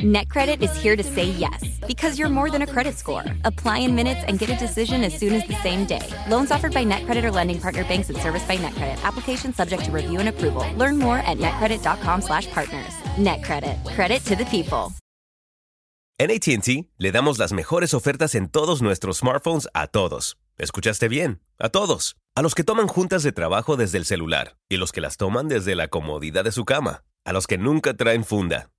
NetCredit is here to say yes because you're more than a credit score. Apply in minutes and get a decision as soon as the same day. Loans offered by NetCredit or lending partner banks and serviced by NetCredit. Application subject to review and approval. Learn more at netcredit.com/partners. NetCredit. Credit to the people. En AT&T le damos las mejores ofertas en todos nuestros smartphones a todos. ¿Escuchaste bien? A todos. A los que toman juntas de trabajo desde el celular y los que las toman desde la comodidad de su cama. A los que nunca traen funda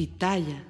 Pitaya.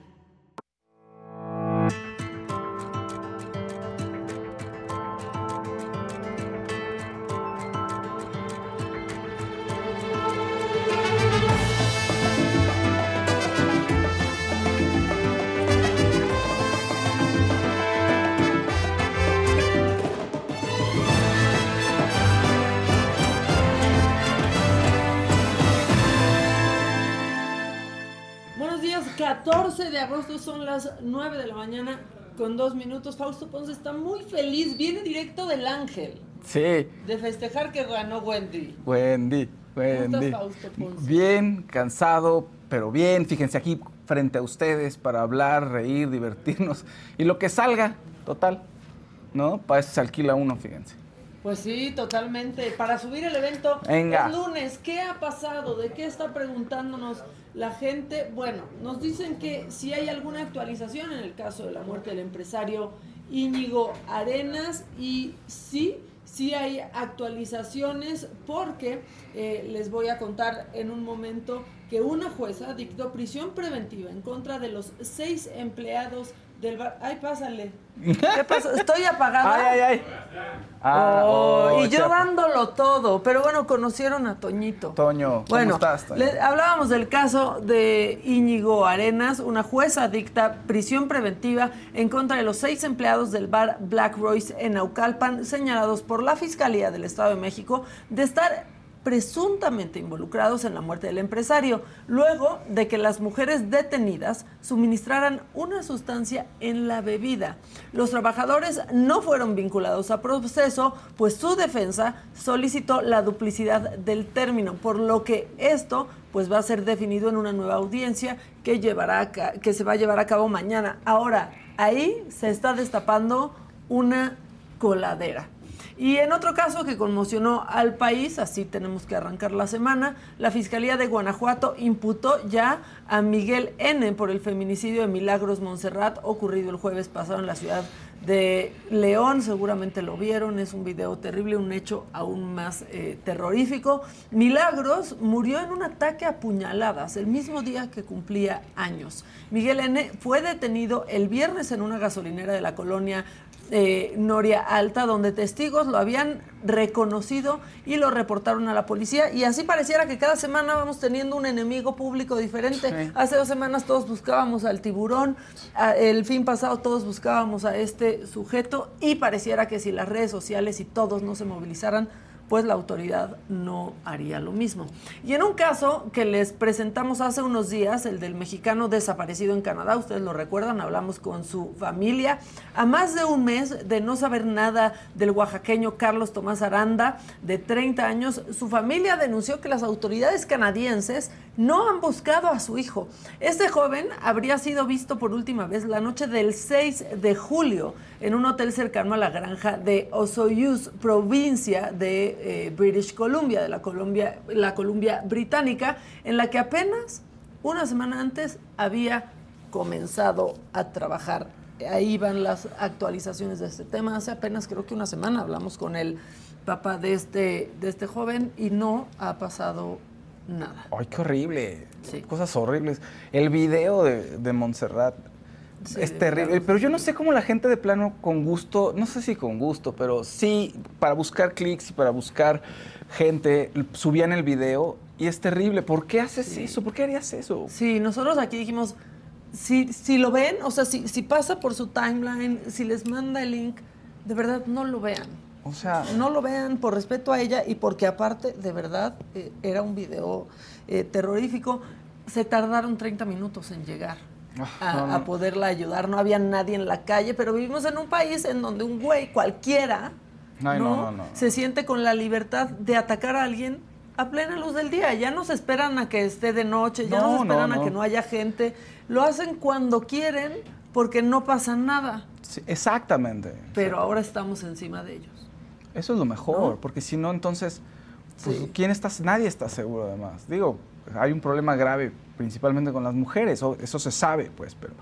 14 de agosto son las 9 de la mañana con dos minutos. Fausto Ponce está muy feliz, viene directo del Ángel Sí, de festejar que ganó Wendy. Wendy, Wendy. estás, Fausto Ponce? Bien, cansado, pero bien. Fíjense aquí frente a ustedes para hablar, reír, divertirnos. Y lo que salga, total. ¿No? Para eso se alquila uno, fíjense. Pues sí, totalmente. Para subir el evento, Venga. es lunes. ¿Qué ha pasado? ¿De qué está preguntándonos la gente? Bueno, nos dicen que si hay alguna actualización en el caso de la muerte del empresario Íñigo Arenas y sí, sí hay actualizaciones porque eh, les voy a contar en un momento que una jueza dictó prisión preventiva en contra de los seis empleados del bar. Ay, pásale. ¿Qué pasa? Estoy apagada. ¡Ay, ay, ay! Ah, Oh, oh, y yo dándolo todo, pero bueno, conocieron a Toñito. Toño, ¿cómo bueno, estás, Toño? le- hablábamos del caso de Íñigo Arenas. Una jueza dicta prisión preventiva en contra de los seis empleados del bar Black Royce en Naucalpan, señalados por la Fiscalía del Estado de México de estar presuntamente involucrados en la muerte del empresario, luego de que las mujeres detenidas suministraran una sustancia en la bebida. Los trabajadores no fueron vinculados a proceso, pues su defensa solicitó la duplicidad del término, por lo que esto pues va a ser definido en una nueva audiencia que llevará a que se va a llevar a cabo mañana. Ahora, ahí se está destapando una coladera. Y en otro caso que conmocionó al país, así tenemos que arrancar la semana, la Fiscalía de Guanajuato imputó ya a Miguel N. por el feminicidio de Milagros Montserrat ocurrido el jueves pasado en la ciudad de León. Seguramente lo vieron, es un video terrible, un hecho aún más eh, terrorífico. Milagros murió en un ataque a puñaladas el mismo día que cumplía años. Miguel N. fue detenido el viernes en una gasolinera de la colonia eh, Noria Alta, donde testigos lo habían reconocido y lo reportaron a la policía. Y así pareciera que cada semana vamos teniendo un enemigo público diferente. Sí. Hace dos semanas todos buscábamos al tiburón, el fin pasado todos buscábamos a este sujeto y pareciera que si las redes sociales y todos no se movilizaran, pues la autoridad no haría lo mismo. Y en un caso que les presentamos hace unos días, el del mexicano desaparecido en Canadá, ustedes lo recuerdan, hablamos con su familia, a más de un mes de no saber nada del oaxaqueño Carlos Tomás Aranda, de 30 años, su familia denunció que las autoridades canadienses no han buscado a su hijo. Este joven habría sido visto por última vez la noche del 6 de julio en un hotel cercano a la granja de Osoyoos, provincia de eh, British Columbia, de la Columbia, la Columbia Británica, en la que apenas una semana antes había comenzado a trabajar. Ahí van las actualizaciones de este tema. Hace apenas creo que una semana hablamos con el papá de este, de este joven y no ha pasado nada. ¡Ay, qué horrible! Sí. Cosas horribles. El video de, de Montserrat Sí, es terrible. Pero yo no sé cómo la gente de plano con gusto, no sé si con gusto, pero sí, para buscar clics y para buscar gente, subían el video y es terrible. ¿Por qué haces eso? ¿Por qué harías eso? Sí, nosotros aquí dijimos, si, si lo ven, o sea, si, si pasa por su timeline, si les manda el link, de verdad no lo vean. O sea, No lo vean por respeto a ella y porque aparte, de verdad, eh, era un video eh, terrorífico. Se tardaron 30 minutos en llegar a, poderla ayudar. No había nadie en la calle, pero vivimos en un país en donde un güey cualquiera Ay, no, se siente con la libertad de atacar a alguien a plena luz del día. Ya no se esperan a que esté de noche, ya no, No, se esperan a que no haya gente. Lo hacen cuando quieren porque no pasa nada. sí, exactamente. Pero ahora estamos encima de ellos. Eso es lo mejor, porque si no, entonces, pues, Sí. ¿quién está? Nadie está seguro, además. Digo, hay un problema grave, principalmente con las mujeres, eso se sabe, pues, pero,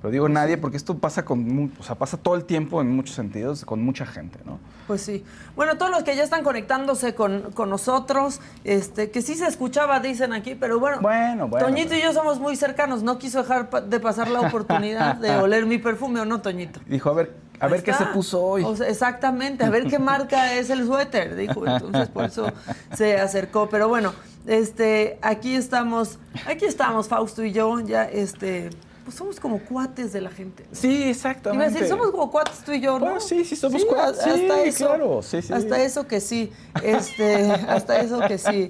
pero digo nadie, porque esto pasa con, o sea, pasa todo el tiempo en muchos sentidos, con mucha gente, ¿no? Pues sí. Bueno, todos los que ya están conectándose con, con nosotros, este, que sí se escuchaba, dicen aquí, pero bueno. Bueno, bueno, Toñito pero- y yo somos muy cercanos. No quiso dejar de pasar la oportunidad de oler mi perfume, ¿o no, Toñito? Dijo, a ver, a ver qué se puso hoy. O sea, exactamente, a ver qué marca es el suéter, dijo. Entonces, por eso se acercó. Pero bueno, este, aquí estamos, aquí estamos, Fausto y yo, ya, este, pues somos como cuates de la gente. ¿no? sí, Iba a exactamente. decir, somos como cuates tú y yo, ¿no? Bueno, sí, sí, somos cuates. Sí, hasta eso, claro, sí. Hasta eso que sí. Este, hasta eso que sí.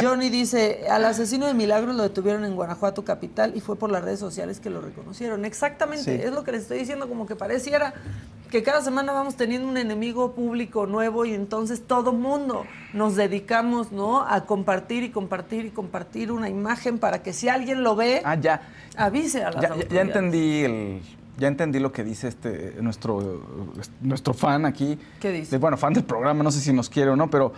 Johnny dice, al asesino de Milagros lo detuvieron en Guanajuato capital y fue por las redes sociales que lo reconocieron. Exactamente, es lo que les estoy diciendo, como que pareciera que cada semana vamos teniendo un enemigo público nuevo y entonces todo mundo nos dedicamos, ¿no? A compartir y compartir y compartir una imagen para que si alguien lo ve, Ah, ya. avise a las Ya, ya- entendí el, ya entendí lo que dice este nuestro nuestro fan aquí. ¿Qué dice? De- bueno, fan del programa, no sé si nos quiere o no, pero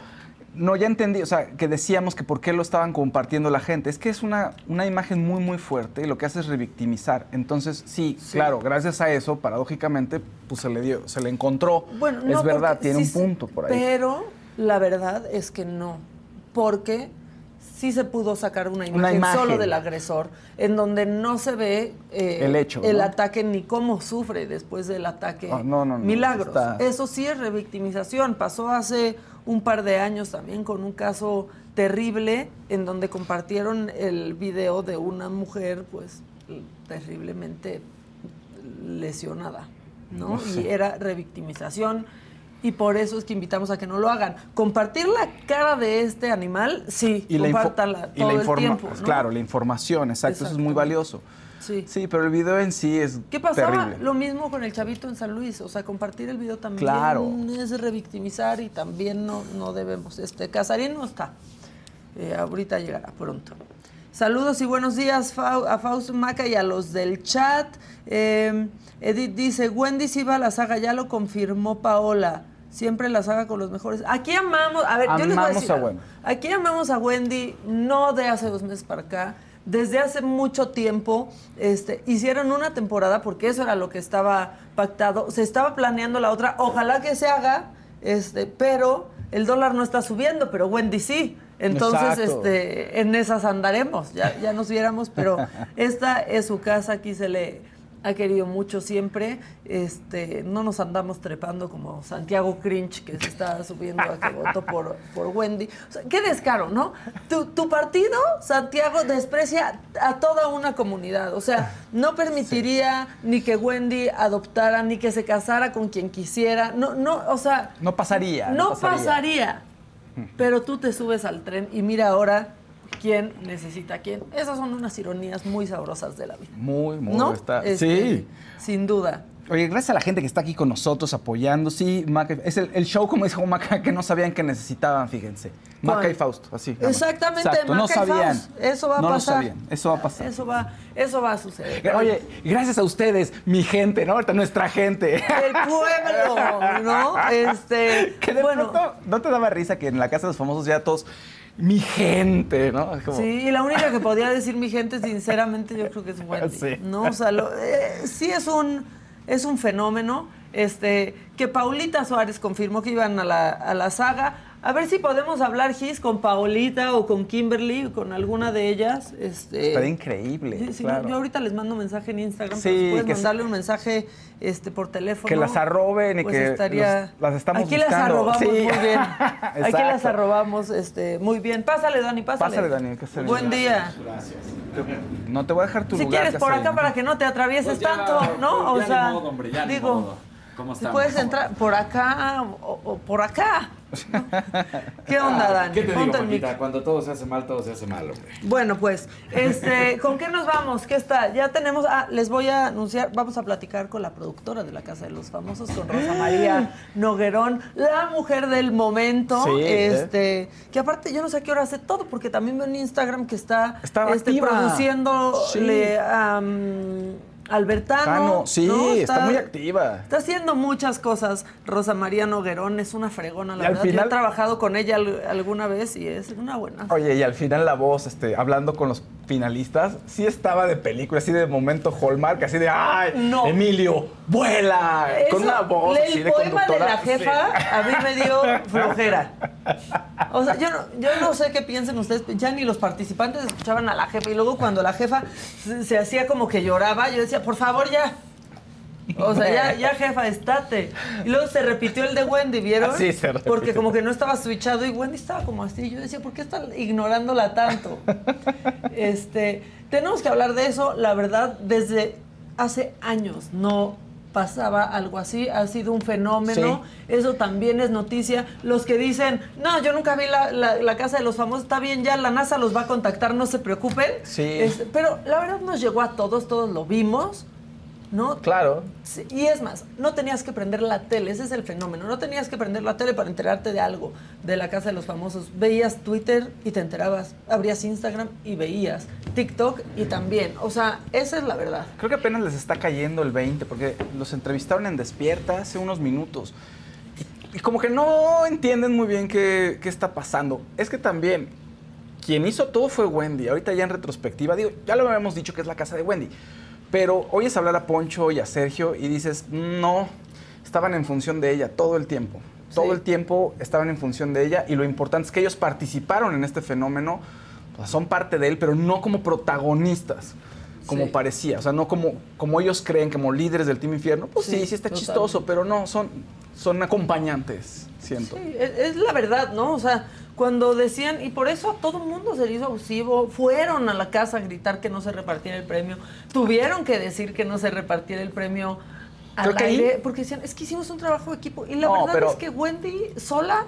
no, ya entendí, o sea, que decíamos que por qué lo estaban compartiendo la gente. Es que es una, una imagen muy, muy fuerte y lo que hace es revictimizar. Entonces, sí, Sí. claro, gracias a eso, paradójicamente, pues se le dio, se le encontró. Bueno, es no, verdad, porque tiene sí un punto por ahí. Pero la verdad es que no, porque sí se pudo sacar una imagen, imagen. solo del agresor, en donde no se ve eh, El hecho, el ¿no? ataque ni cómo sufre después del ataque. Ah, no, no, no, Milagros. está- Eso sí es revictimización. Pasó hace un par de años también con un caso terrible en donde compartieron el video de una mujer, pues terriblemente lesionada, ¿no? Y era revictimización y por eso es que invitamos a que no lo hagan. Compartir la cara de este animal, sí, Y la, compártala y todo la el tiempo, ¿no? Claro, la información, exacto, eso es muy valioso. Sí. Sí, pero el video en sí es ¿Qué pasaba? terrible. Lo mismo con el chavito en San Luis, o sea, compartir el video también Claro. es revictimizar y también no, no debemos. Este, Casarín no está, Eh, ahorita llegará pronto. Saludos y buenos días a Fausto Maca y a los del chat. Eh, Edith dice, Wendy sí va a la saga, ya lo confirmó Paola. Siempre la saga con los mejores. Aquí amamos, a ver, yo les voy a decir a algo. Wendy. Aquí amamos a Wendy, no de hace dos meses para acá, desde hace mucho tiempo. Este, hicieron una temporada, porque eso era lo que estaba pactado. Se estaba planeando la otra, ojalá que se haga, este, pero el dólar no está subiendo, pero Wendy sí. Entonces, Exacto. este, en esas andaremos, ya, ya nos viéramos, pero esta es su casa, aquí se le ha querido mucho siempre. Este, no nos andamos trepando como Santiago Cringe, que se está subiendo a que votó por, por Wendy. O sea, qué descaro, ¿no? Tu, tu partido, Santiago, desprecia a toda una comunidad. O sea, no permitiría ni que Wendy adoptara, ni que se casara con quien quisiera. No, no, o sea, No pasaría. no pasaría. Pero tú te subes al tren y mira ahora quién necesita a quién. Esas son unas ironías muy sabrosas de la vida. Muy, muy. ¿No? está- Este, Sí. Sin duda. Oye, gracias a la gente que está aquí con nosotros apoyando. Sí, Maca, es el, el show, como dijo Maca, que no sabían que necesitaban, fíjense. Maca y Fausto, así. Exactamente, no Maca y sabían. Faust. Eso va a no pasar. lo sabían, eso va a pasar. Eso va, eso va a suceder. Oye, gracias a ustedes, mi gente, ¿no? Ahorita nuestra gente. El pueblo, ¿no? Este, que de bueno, pronto, ¿no te daba risa que en la casa de los famosos ya todos, mi gente, ¿no? Como- Sí, y la única que podría decir mi gente, sinceramente, yo creo que es Wendy. Sí. ¿no? O sea, lo- eh, sí es un, es un fenómeno. Este, que Paulita Suárez confirmó que iban a la, a la saga. A ver si podemos hablar, Gis, con Paulita o con Kimberly o con alguna de ellas. Este, Estaría increíble, Sí, sí, claro. yo, yo ahorita les mando un mensaje en Instagram. Sí, pero si puedes que mandarle un mensaje este, por teléfono. Que las arroben y pues que estaría... los- las estamos Aquí las buscando. arrobamos Sí. muy bien. Aquí las arrobamos este, muy bien. Pásale, Dani, pásale. Pásale, Dani, que se- Buen día. Gracias. No te voy a dejar tu si lugar. quieres por acá para que no te atravieses Pues ya, tanto, ¿no? pues o ya sea, ni modo, hombre, ya digo, modo. ¿Cómo si estamos? puedes entrar por acá o, o por acá. ¿Qué onda, Dani? ¿Qué te digo. Paquita? Cuando todo se hace mal, todo se hace mal, hombre. Bueno, pues, este, ¿con qué nos vamos? ¿Qué está? Ya tenemos, ah, les voy a anunciar, vamos a platicar con la productora de la Casa de los Famosos, con Rosa María Noguerón, la mujer del momento, Sí, ¿eh? este, que aparte yo no sé a qué hora hace todo, porque también veo en Instagram que está, Estaba este, activa. produciéndole a Albertano. Jano, sí, ¿no? está, muy activa. Está haciendo muchas cosas. Rosa María Noguerón es una fregona, la Y al verdad. Yo he trabajado con ella al- alguna vez y es una buena. Oye, y al final la voz, este, hablando con los finalistas, sí estaba de película, así de momento Hallmark, así de ¡ay! No. Emilio, vuela! con una voz el así de poema de la jefa sí. a mí me dio flojera. O sea, yo no, yo no sé qué piensen ustedes, ya ni los participantes escuchaban a la jefa y luego cuando la jefa se, se hacía como que lloraba, yo decía, por favor ya. O sea, ya, ya jefa, estate. Y luego se repitió el de Wendy, ¿vieron? Sí, se repitió. Porque como que no estaba switchado y Wendy estaba como así. Yo decía, ¿por qué están ignorándola tanto? Este, tenemos que hablar de eso, la verdad, desde hace años no pasaba algo así, ha sido un fenómeno, eso también es noticia. Los que dicen, no, yo nunca vi la, la- la casa de los famosos, está bien, ya la NASA los va a contactar, no se preocupen. Sí. Pero la verdad nos llegó a todos, todos lo vimos, ¿no? Claro. Sí, y es más, no tenías que prender la tele, ese es el fenómeno. No tenías que prender la tele para enterarte de algo de la casa de los famosos. Veías Twitter y te enterabas. Abrías Instagram y veías. TikTok y también. O sea, esa es la verdad. Creo que apenas les está cayendo el 20, porque los entrevistaron en Despierta hace unos minutos. Y, y como que no entienden muy bien qué, qué está pasando. Es que también, quien hizo todo fue Wendy. Ahorita ya en retrospectiva, digo, ya lo habíamos dicho que es la casa de Wendy. Pero oyes hablar a Poncho y a Sergio y dices, no, estaban en función de ella todo el tiempo. Todo el tiempo estaban en función de ella y lo importante es que ellos participaron en este fenómeno, son parte de él, pero no como protagonistas, como Sí. parecía. O sea, no como, como ellos creen, como líderes del Team Infierno. Pues sí, Sí, sí, está chistoso, pero no, son, son acompañantes, siento. Sí, es, es la verdad, ¿no? O sea, cuando decían, y por eso a todo el mundo se le hizo abusivo, fueron a la casa a gritar que no se repartiera el premio, tuvieron que decir que no se repartiera el premio al Creo que porque decían, es que hicimos un trabajo de equipo. Y la No, verdad pero- es que Wendy sola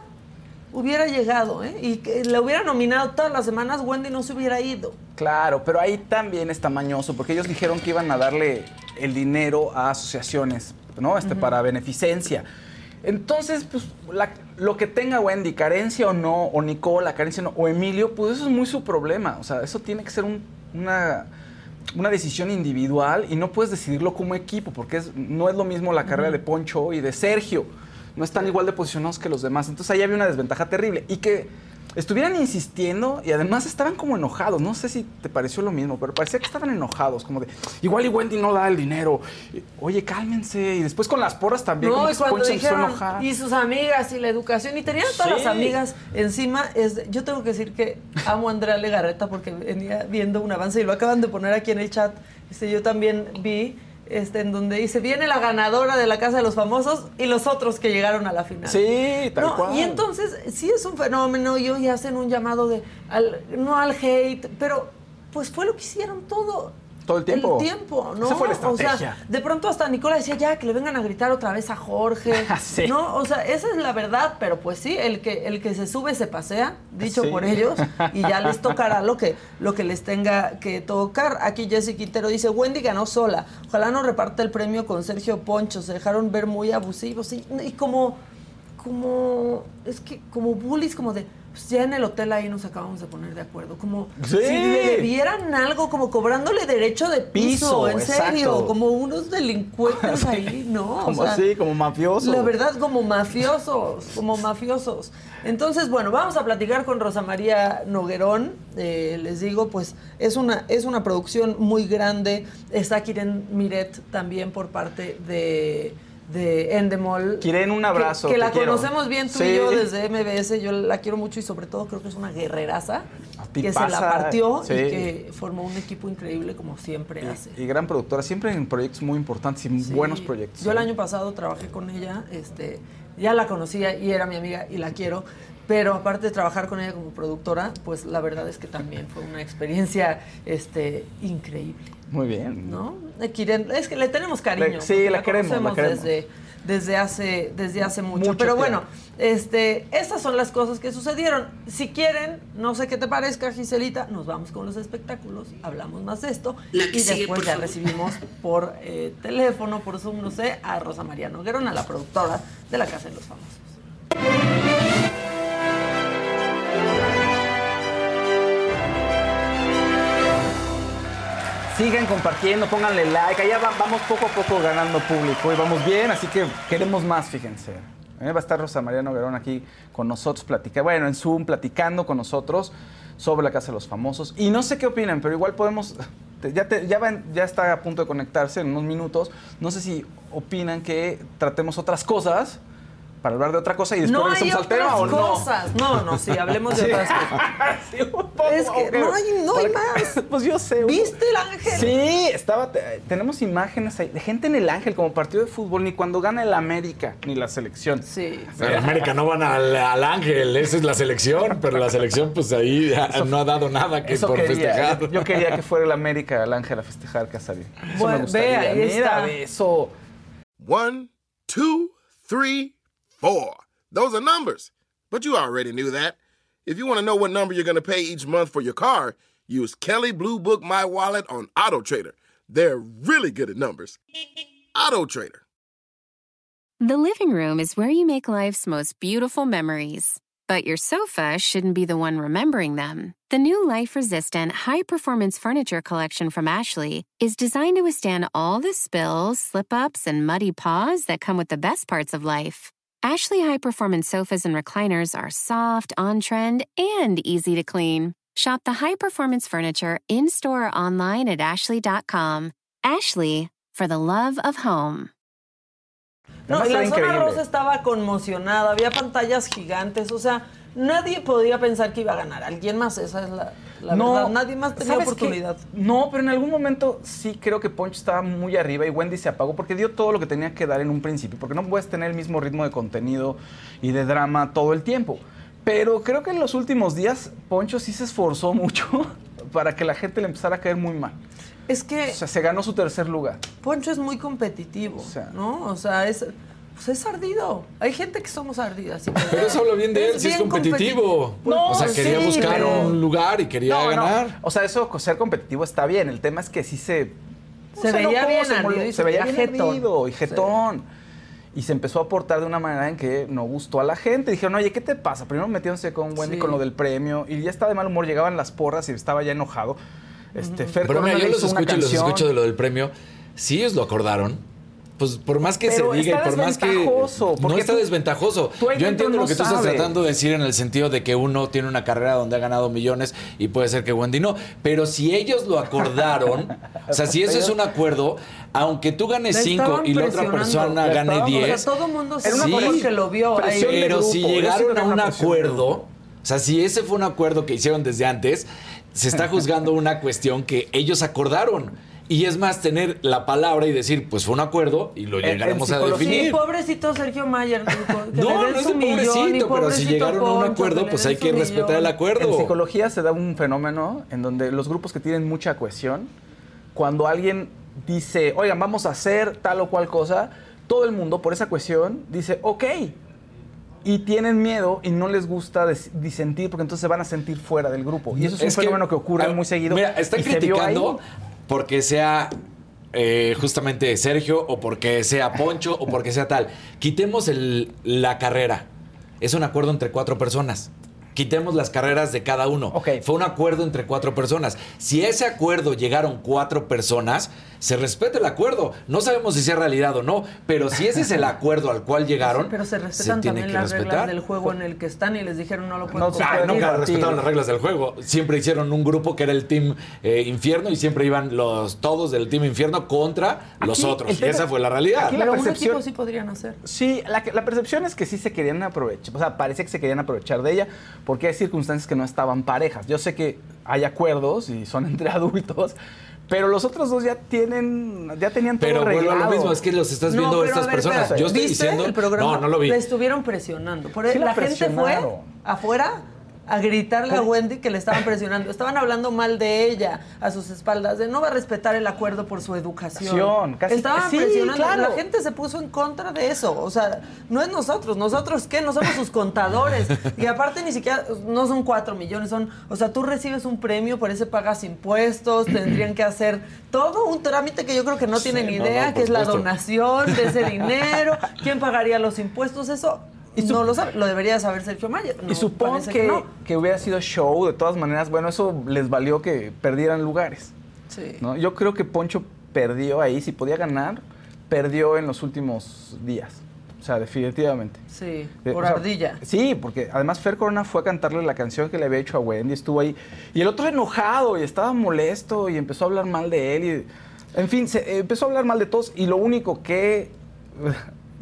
hubiera llegado, ¿eh? Y que la hubiera nominado todas las semanas, Wendy no se hubiera ido. Claro, pero ahí también está mañoso, porque ellos dijeron que iban a darle el dinero a asociaciones, ¿no? Este, para beneficencia. Entonces, pues, la- lo que tenga Wendy, carencia o no, o Nicola, carencia o no, o Emilio, pues eso es muy su problema. O sea, eso tiene que ser un- una, una decisión individual y no puedes decidirlo como equipo, porque es- no es lo mismo la carrera de Poncho y de Sergio. No están igual de posicionados que los demás. Entonces ahí había una desventaja terrible. Y que estuvieran insistiendo y además estaban como enojados. No sé si te pareció lo mismo, pero parecía que estaban enojados, como de, igual y Wendy no da el dinero. Oye, cálmense. Y después con las porras también, como No, que y cuando dijeron, y sus amigas y la educación, y tenían todas Sí. las amigas encima, es de- yo tengo que decir que amo a Andrea Legarreta porque venía viendo un avance y lo acaban de poner aquí en el chat, este, yo también vi, este, en donde dice, viene la ganadora de la Casa de los Famosos y los otros que llegaron a la final. Sí, tal No, cual. Y entonces sí es un fenómeno y hoy hacen un llamado de, al- no al hate, pero pues fue lo que hicieron todo. Todo el tiempo. El tiempo, ¿no? Esa fue la O sea, estrategia. de pronto hasta Nicola decía, ya, que le vengan a gritar otra vez a Jorge. Sí. ¿No? O sea, esa es la verdad, pero pues sí, el que, el que se sube se pasea, dicho Sí. por ellos, y ya les tocará lo que, lo que les tenga que tocar. Aquí Jessy Quintero dice, Wendy ganó sola. Ojalá no reparte el premio con Sergio Poncho. Se dejaron ver muy abusivos. Y, y como, como, es que como bullies, como de, pues ya en el hotel ahí nos acabamos de poner de acuerdo. Como Sí. si le debieran algo, como cobrándole derecho de piso, Piso, en serio, como unos delincuentes ahí, ¿no? O Como sea, así, como mafioso. la verdad, como mafiosos, como mafiosos. Entonces, bueno, vamos a platicar con Rosa María Noguerón. Eh, les digo, pues es una, es una producción muy grande. Está Kiren Miret también por parte de, de Endemol. Kiren, un abrazo, Que, la quiero. conocemos bien tú Sí. y yo desde MBS. Yo la quiero mucho y sobre todo creo que es una guerreraza. Que se la partió sí. y que formó un equipo increíble como siempre hace. Y, y gran productora, siempre en proyectos muy importantes y Sí. buenos proyectos. Yo el año pasado trabajé con ella, este, ya la conocía y era mi amiga y la quiero. Pero aparte de trabajar con ella como productora, pues la verdad es que también fue una experiencia este, increíble. Muy bien. ¿No? Es que le tenemos cariño. Sí, la, queremos, la queremos. Desde, desde hace, desde hace mucho. Pero bueno, este, estas son las cosas que sucedieron. Si quieren, no sé qué te parezca, Giselita, nos vamos con los espectáculos, hablamos más de esto y después ya recibimos por eh, teléfono, por Zoom, no sé, a Rosa María Noguerón, a la productora de La Casa de los Famosos. Sigan compartiendo, pónganle like. Allá vamos poco a poco ganando público y vamos bien, así que queremos más, fíjense. Eh, va a estar Rosa María Noguerón aquí con nosotros, platicando, bueno, en Zoom, platicando con nosotros sobre la Casa de los Famosos. Y no sé qué opinan, pero igual podemos, ya, ya, ya está a punto de conectarse en unos minutos. No sé si opinan que tratemos otras cosas para hablar de otra cosa y después no regresamos al tema o no. cosas. No, no, sí, hablemos de otras cosas. sí, un poco, es que no hay, no hay más. pues yo sé. ¿Viste el ángel? Sí, estaba, tenemos imágenes ahí de gente en el ángel como partido de fútbol, ni cuando gana el América, ni la selección. Sí. El América no van al, al, ángel, esa es la selección, pero la selección pues ahí no ha dado nada que por festejar. Yo, quería que fuera el América al ángel a festejar Casarín. Bueno, me gustaría. Ve, ahí Mira, eso. One, two, three, four. Those are numbers. But you already knew that. If you want to know what number you're going to pay each month for your car, use Kelly Blue Book My Wallet on Auto Trader. They're really good at numbers. Auto Trader. The living room is where you make life's most beautiful memories. But your sofa shouldn't be the one remembering them. The new life resistant, high performance furniture collection from Ashley is designed to withstand all the spills, slip ups, and muddy paws that come with the best parts of life. Ashley high performance sofas and recliners are soft, on trend, and easy to clean. Shop the high performance furniture in store or online at ashley.com. Ashley, for the love of home. No, la zona rosa estaba conmocionada, había pantallas gigantes, o sea, nadie podía pensar que iba a ganar. Alguien más, esa es la, no, verdad. Nadie más tenía oportunidad. No, pero en algún momento sí creo que Poncho estaba muy arriba y Wendy se apagó porque dio todo lo que tenía que dar en un principio. Porque no puedes tener el mismo ritmo de contenido y de drama todo el tiempo. Pero creo que en los últimos días Poncho sí se esforzó mucho para que la gente le empezara a caer muy mal. Es que. O sea, se ganó su tercer lugar. Poncho es muy competitivo, ¿no? O sea, es pues es ardido. Hay gente que somos ardidas. Pero eso habla bien de él, si es competitivo. No, o sea, quería buscar un lugar y quería ganar. O sea, eso, ser competitivo está bien. El tema es que sí se... Se, veía bien se, se, veía bien y jetón. Y se empezó a aportar de una manera en que no gustó a la gente. Dijeron, oye, ¿qué te pasa? Primero metiéndose con Wendy con lo del premio y ya estaba de mal humor. Llegaban las porras y estaba ya enojado. Este, Fer Pero mira, yo los escucho y los escucho de lo del premio. Si ellos lo acordaron, pues por más que se diga y por más que no está desventajoso. Yo entiendo lo que tú estás tratando de decir en el sentido de que uno tiene una carrera donde ha ganado millones y puede ser que Wendy no, pero si ellos lo acordaron, o sea, si eso es un acuerdo, aunque tú ganes cinco y la otra persona gane diez, o sea, todo mundo sí, que lo vio. Pero si llegaron a un acuerdo, o sea, si ese fue un acuerdo que hicieron desde antes, se está juzgando una cuestión que ellos acordaron. Y es más, tener la palabra y decir, pues fue un acuerdo y lo llegaremos a definir. Sí, pobrecito Sergio Mayer. no, no es un pobrecito, pero si llegaron a un acuerdo, pues hay que respetar el acuerdo. En psicología se da un fenómeno en donde los grupos que tienen mucha cohesión, cuando alguien dice, oigan, vamos a hacer tal o cual cosa, todo el mundo por esa cohesión dice, ok. Y tienen miedo y no les gusta disentir porque entonces se van a sentir fuera del grupo. Y eso es, un fenómeno que ocurre muy seguido. Mira, está criticando porque sea eh, justamente Sergio o porque sea Poncho o porque sea tal. Quitemos la carrera. Es un acuerdo entre cuatro personas quitemos las carreras de cada uno. Fue un acuerdo entre cuatro personas. Si ese acuerdo llegaron cuatro personas, se respeta el acuerdo. No sabemos si sea realidad o no, pero si ese es el acuerdo al cual llegaron, pero se respetan también las reglas del juego en el que están y les dijeron no lo pueden no, ah, nunca respetaron las reglas del juego. Siempre hicieron un grupo que era el Team eh, Infierno y siempre iban los todos del Team Infierno contra los otros. Y esa fue la realidad. Aquí la percepción, sí podrían hacer. Sí, la, la percepción es que sí se querían aprovechar. O sea, parece que se querían aprovechar de ella porque hay circunstancias que no estaban parejas. Yo sé que hay acuerdos y son entre adultos, pero los otros dos ya tienen, ya tenían todo Pero vuelvo a lo mismo, es que los estás viendo estas personas. Yo estoy diciendo, no, no lo vi. Le estuvieron presionando. Por la, gente fue afuera a gritarle a Wendy que le estaban presionando. Estaban hablando mal de ella a sus espaldas, de no va a respetar el acuerdo por su educación. Casi- estaban sí, presionando. claro. La gente se puso en contra de eso. O sea, no es nosotros. ¿Nosotros qué? No somos sus contadores. Y aparte ni siquiera, no son cuatro millones, son, o sea, tú recibes un premio, por ese pagas impuestos, tendrían que hacer todo un trámite que yo creo que no tienen Sí, no, idea, no, que es la donación de ese dinero, quién pagaría los impuestos, eso no lo sabe, lo debería saber Sergio Mayer. y supongo que, no. que hubiera sido show, de todas maneras, bueno, eso les valió que perdieran lugares. Sí. ¿no? Yo creo que Poncho perdió ahí, si podía ganar, perdió en los últimos días. O sea, definitivamente. Sí, Eh, por o sea, ardilla. Sí, porque además Fer Corona fue a cantarle la canción que le había hecho a Wendy, estuvo ahí. Y el otro enojado y estaba molesto y empezó a hablar mal de él. Y, en fin, se, empezó a hablar mal de todos y lo único que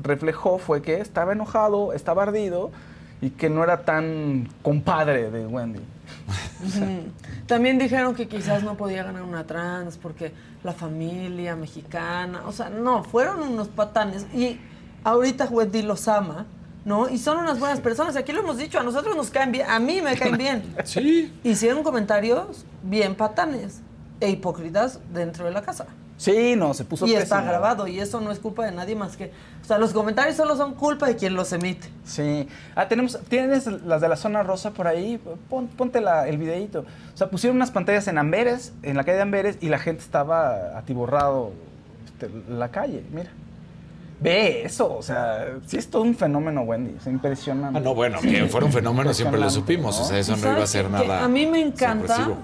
reflejó fue que estaba enojado, estaba ardido y que no era tan compadre de Wendy. También dijeron que quizás no podía ganar una trans porque la familia mexicana, o sea, no, fueron unos patanes. Y ahorita Wendy los ama, ¿no? Y son unas buenas personas. Aquí lo hemos dicho, a nosotros nos caen bien, a mí me caen bien. Sí. Hicieron comentarios bien patanes e hipócritas dentro de la casa. Sí, no, se puso Y está grabado, y eso no es culpa de nadie más que. O sea, los comentarios solo son culpa de quien los emite. Sí. Ah, tenemos, ¿tienes las de la zona rosa por ahí? Pon- ponte la- el videito. O sea, pusieron unas pantallas en Amberes, en la calle de Amberes, y la gente estaba atiborrado este, la calle, mira. Ve eso, o sea, sí es todo un fenómeno, Wendy, es impresionante. Ah, no, bueno, que fuera un fenómeno siempre lo supimos. ¿no? O sea, eso no iba a ser que- nada. a mí me encanta, sorpresivo.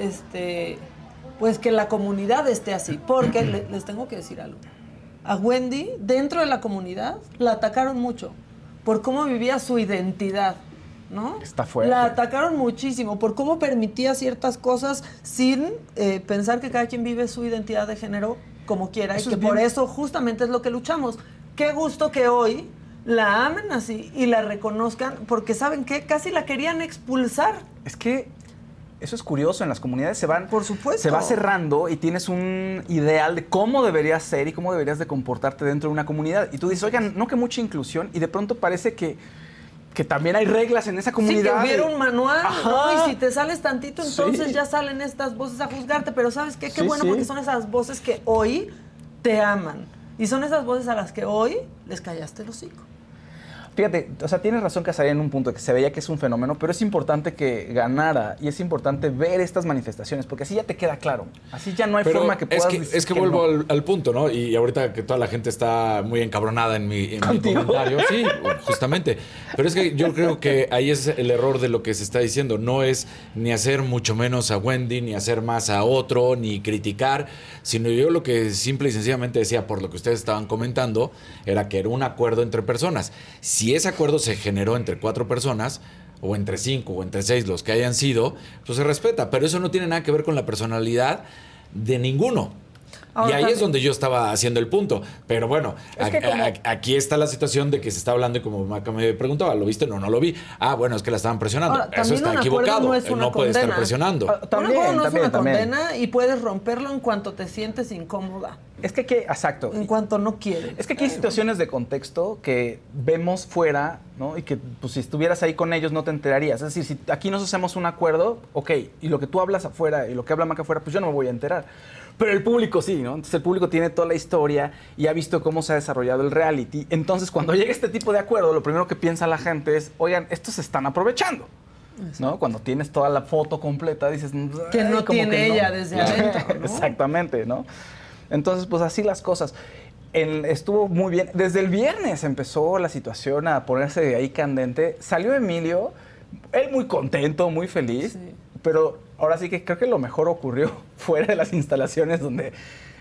este, pues que la comunidad esté así, porque le- les tengo que decir algo. A Wendy, dentro de la comunidad, la atacaron mucho por cómo vivía su identidad, ¿no? Está fuerte. La atacaron muchísimo por cómo permitía ciertas cosas sin eh, pensar que cada quien vive su identidad de género como quiera Eso y que por eso justamente es lo que luchamos. Qué gusto que hoy la amen así y la reconozcan porque saben que casi la querían expulsar. Es que eso es curioso, en las comunidades se van... Por supuesto. Se va cerrando y tienes un ideal de cómo deberías ser y cómo deberías de comportarte dentro de una comunidad. Y tú dices, oigan, no que mucha inclusión, y de pronto parece que, que también hay reglas en esa Sí, comunidad. que hubiera un manual. ¿no? Y si te sales tantito, entonces Sí. ya salen estas voces a juzgarte. Pero ¿sabes qué? Qué Sí, bueno sí. porque son esas voces que hoy te aman. Y son esas voces a las que hoy les callaste el hocico. Fíjate, o sea, tienes razón Casaría en un punto que se veía que es un fenómeno, pero es importante que ganara y es importante ver estas manifestaciones, porque así ya te queda claro. Así ya no hay Pero forma que es puedas que, decir es que vuelvo no. al, al punto, ¿no? Y ahorita que toda la gente está muy encabronada en mi, en mi ¿Contigo? comentario. Sí, justamente. Pero es que yo creo que ahí es el error de lo que se está diciendo. No es ni hacer mucho menos a Wendy, ni hacer más a otro, ni criticar, sino yo lo que simple y sencillamente decía, por lo que ustedes estaban comentando, era que era un acuerdo entre personas. Si ese acuerdo se generó entre cuatro personas, o entre cinco, o entre seis, los que hayan sido, pues se respeta. Pero eso no tiene nada que ver con la personalidad de ninguno. Ahora y ahí también- es donde yo estaba haciendo el punto. Pero bueno, Es que a- como- a- aquí está la situación de que se está hablando y como Maca me preguntaba, ¿lo viste? No, no lo vi. Ah, bueno, es que la estaban presionando. Ahora, Eso está equivocado. no es no puede estar presionando. También, un acuerdo no también, es una también. condena y puedes romperlo en cuanto te sientes incómoda, Es que, aquí- exacto. en cuanto no quieres. Es que aquí hay situaciones de contexto que vemos fuera, ¿no? Y que pues, si estuvieras ahí con ellos no te enterarías. Es decir, si aquí nos hacemos un acuerdo, ok, y lo que tú hablas afuera y lo que habla Maca afuera, pues yo no me voy a enterar. Pero el público sí, ¿no? Entonces el público tiene toda la historia y ha visto cómo se ha desarrollado el reality. Entonces cuando llega este tipo de acuerdo, lo primero que piensa la gente es, oigan, estos se están aprovechando. ¿No? Cuando tienes toda la foto completa, dices... Que no "Ay, como tiene ella desde adentro, ¿no? Exactamente, ¿no? Entonces, pues así las cosas. Estuvo muy bien. Desde el viernes empezó la situación a ponerse ahí candente. Salió Emilio, él muy contento, muy feliz, Sí. pero ahora sí que creo que lo mejor ocurrió fuera de las instalaciones donde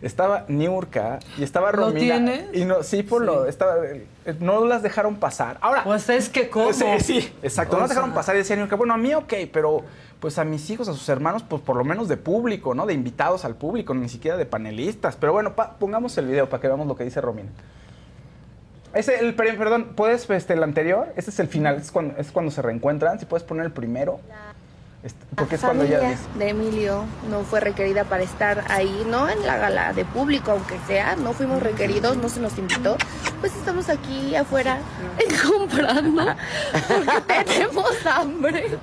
estaba Niurka y estaba ¿Lo Romina. tienes? Y no, sí, por Sí. lo, estaba, no las dejaron pasar. Ahora, Pues es que cómo. Sí, sí, exacto. O no las dejaron pasar y decían que bueno, a mí ok, pero pues a mis hijos, a sus hermanos, pues por lo menos de público, ¿no? De invitados al público, ni siquiera de panelistas. Pero bueno, pa- pongamos el video para que veamos lo que dice Romina. Ese, el, per- perdón, ¿puedes este, el anterior? Este es el final, es cuando, es cuando se reencuentran. Si puedes poner el primero. Este, Porque es La cuando familia ya... de Emilio no fue requerida para estar ahí, no en la gala de público, aunque sea, no fuimos requeridos, no se nos invitó. Pues estamos aquí afuera comprando porque tenemos hambre.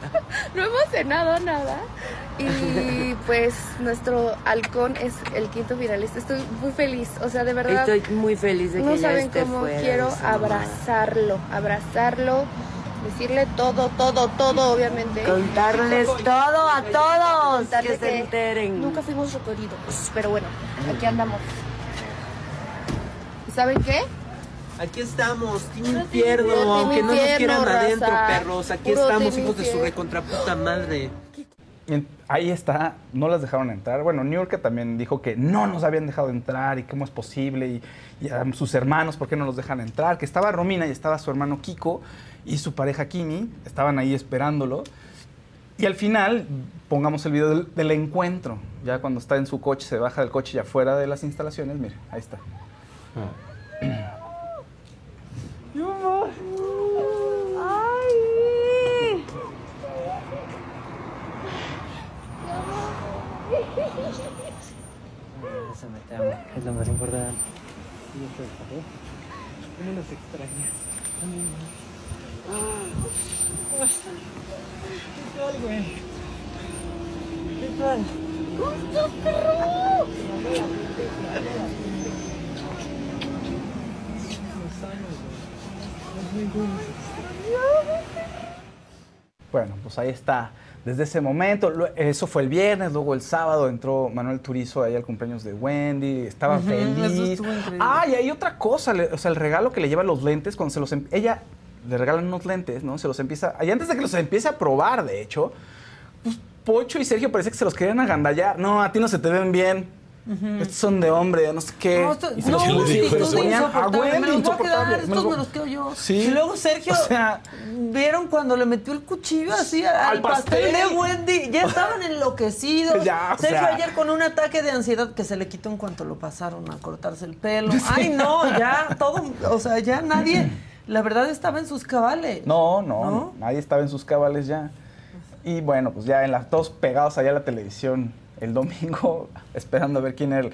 No hemos cenado nada. Y pues nuestro halcón es el quinto finalista. Estoy muy feliz, o sea, de verdad. Estoy muy feliz de que no ya saben esté cómo fuera quiero abrazarlo, abrazarlo, decirle todo, todo, todo, obviamente. Contarles todo a todos, que se enteren. Nunca fuimos requeridos, pero bueno, aquí andamos. ¿Y saben qué? Aquí estamos, Team Infierno, aunque no nos quieran raza. adentro, perros. Aquí Puro estamos, hijos de su recontraputa madre. Ahí está, no las dejaron entrar. Bueno, New York también dijo que no nos habían dejado entrar y cómo es posible y, y a sus hermanos, ¿por qué no los dejan entrar? Que estaba Romina y estaba su hermano Kiko y su pareja Kimi, estaban ahí esperándolo. Y al final, pongamos el video del, del encuentro, ya cuando está en su coche, se baja del coche y afuera de las instalaciones, mire, ahí está. Te amo. Es lo más importante. ¿Cómo nos extraña? ¿Qué tal, güey? ¿Qué tal? Bueno, pues ahí está. Desde ese momento, eso fue el viernes, luego el sábado entró Manuel Turizo ahí al cumpleaños de Wendy, estaba feliz. Ah, y hay otra cosa, o sea, el regalo que le lleva los lentes, cuando se los... em- Ella le regalan unos lentes, ¿no? Se los empieza... Y antes de que los empiece a probar, de hecho, pues Pocho y Sergio parece que se los querían agandallar. No, a ti no se te ven bien. Estos son de hombre, no sé qué. No, esto- Y se no, los- sí, ponían a insoportable. Wendy, Me los voy a quedar, Me estos los- me los quedo yo. Sí. Y luego Sergio, O sea, ¿vieron cuando le metió el cuchillo así al, Al pastel. pastel. de Wendy? Ya estaban enloquecidos. Ya, Sergio sea. ayer con un ataque de ansiedad que se le quitó en cuanto lo pasaron a cortarse el pelo. Ay, no, ya todo, o sea, ya nadie, la verdad estaba en sus cabales. No, no, ¿No? nadie estaba en sus cabales ya. Y bueno, pues ya en las todos pegados allá a la televisión el domingo, esperando a ver quién era el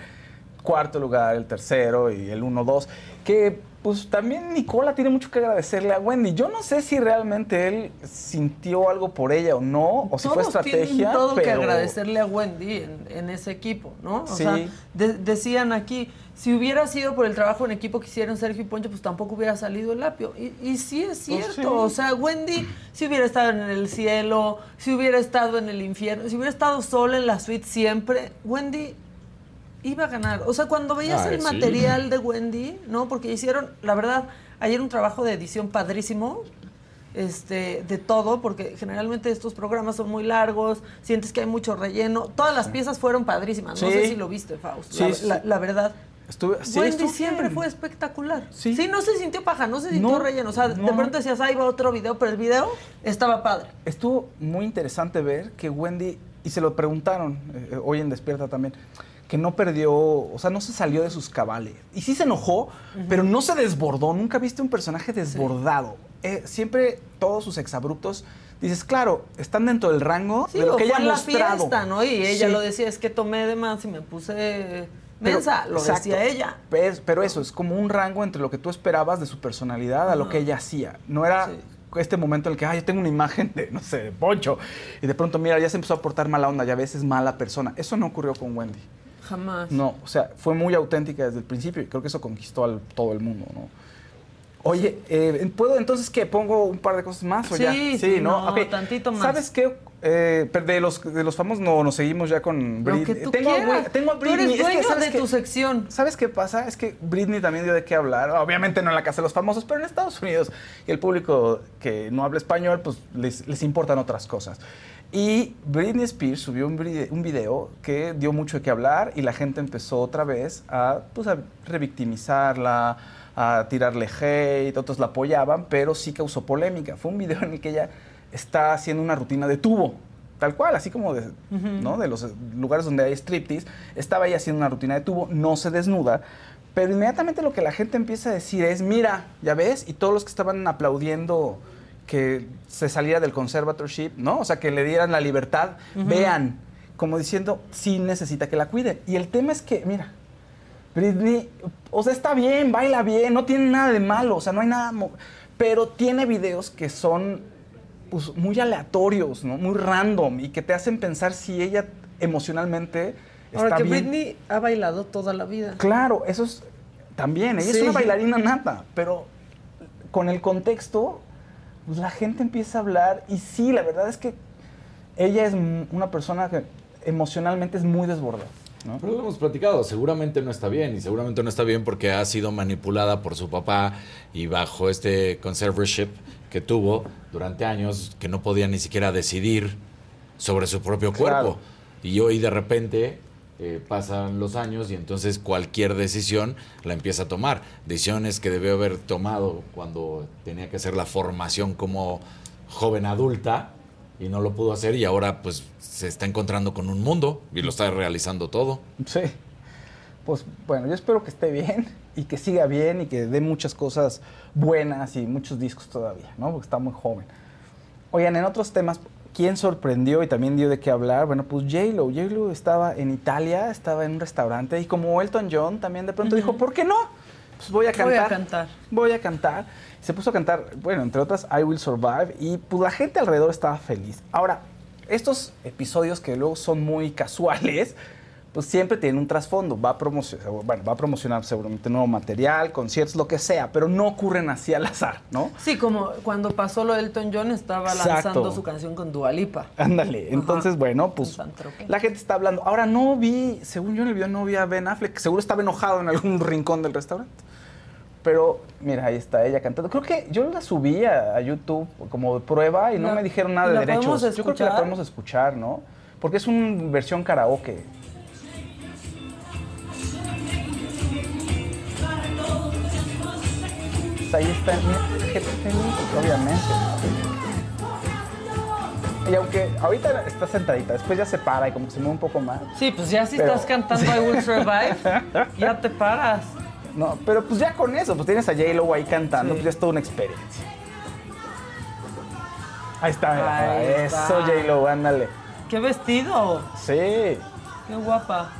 cuarto lugar, el tercero y el uno, dos. Que pues también Nicola tiene mucho que agradecerle a Wendy. Yo no sé si realmente él sintió algo por ella o no, o si fue estrategia. tienen todo que agradecerle a Wendy en, en ese equipo, ¿no? O Sí. sea, de- decían aquí, si hubiera sido por el trabajo en equipo que hicieron Sergio y Poncho, pues tampoco hubiera salido el apio. Y, y sí es cierto, sí. o sea, Wendy si hubiera estado en el cielo, si hubiera estado en el infierno, si hubiera estado sola en la suite siempre, Wendy iba a ganar. O sea, cuando veías Ay, el sí. material de Wendy, ¿no? Porque hicieron, la verdad, ayer un trabajo de edición padrísimo este, de todo, porque generalmente estos programas son muy largos, sientes que hay mucho relleno. Todas las piezas fueron padrísimas. No Sí. sé si lo viste, Faust. La, la- la verdad. Estuve, sí, Wendy siempre bien. fue espectacular. Sí. Sí. no se sintió paja, no se sintió No, relleno. O sea, de pronto decías, ahí va otro video, pero el video estaba padre. Estuvo muy interesante ver que Wendy, y se lo preguntaron eh, hoy en Despierta también, que no perdió, o sea, no se salió de sus cabales. Y sí se enojó, pero no se desbordó. Nunca viste un personaje desbordado. Eh, siempre todos sus exabruptos, dices, claro, están dentro del rango Sí, de lo que ella ha mostrado. fiesta, ¿no? Y ella Sí. lo decía, es que tomé de más y me puse mensa. Lo exacto. decía ella. Pero, pero eso, es como un rango entre lo que tú esperabas de su personalidad a lo que ella hacía. No era Sí. este momento en el que, ay, yo tengo una imagen de, no sé, de Poncho. Y de pronto, mira, ya se empezó a portar mala onda, ya ves, es mala persona. Eso no ocurrió con Wendy. Jamás. No, o sea, fue muy auténtica desde el principio y creo que eso conquistó a todo el mundo, ¿no? Oye, eh, ¿puedo entonces que pongo un par de cosas más o Sí, ya? sí, no, tantito más. ¿Sabes qué? Eh, de los, de los famosos no, nos seguimos ya con Lo Britney. que tú tengo, a quieras. Bri- tengo a Tú Britney. eres Es que, dueño ¿sabes de tu sección. ¿Sabes qué pasa? Es que Britney también dio de qué hablar. Obviamente no en la casa de los famosos, pero en Estados Unidos. Y el público que no habla español, pues les, les importan otras cosas. Y Britney Spears subió un video que dio mucho de qué hablar y la gente empezó otra vez a, pues, a revictimizarla, a tirarle hate, otros la apoyaban, pero sí causó polémica. Fue un video en el que ella está haciendo una rutina de tubo, tal cual, así como de, ¿no? de los lugares donde hay striptease. Estaba ella haciendo una rutina de tubo, no se desnuda, pero inmediatamente lo que la gente empieza a decir es, mira, ya ves, y todos los que estaban aplaudiendo que se saliera del conservatorship, ¿no? O sea, que le dieran la libertad. Vean, como diciendo, sí necesita que la cuiden. Y el tema es que, mira, Britney, o sea, está bien, baila bien, no tiene nada de malo, o sea, no hay nada... Pero tiene videos que son pues, muy aleatorios, ¿no? Muy random y que te hacen pensar si ella emocionalmente Ahora está que bien. Britney ha bailado toda la vida. Claro, eso es también. Ella es una bailarina nata, pero con el contexto, pues la gente empieza a hablar y sí, la verdad es que ella es una persona que emocionalmente es muy desbordada. ¿No? Pero lo hemos platicado, seguramente no está bien y seguramente no está bien porque ha sido manipulada por su papá y bajo este conservatorship que tuvo durante años que no podía ni siquiera decidir sobre su propio cuerpo. Claro. Y hoy de repente eh, pasan los años y entonces cualquier decisión la empieza a tomar. Decisiones que debió haber tomado cuando tenía que hacer la formación como joven adulta y no lo pudo hacer y ahora pues se está encontrando con un mundo y lo está realizando todo. Sí. Pues bueno, yo espero que esté bien y que siga bien y que dé muchas cosas buenas y muchos discos todavía, ¿no? Porque está muy joven. Oigan, en otros temas, ¿quién sorprendió y también dio de qué hablar? Bueno, pues J-Lo. J-Lo estaba en Italia, estaba en un restaurante y como Elton John también de pronto dijo, ¿por qué no? Pues voy a cantar. Voy a cantar. Voy a cantar. Se puso a cantar, bueno, entre otras, I Will Survive y pues la gente alrededor estaba feliz. Ahora, estos episodios que luego son muy casuales, pues siempre tienen un trasfondo. Va a promocionar, bueno, va a promocionar seguramente nuevo material, conciertos, lo que sea, pero no ocurren así al azar, ¿no? Sí, como cuando pasó lo de Elton John estaba Exacto. lanzando su canción con Dualipa. Ándale, entonces, bueno, pues la gente está hablando. Ahora no vi, según yo en el video no vi a Ben Affleck, seguro estaba enojado en algún rincón del restaurante. Pero mira, ahí está ella cantando. Creo que yo la subí a, a YouTube como prueba y no me dijeron nada ¿y de derechos. Yo creo que la podemos escuchar, ¿no? Porque es una versión karaoke. Ahí está, gente feliz, obviamente. Y aunque ahorita está sentadita, después ya se para y como que se mueve un poco más. Sí, pues ya si Pero- estás cantando I Will Survive, ya te paras. No, pero pues ya con eso, pues tienes a J-Lo ahí cantando, Sí. pues ya es toda una experiencia. Ahí está, mira, Ahí eso. J-Lo, ándale. ¡Qué vestido! Sí. ¡Qué guapa!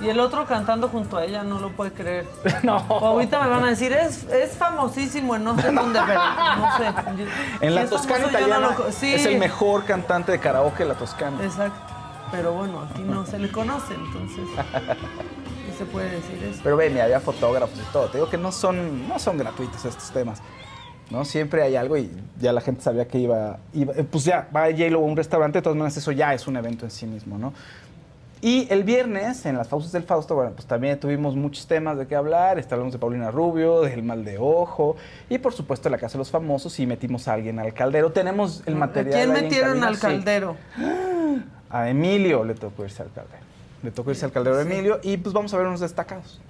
Y el otro cantando junto a ella, no lo puede creer. No. Ahorita me van a decir, es, es famosísimo en no sé dónde, pero no sé. Yo- En la Toscana famoso, no italiana lo sí, es el mejor cantante de karaoke de la Toscana. Exacto. Pero bueno, aquí no se le conoce, entonces. ¿Qué se puede decir eso? Pero ve, mira, había fotógrafos y todo. Te digo que no son, no son gratuitos estos temas. ¿no? Siempre hay algo y ya la gente sabía que iba, iba- pues ya, va J-Lo a un restaurante, de todas maneras eso ya es un evento en sí mismo, ¿no? Y el viernes, en las pausas del Fausto, bueno, pues también tuvimos muchos temas de qué hablar. Hablamos de Paulina Rubio, del mal de ojo y por supuesto de la Casa de los Famosos y metimos a alguien al caldero. Tenemos el ¿A material. quién ahí metieron al sí. caldero? A Emilio le tocó irse al caldero. Le tocó irse al caldero de Emilio y pues vamos a ver unos destacados.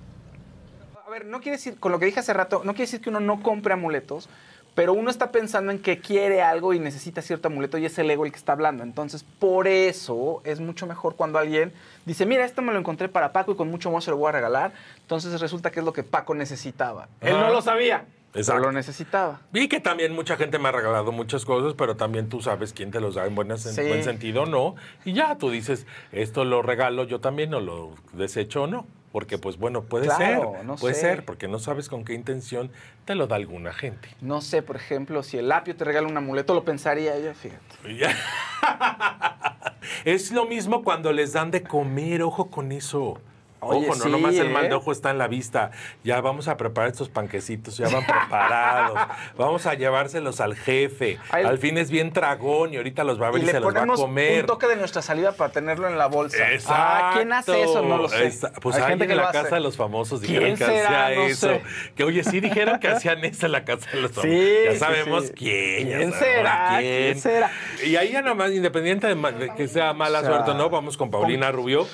A ver, no quiere decir, con lo que dije hace rato, no quiere decir que uno no compre amuletos, pero uno está pensando en que quiere algo y necesita cierto amuleto y es el ego el que está hablando. Entonces, por eso es mucho mejor cuando alguien dice, mira, esto me lo encontré para Paco y con mucho amor se lo voy a regalar. Entonces resulta que es lo que Paco necesitaba. Él no Ah. lo sabía, pero Exacto. lo necesitaba. Vi que también mucha gente me ha regalado muchas cosas, pero también tú sabes quién te los da en, buenas- en Sí. buen sentido o no. Y ya tú dices, esto lo regalo yo también o lo desecho o no. Porque pues bueno, puede Claro, ser. no puede sé. ser, porque no sabes con qué intención te lo da alguna gente. No sé, por ejemplo, si el apio te regala un amuleto, lo pensaría yo, fíjate. Es lo mismo cuando les dan de comer, ojo con eso. Oye, Ojo, no sí, nomás el ¿eh? mal de ojo está en la vista. Ya vamos a preparar estos panquecitos, ya van preparados. vamos a llevárselos al jefe. Ay, al fin es bien tragón y ahorita los va a ver Y y, le se los va a comer. un toque de nuestra saliva para tenerlo en la bolsa. Exacto. Ah, ¿quién hace eso? No lo sé. Esa- Pues Hay gente que en la casa de los famosos ¿Quién dijeron que hacía No eso. sé. Que oye, sí dijeron que hacían eso en la casa de los famosos. Sí, ya sabemos sí. quién. ¿Quién será? quién. ¿Quién será? Y ahí ya nomás, independiente de, que sea mala O sea, suerte o no, vamos con Paulina Rubio.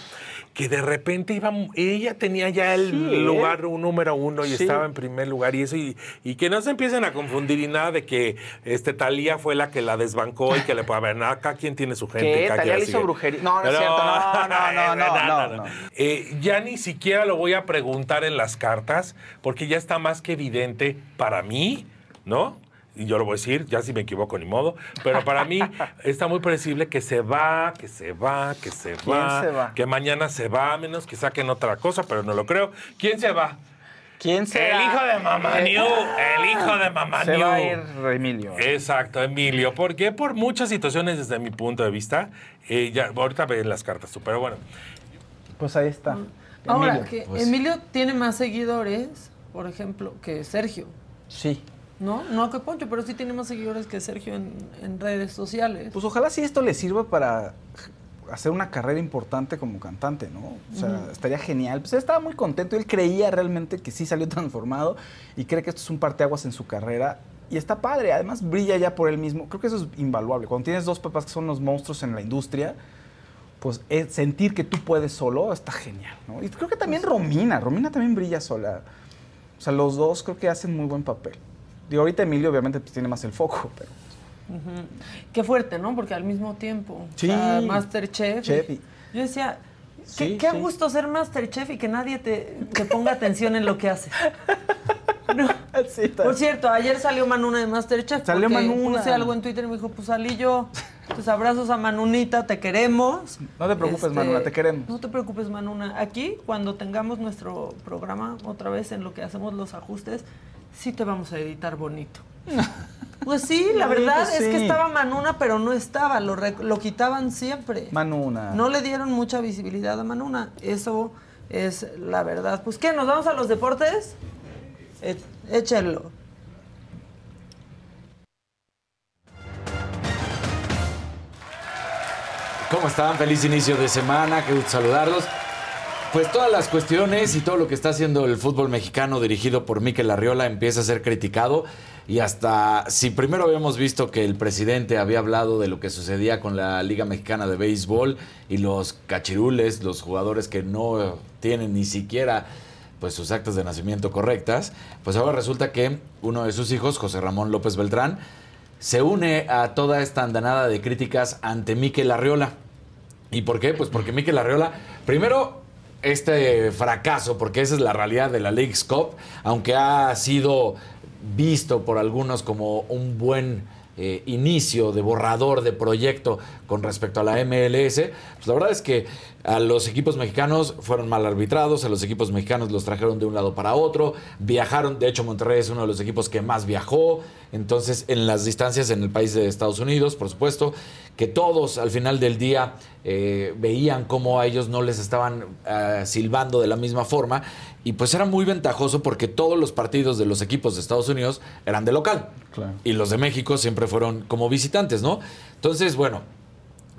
Que de repente iba, ella tenía ya el Sí, ¿eh? lugar un número uno y Sí. estaba en primer lugar y eso, y, y que no se empiecen a confundir y nada de que este Talía fue la que la desbancó y que le puede ver, nada, acá quien tiene su gente. ¿Qué? Talía le hizo brujería. No, no es Pero- cierto. No, no, no, no, no, no. Eh, ya ni siquiera lo voy a preguntar en las cartas, porque ya está más que evidente para mí, ¿no? Y yo lo voy a decir, ya si me equivoco ni modo, pero para mí está muy predecible que se va, que se va, que se ¿Quién va, se va? que mañana se va, a menos que saquen otra cosa, pero no lo creo. ¿Quién se va? ¿Quién será? El hijo de Mamá New, el hijo de Mamá Se va a New. ir Emilio. Exacto, Emilio. Porque por muchas situaciones desde mi punto de vista, eh, ya, ahorita ven las cartas tú, pero bueno. Pues ahí está. Ahora, Emilio. que Pues- Emilio tiene más seguidores, por ejemplo, que Sergio. Sí. ¿No? No que Poncho, pero sí tiene más seguidores que Sergio en, en redes sociales. Pues ojalá sí esto le sirva para hacer una carrera importante como cantante, ¿no? O sea, estaría genial. Pues él estaba muy contento, él creía realmente que sí salió transformado y cree que esto es un parteaguas en su carrera. Y está padre, además brilla ya por él mismo. Creo que eso es invaluable. Cuando tienes dos papás que son los monstruos en la industria, pues eh, sentir que tú puedes solo está genial, ¿no? Y creo que también Romina, Romina también brilla sola. O sea, los dos creo que hacen muy buen papel. Digo, ahorita Emilio obviamente pues, tiene más el foco, pero... Qué fuerte, ¿no? Porque al mismo tiempo. Sí. O sea, Masterchef. Chef y- Yo decía, qué, Sí, qué a sí. gusto ser Masterchef y que nadie te, te ponga atención en lo que haces. No. Por cierto, ayer salió Manuna de Masterchef. Salió Manuna. Puse algo en Twitter y me dijo, pues salí yo. Pues abrazos a Manunita, te queremos. No te preocupes, Manuna, te queremos. No te preocupes, Manuna. Aquí, cuando tengamos nuestro programa otra vez en lo que hacemos los ajustes, sí te vamos a editar bonito. Pues sí, la Sí, verdad es que estaba Manuna, pero no estaba, lo, lo quitaban siempre. Manuna. No le dieron mucha visibilidad a Manuna, eso es la verdad. Pues ¿qué? ¿Nos vamos a los deportes? Eh, échenlo. ¿Cómo están? Feliz inicio de semana, qué gusto saludarlos. Pues todas las cuestiones y todo lo que está haciendo el fútbol mexicano dirigido por Mikel Arriola empieza a ser criticado y hasta si primero habíamos visto que el presidente había hablado de lo que sucedía con la Liga Mexicana de Béisbol y los cachirules, los jugadores que no tienen ni siquiera pues sus actas de nacimiento correctas, pues ahora resulta que uno de sus hijos, José Ramón López Beltrán, se une a toda esta andanada de críticas ante Mikel Arriola. ¿Y por qué? Pues porque Mikel Arriola, primero, este fracaso, porque esa es la realidad de la League's Cup, aunque ha sido visto por algunos como un buen eh, inicio de borrador de proyecto con respecto a la MLS, pues la verdad es que a los equipos mexicanos fueron mal arbitrados, a los equipos mexicanos los trajeron de un lado para otro, viajaron, de hecho Monterrey es uno de los equipos que más viajó, entonces en las distancias en el país de Estados Unidos, por supuesto, que todos al final del día eh, veían cómo a ellos no les estaban eh, silbando de la misma forma y pues era muy ventajoso porque todos los partidos de los equipos de Estados Unidos eran de local Claro. y los de México siempre fueron como visitantes, ¿no? Entonces, bueno,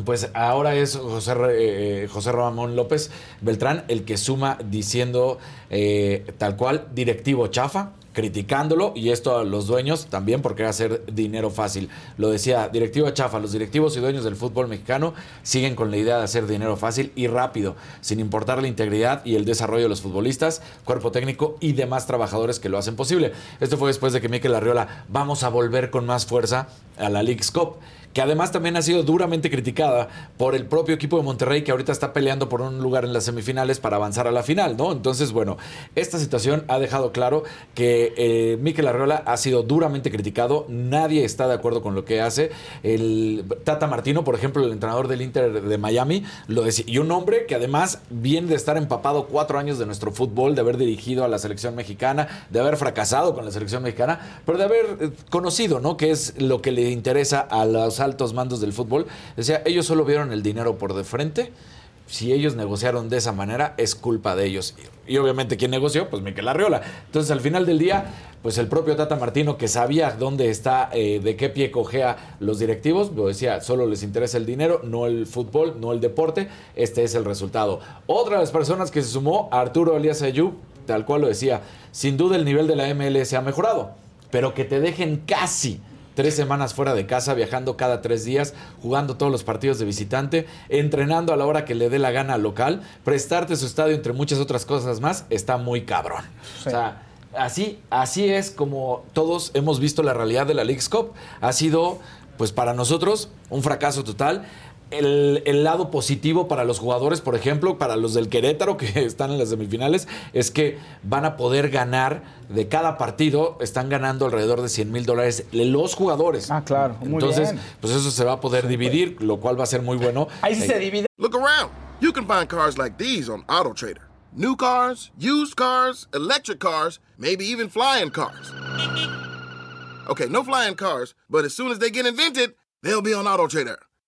pues ahora es José, eh, José Ramón López Beltrán el que suma diciendo eh, tal cual directivo chafa, criticándolo y esto a los dueños también porque va a dinero fácil. Lo decía, directivo chafa, los directivos y dueños del fútbol mexicano siguen con la idea de hacer dinero fácil y rápido, sin importar la integridad y el desarrollo de los futbolistas, cuerpo técnico y demás trabajadores que lo hacen posible. Esto fue después de que Mikel Arriola vamos a volver con más fuerza a la League's Cup que además también ha sido duramente criticada por el propio equipo de Monterrey que ahorita está peleando por un lugar en las semifinales para avanzar a la final, ¿no? Entonces, bueno, esta situación ha dejado claro que eh, Mikel Arriola ha sido duramente criticado, nadie está de acuerdo con lo que hace. El Tata Martino, por ejemplo, el entrenador del Inter de Miami, lo decía, y un hombre que además viene de estar empapado cuatro años de nuestro fútbol, de haber dirigido a la selección mexicana, de haber fracasado con la selección mexicana, pero de haber eh, conocido, ¿no? Que es lo que le interesa a los altos mandos del fútbol. Decía, ellos solo vieron el dinero por de frente. Si ellos negociaron de esa manera, es culpa de ellos. Y, obviamente, ¿quién negoció? Pues Miquel Arriola. Entonces, al final del día, pues el propio Tata Martino, que sabía dónde está, eh, de qué pie cojea los directivos, lo decía, solo les interesa el dinero, no el fútbol, no el deporte. Este es el resultado. Otra de las personas que se sumó, Arturo Elías Ayub, tal cual lo decía, sin duda el nivel de la MLS ha mejorado, pero que te dejen casi tres semanas fuera de casa, viajando cada tres días, jugando todos los partidos de visitante, entrenando a la hora que le dé la gana al local, prestarte su estadio, entre muchas otras cosas más, está muy cabrón. O sea, así, así es como todos hemos visto la realidad de la League's Cup. Ha sido, pues para nosotros, un fracaso total. El, el lado positivo para los jugadores, por ejemplo, para los del Querétaro que están en las semifinales, es que van a poder ganar de cada partido, están ganando alrededor de 100 mil dólares los jugadores. Ah, claro, muy Entonces, bien. pues eso se va a poder dividir, lo cual va a ser muy bueno. Ahí sí Eh, se divide. Look around. You can find cars like these on AutoTrader. New cars, used cars, electric cars, maybe even flying cars. Okay, no flying cars, but as soon as they get invented, they'll be on AutoTrader.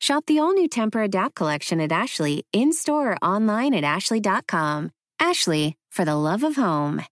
Shop the all new Temper Adapt collection at Ashley in store or online at ashley.com. Ashley, for the love of home.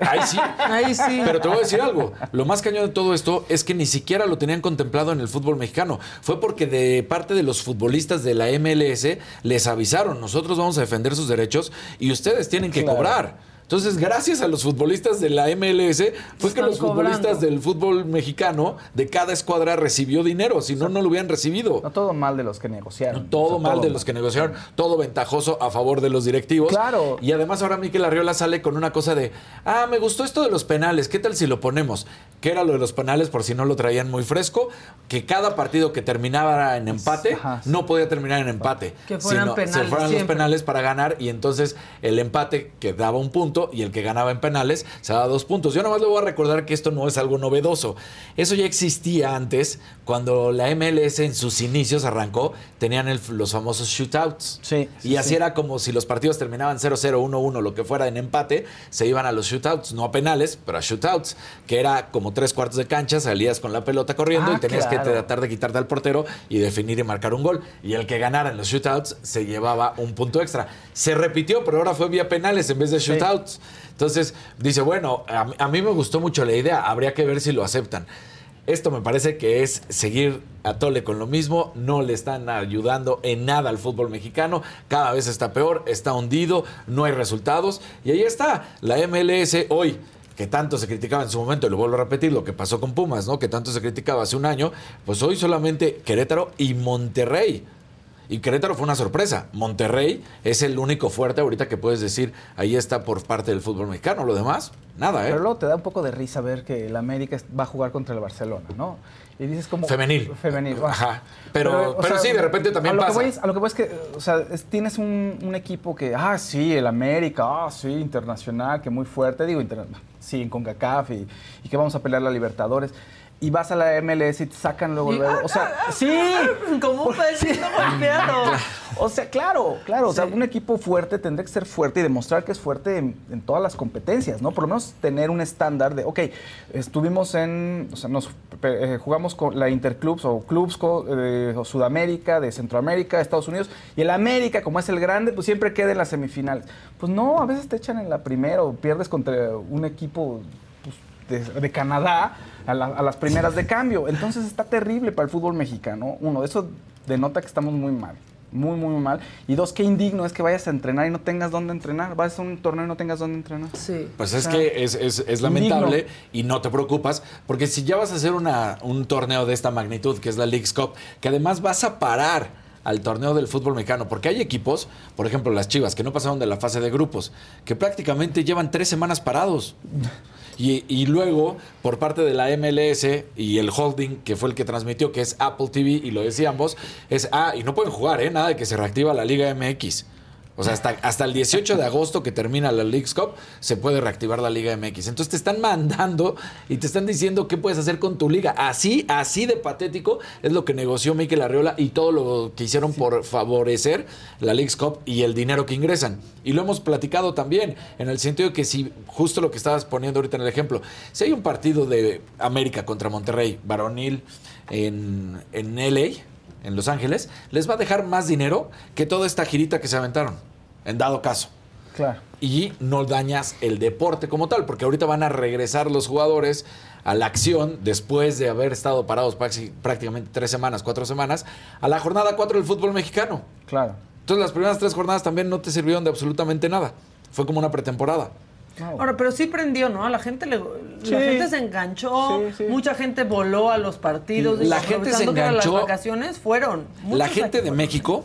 Ahí sí. Ahí sí. Pero te voy a decir algo. Lo más cañón de todo esto es que ni siquiera lo tenían contemplado en el fútbol mexicano. Fue porque de parte de los futbolistas de la MLS les avisaron, nosotros vamos a defender sus derechos y ustedes tienen que Claro. cobrar. Entonces, gracias a los futbolistas de la MLS, fue que los futbolistas del fútbol mexicano de cada escuadra recibió dinero, si no, no lo hubieran recibido. No todo mal de los que negociaron. Todo O sea, mal de los que negociaron, todo ventajoso a favor de los directivos. Claro. Y además ahora Miquel Arriola sale con una cosa de, ah, me gustó esto de los penales, ¿qué tal si lo ponemos? ¿Qué era lo de los penales por si no lo traían muy fresco? Que cada partido que terminaba en empate Ajá. no podía terminar en empate. Que fueran sino penales Se fueran los penales para ganar y entonces el empate que daba un punto y el que ganaba en penales se daba dos puntos. Yo nomás le voy a recordar que esto no es algo novedoso. Eso ya existía antes cuando la MLS en sus inicios arrancó, tenían el- los famosos shootouts. Sí, sí, y así sí. era como si los partidos terminaban 0-0, 1-1, lo que fuera en empate, se iban a los shootouts, no a penales, pero a shootouts, que era como tres cuartos de cancha, salías con la pelota corriendo Ah, y tenías que tratar de quitarte al portero y definir y marcar un gol. Y el que ganara en los shootouts se llevaba un punto extra. Se repitió, pero ahora fue vía penales en vez de Sí. Entonces dice, bueno, a, mí- a mí me gustó mucho la idea, habría que ver si lo aceptan. Esto me parece que es seguir a Tole con lo mismo, no le están ayudando en nada al fútbol mexicano, cada vez está peor, está hundido, no hay resultados y ahí está, la MLS hoy que tanto se criticaba en su momento, y lo vuelvo a repetir, lo que pasó con Pumas, ¿no? Que tanto se criticaba hace un año, pues hoy solamente Querétaro y Monterrey. Y Querétaro fue una sorpresa. Monterrey es el único fuerte ahorita que puedes decir, ahí está por parte del fútbol mexicano. Lo demás, nada, ¿eh? Pero luego te da un poco de risa ver que el América va a jugar contra el Barcelona, ¿no? Y dices como... Femenil. Femenil. bueno. Ajá. Pero- pero sí, de repente también a lo pasa. Que voy es, a lo que voy es que, o sea, es- tienes un, un equipo que, ah, sí, el América, ah, sí, internacional, que muy fuerte, digo, interna- sí, en CONCACAF y, y que vamos a pelear la Libertadores. Y vas a la MLS y te sacan luego, Y- luego, o sea, sí. Como un pesito golpeado. O sea, claro, claro. O sea, un equipo fuerte tendría que ser fuerte y demostrar que es fuerte en, en todas las competencias, ¿no? Por lo menos tener un estándar de, ok, estuvimos en, o sea, nos eh, jugamos con la Interclubs o Clubs co- de Sudamérica, de Centroamérica, de Estados Unidos, y el América, como es el grande, pues siempre queda en las semifinales. Pues no, a veces te echan en la primera o pierdes contra un equipo de, de Canadá a, la- a las primeras de cambio. Entonces está terrible para el fútbol mexicano. Uno, eso denota que estamos muy mal. Muy, muy mal. Y dos, qué indigno es que vayas a entrenar y no tengas dónde entrenar. Vas a un torneo y no tengas dónde entrenar. Sí. Pues es que es, es- es lamentable y no te preocupas, porque si ya vas a hacer una, un torneo de esta magnitud, que es la League's Cup, que además vas a parar al torneo del fútbol mexicano, porque hay equipos, por ejemplo las Chivas, que no pasaron de la fase de grupos, que prácticamente llevan tres semanas parados. Y, y luego, por parte de la MLS y el holding, que fue el que transmitió, que es Apple TV, y lo decíamos, es, ah, y no pueden jugar, ¿eh? Nada de que se reactiva la Liga MX. O sea, hasta, hasta el 18 de agosto que termina la League's Cup, se puede reactivar la Liga MX. Entonces te están mandando y te están diciendo qué puedes hacer con tu liga. Así, así de patético es lo que negoció Mikel Arriola y todo lo que hicieron por favorecer la League's Cup y el dinero que ingresan. Y lo hemos platicado también, en el sentido de que si, justo lo que estabas poniendo ahorita en el ejemplo, si hay un partido de América contra Monterrey, varonil, en, en LA, en Los Ángeles, les va a dejar más dinero que toda esta girita que se aventaron, en dado caso. Claro. Y no dañas el deporte como tal, porque ahorita van a regresar los jugadores a la acción después de haber estado parados prácticamente tres semanas, cuatro semanas, a la jornada cuatro del fútbol mexicano. Claro. Entonces las primeras tres jornadas también no te sirvieron de absolutamente nada. Fue como una pretemporada. Ahora, pero sí prendió, ¿no? A la gente le, Sí. la gente se enganchó, mucha gente voló a los partidos. La gente se enganchó. Las vacaciones fueron. La gente de México,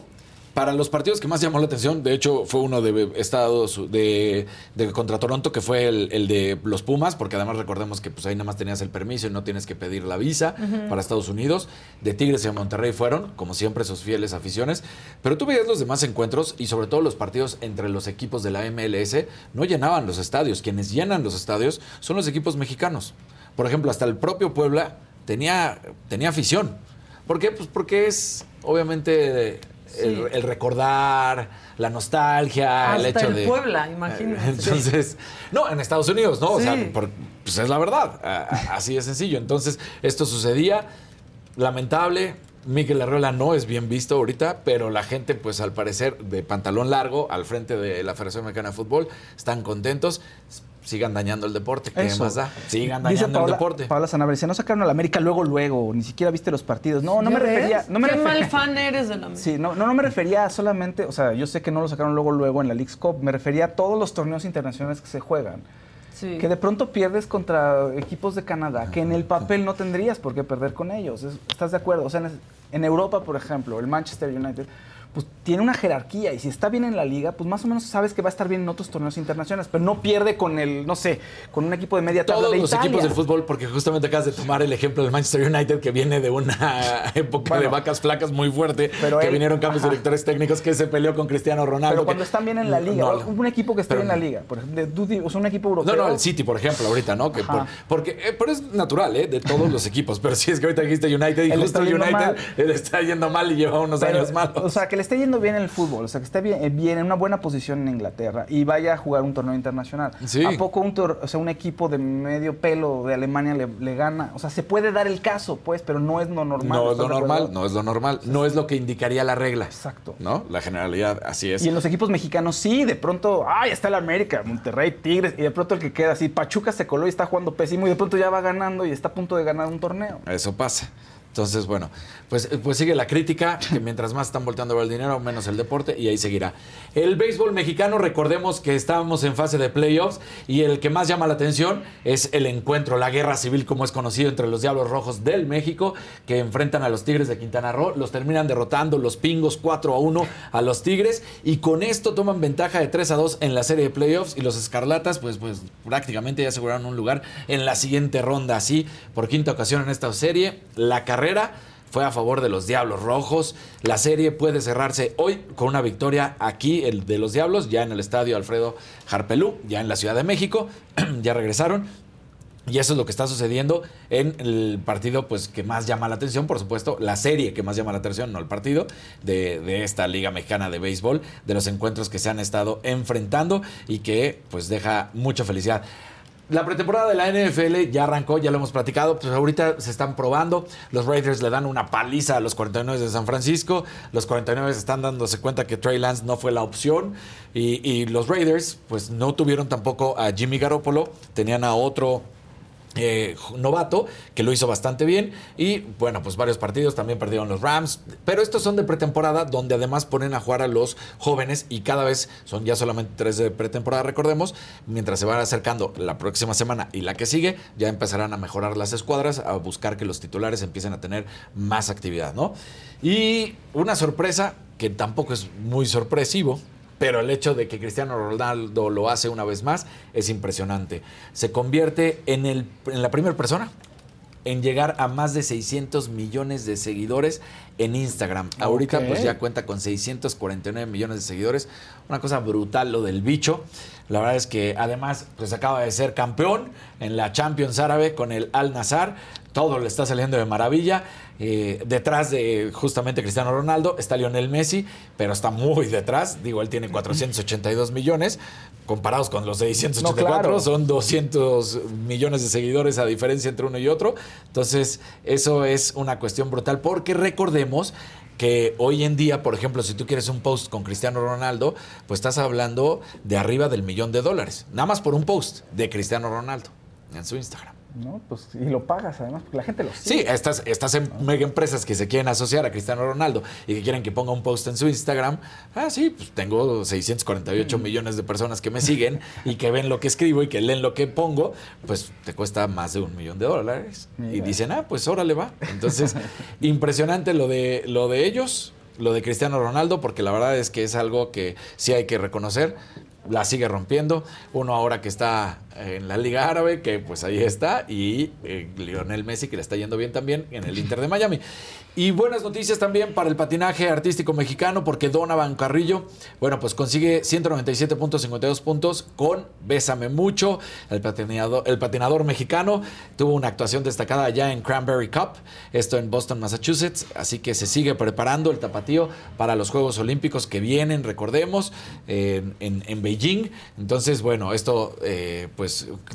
para los partidos que más llamó la atención, de hecho fue uno de Estados de, de contra Toronto, que fue el, el de los Pumas, porque además recordemos que pues ahí nada más tenías el permiso y no tienes que pedir la visa para Estados Unidos. De Tigres y de Monterrey fueron, como siempre, sus fieles aficiones. Pero tú veías los demás encuentros y sobre todo los partidos entre los equipos de la MLS, no llenaban los estadios. Quienes llenan los estadios son los equipos mexicanos. Por ejemplo, hasta el propio Puebla tenía, tenía afición. ¿Por qué? Pues porque es, obviamente, Sí. el recordar, la nostalgia, el hecho el de... Puebla, imagínate. Entonces, no, en Estados Unidos, ¿no? O sea, por- pues es la verdad. Así de sencillo. Entonces, esto sucedía. Lamentable. Miguel Arreola no es bien visto ahorita, pero la gente, pues al parecer, de pantalón largo, al frente de la Federación Mexicana de Fútbol, están contentos. Sigan dañando el deporte. ¿Qué Eso. más da? Sigan Dice dañando el deporte. Paola Sanabria, dice, no sacaron a la América luego, luego, ni siquiera viste los partidos. No, no ¿Ya me refería... No me Qué refería- mal fan eres de la Sí, no, no, no me refería solamente, o sea, yo sé que no lo sacaron luego, luego en la League's Cup, me refería a todos los torneos internacionales que se juegan. Sí. Que de pronto pierdes contra equipos de Canadá, que en el papel no tendrías por qué perder con ellos. Es- ¿Estás de acuerdo? O sea, en, en Europa, por ejemplo, el Manchester United, pues tiene una jerarquía y si está bien en la liga, pues más o menos sabes que va a estar bien en otros torneos internacionales, pero no pierde con el, no sé, con un equipo de media tabla Todos de los Italia. equipos del fútbol, porque justamente acabas de tomar el ejemplo del Manchester United, que viene de una época de vacas flacas muy fuerte, Pero que él- vinieron cambios ajá. directores técnicos, que se peleó con Cristiano Ronaldo. Pero cuando que- están bien en la liga, No, un equipo que bien en la liga, por ejemplo, de- o sea, un equipo europeo. No, no, el City, por ejemplo, ahorita, ¿no? Que Ajá. por- porque, eh, pero es natural, ¿eh? De todos los equipos. Pero sí es que ahorita dijiste United y Él justo está el United mal. él está yendo mal y lleva unos Pero, años malos. O sea, que le esté yendo bien en el fútbol, o sea, que esté bien, eh, bien en una buena posición en Inglaterra y vaya a jugar un torneo internacional. Sí. ¿A poco un, o sea, un equipo de medio pelo de Alemania le, le gana? O sea, se puede dar el caso, pues, pero no es lo normal. no es ¿estás lo normal, no es lo normal, no es lo que indicaría la regla. Exacto. ¿No? La generalidad, así es. Y en los equipos mexicanos sí, de pronto, ay, está el América, Monterrey, Tigres, y de pronto el que queda así, Pachuca se coló y está jugando pésimo y de pronto ya va ganando y está a punto de ganar un torneo. Eso pasa. Entonces, bueno, pues, pues sigue la crítica, que mientras más están volteando a ver el dinero, menos el deporte, y ahí seguirá. El béisbol mexicano, recordemos que estábamos en fase de playoffs, y el que más llama la atención es el encuentro, la guerra civil, como es conocido, entre los Diablos Rojos del México, que enfrentan a los Tigres de Quintana Roo, los terminan derrotando los Pingos 4 a 1 a los Tigres, y con esto toman ventaja de 3 a 2 en la serie de playoffs, y los Escarlatas, pues, pues prácticamente ya aseguraron un lugar en la siguiente ronda, así, por quinta ocasión en esta serie, la carrera fue a favor de los Diablos Rojos. La serie puede cerrarse hoy con una victoria aquí, el de los Diablos, ya en el estadio Alfredo Jarpelú, ya en la Ciudad de México. ya regresaron. Y eso es lo que está sucediendo en el partido pues, que más llama la atención, por supuesto, la serie que más llama la atención, no el partido, de, de esta Liga Mexicana de Béisbol, de los encuentros que se han estado enfrentando y que pues deja mucha felicidad. La pretemporada de la NFL ya arrancó, ya lo hemos platicado, pues ahorita se están probando. Los Raiders le dan una paliza a los 49 de San Francisco. Los 49 están dándose cuenta que Trey Lance no fue la opción. Y, y los Raiders, pues no tuvieron tampoco a Jimmy Garoppolo, tenían a otro eh, novato que lo hizo bastante bien. Y bueno pues varios partidos también perdieron los Rams. Pero estos son de pretemporada donde además ponen a jugar a los jóvenes y cada vez son ya solamente tres de pretemporada recordemos. Mientras se van acercando la próxima semana y la que sigue ya empezarán a mejorar las escuadras a buscar que los titulares empiecen a tener más actividad no y una sorpresa que tampoco es muy sorpresivo pero el hecho de que Cristiano Ronaldo lo hace una vez más es impresionante. Se convierte en, el, en la primera persona en llegar a más de 600 millones de seguidores en Instagram. Ahorita pues ya cuenta con 649 millones de seguidores. Una cosa brutal lo del bicho. La verdad es que además pues acaba de ser campeón en la Champions Árabe con el Al Nazar. Todo le está saliendo de maravilla. Eh, detrás de justamente Cristiano Ronaldo está Lionel Messi, pero está muy detrás. Digo, él tiene 482 millones. Comparados con los 684, No, claro. son 200 millones de seguidores a diferencia entre uno y otro. Entonces, eso es una cuestión brutal porque recordemos que hoy en día, por ejemplo, si tú quieres un post con Cristiano Ronaldo, pues estás hablando de arriba del millón de dólares. Nada más por un post de Cristiano Ronaldo en su Instagram. ¿No? Pues, y lo pagas además, porque la gente lo Sí, sigue. estas, estas em- mega empresas que se quieren asociar a Cristiano Ronaldo y que quieren que ponga un post en su Instagram, ah, sí, pues tengo 648 millones de personas que me siguen y que ven lo que escribo y que leen lo que pongo, pues te cuesta más de un millón de dólares. Y dicen, ah, pues órale va. Entonces, impresionante lo de, lo de ellos, lo de Cristiano Ronaldo, porque la verdad es que es algo que sí hay que reconocer. La sigue rompiendo. Uno ahora que está en la Liga Árabe, que pues ahí está, y eh, Lionel Messi, que le está yendo bien también en el Inter de Miami. Y buenas noticias también para el patinaje artístico mexicano, porque Donovan Carrillo, bueno, pues consigue 197.52 puntos con Bésame Mucho. El patinador, el patinador mexicano tuvo una actuación destacada allá en Cranberry Cup, esto en Boston, Massachusetts. Así que se sigue preparando el tapatío para los Juegos Olímpicos que vienen, recordemos, en, en- en Beijing. Entonces, bueno, esto, eh, pues,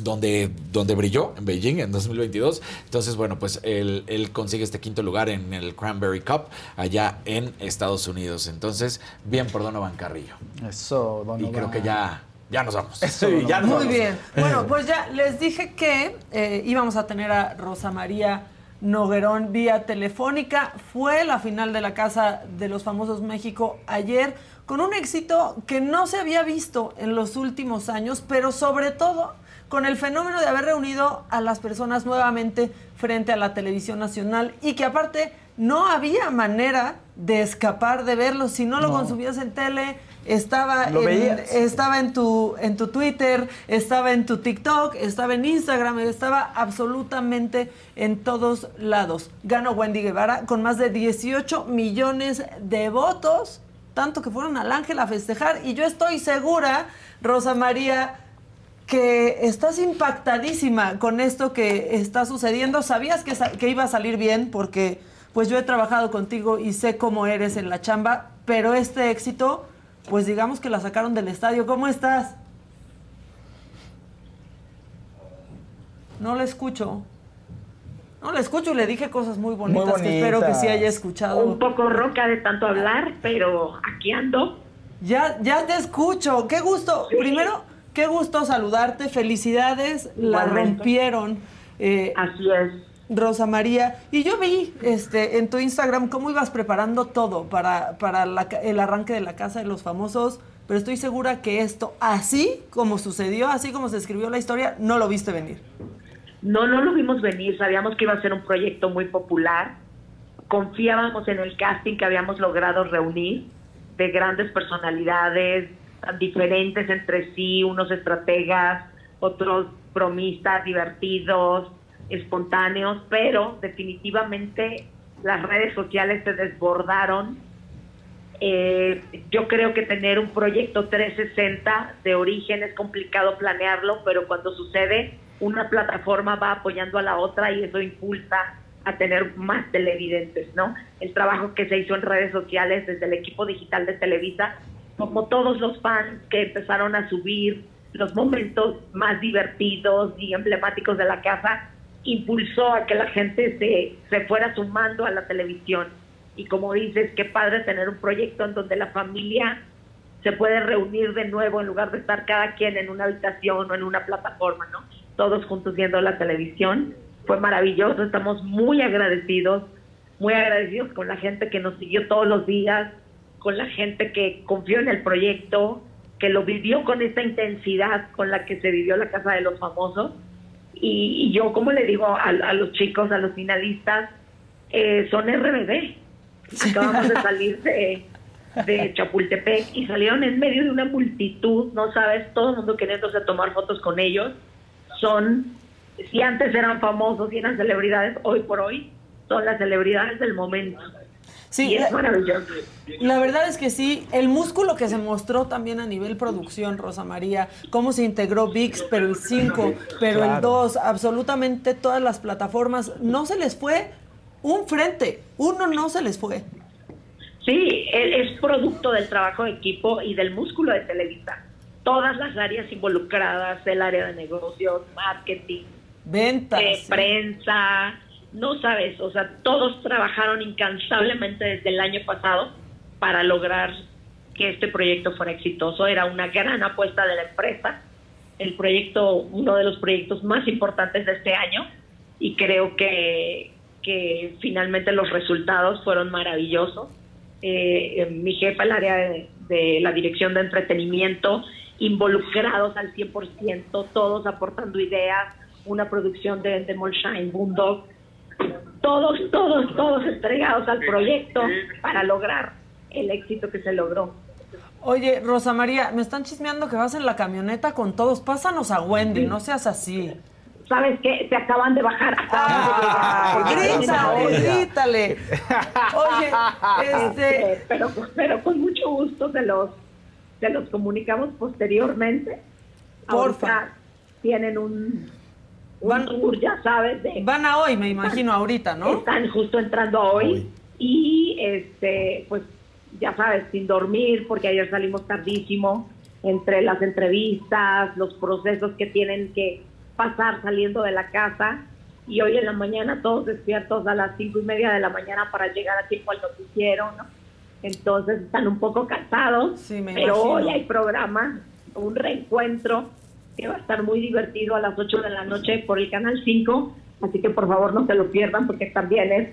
donde, donde brilló, en Beijing, en 2022. Entonces, bueno, pues él, él consigue este quinto lugar en el Cranberry Cup allá en Estados Unidos. Entonces, bien por Donovan Carrillo. Eso, Y Donovan. creo que ya, ya nos vamos. Eso, Sí, ya nos Muy vamos. bien. Bueno, pues ya les dije que eh, íbamos a tener a Rosa María Noguerón vía telefónica. Fue la final de la Casa de los Famosos México ayer con un éxito que no se había visto en los últimos años, pero sobre todo con el fenómeno de haber reunido a las personas nuevamente frente a la televisión nacional y que aparte no había manera de escapar de verlo. Si no lo No. consumías en tele, estaba Lo en, veías. estaba en tu, en tu Twitter, estaba en tu TikTok, estaba en Instagram, estaba absolutamente en todos lados. Ganó Wendy Guevara con más de 18 millones de votos, tanto que fueron al Ángel a festejar. Y yo estoy segura, Rosa María, que estás impactadísima con esto que está sucediendo. ¿Sabías que, iba a salir bien? Porque pues yo he trabajado contigo y sé cómo eres en la chamba, pero este éxito, pues digamos que la sacaron del estadio. ¿Cómo estás? No le escucho. No le escucho y le dije cosas muy bonitas, que espero que sí haya escuchado. Un poco roca de tanto hablar, pero aquí ando. Ya, ya te escucho. Qué gusto. Primero, qué gusto saludarte. Felicidades. La rompieron. eh, Así es. Rosa María. Y yo vi este, en tu Instagram cómo ibas preparando todo para, para la el arranque de la Casa de los Famosos. Pero estoy segura que esto, así como sucedió, así como se escribió la historia, no lo viste venir. No, no lo vimos venir, sabíamos que iba a ser un proyecto muy popular, confiábamos en el casting que habíamos logrado reunir de grandes personalidades, diferentes entre sí, unos estrategas, otros bromistas, divertidos, espontáneos, pero definitivamente las redes sociales se desbordaron. Eh, yo creo que tener un proyecto 360 de origen es complicado planearlo, pero cuando sucede, una plataforma va apoyando a la otra y eso impulsa a tener más televidentes, ¿no? El trabajo que se hizo en redes sociales desde el equipo digital de Televisa, como todos los fans que empezaron a subir los momentos más divertidos y emblemáticos de la casa, impulsó a que la gente se, se fuera sumando a la televisión. Y como dices, qué padre tener un proyecto en donde la familia se puede reunir de nuevo en lugar de estar cada quien en una habitación o en una plataforma, ¿no? Todos juntos viendo la televisión. Fue maravilloso, estamos muy agradecidos, muy agradecidos con la gente que nos siguió todos los días, con la gente que confió en el proyecto, que lo vivió con esta intensidad con la que se vivió la Casa de los Famosos. Y, y yo, como le digo a, a los chicos, a los finalistas, eh, son RBD. Acabamos de salir de, de Chapultepec y salieron en medio de una multitud, no sabes, todo el mundo queriéndose tomar fotos con ellos. Son, si antes eran famosos y eran celebridades, hoy por hoy son las celebridades del momento. Sí, y es la- maravilloso. La verdad es que sí, el músculo que se mostró también a nivel producción, Rosa María, cómo se integró VIX, pero el 5, pero el Claro. 2, absolutamente todas las plataformas, no se les fue un frente, uno no se les fue. Sí, e- es producto del trabajo de equipo y del músculo de Televisa. Todas las áreas involucradas, el área de negocios, marketing, Ventas. eh, sí. prensa, no sabes, o sea, todos trabajaron incansablemente desde el año pasado para lograr que este proyecto fuera exitoso. Era una gran apuesta de la empresa el proyecto, uno de los proyectos más importantes de este año y creo que, que finalmente los resultados fueron maravillosos. Eh, eh, mi jefa, el área de, de la dirección de entretenimiento, involucrados al 100%, todos aportando ideas, una producción de, de Molshine, Boondog, todos, todos, todos entregados al proyecto para lograr el éxito que se logró. Oye, Rosa María, me están chismeando que vas en la camioneta con todos. Pásanos a Wendy, no seas así. ¿Sabes qué? Se acaban de bajar. Ah, grítale, grítale. Oye, este... pero, pero con mucho gusto se los, se los comunicamos posteriormente. Porfa. Ahorita tienen un, un tour, ya sabes. De, Van a hoy, me imagino, ahorita, ¿no? Están justo entrando a hoy. Y, este, pues, ya sabes, sin dormir, porque ayer salimos tardísimo, entre las entrevistas, los procesos que tienen que pasar saliendo de la casa. Y hoy en la mañana todos despiertos a las cinco y media de la mañana para llegar a tiempo al noticiero, ¿no? Entonces están un poco cansados, Sí, me pero imagino. hoy hay programa, un reencuentro que va a estar muy divertido a las 8 de la noche por el Canal 5, así que por favor no se lo pierdan porque también es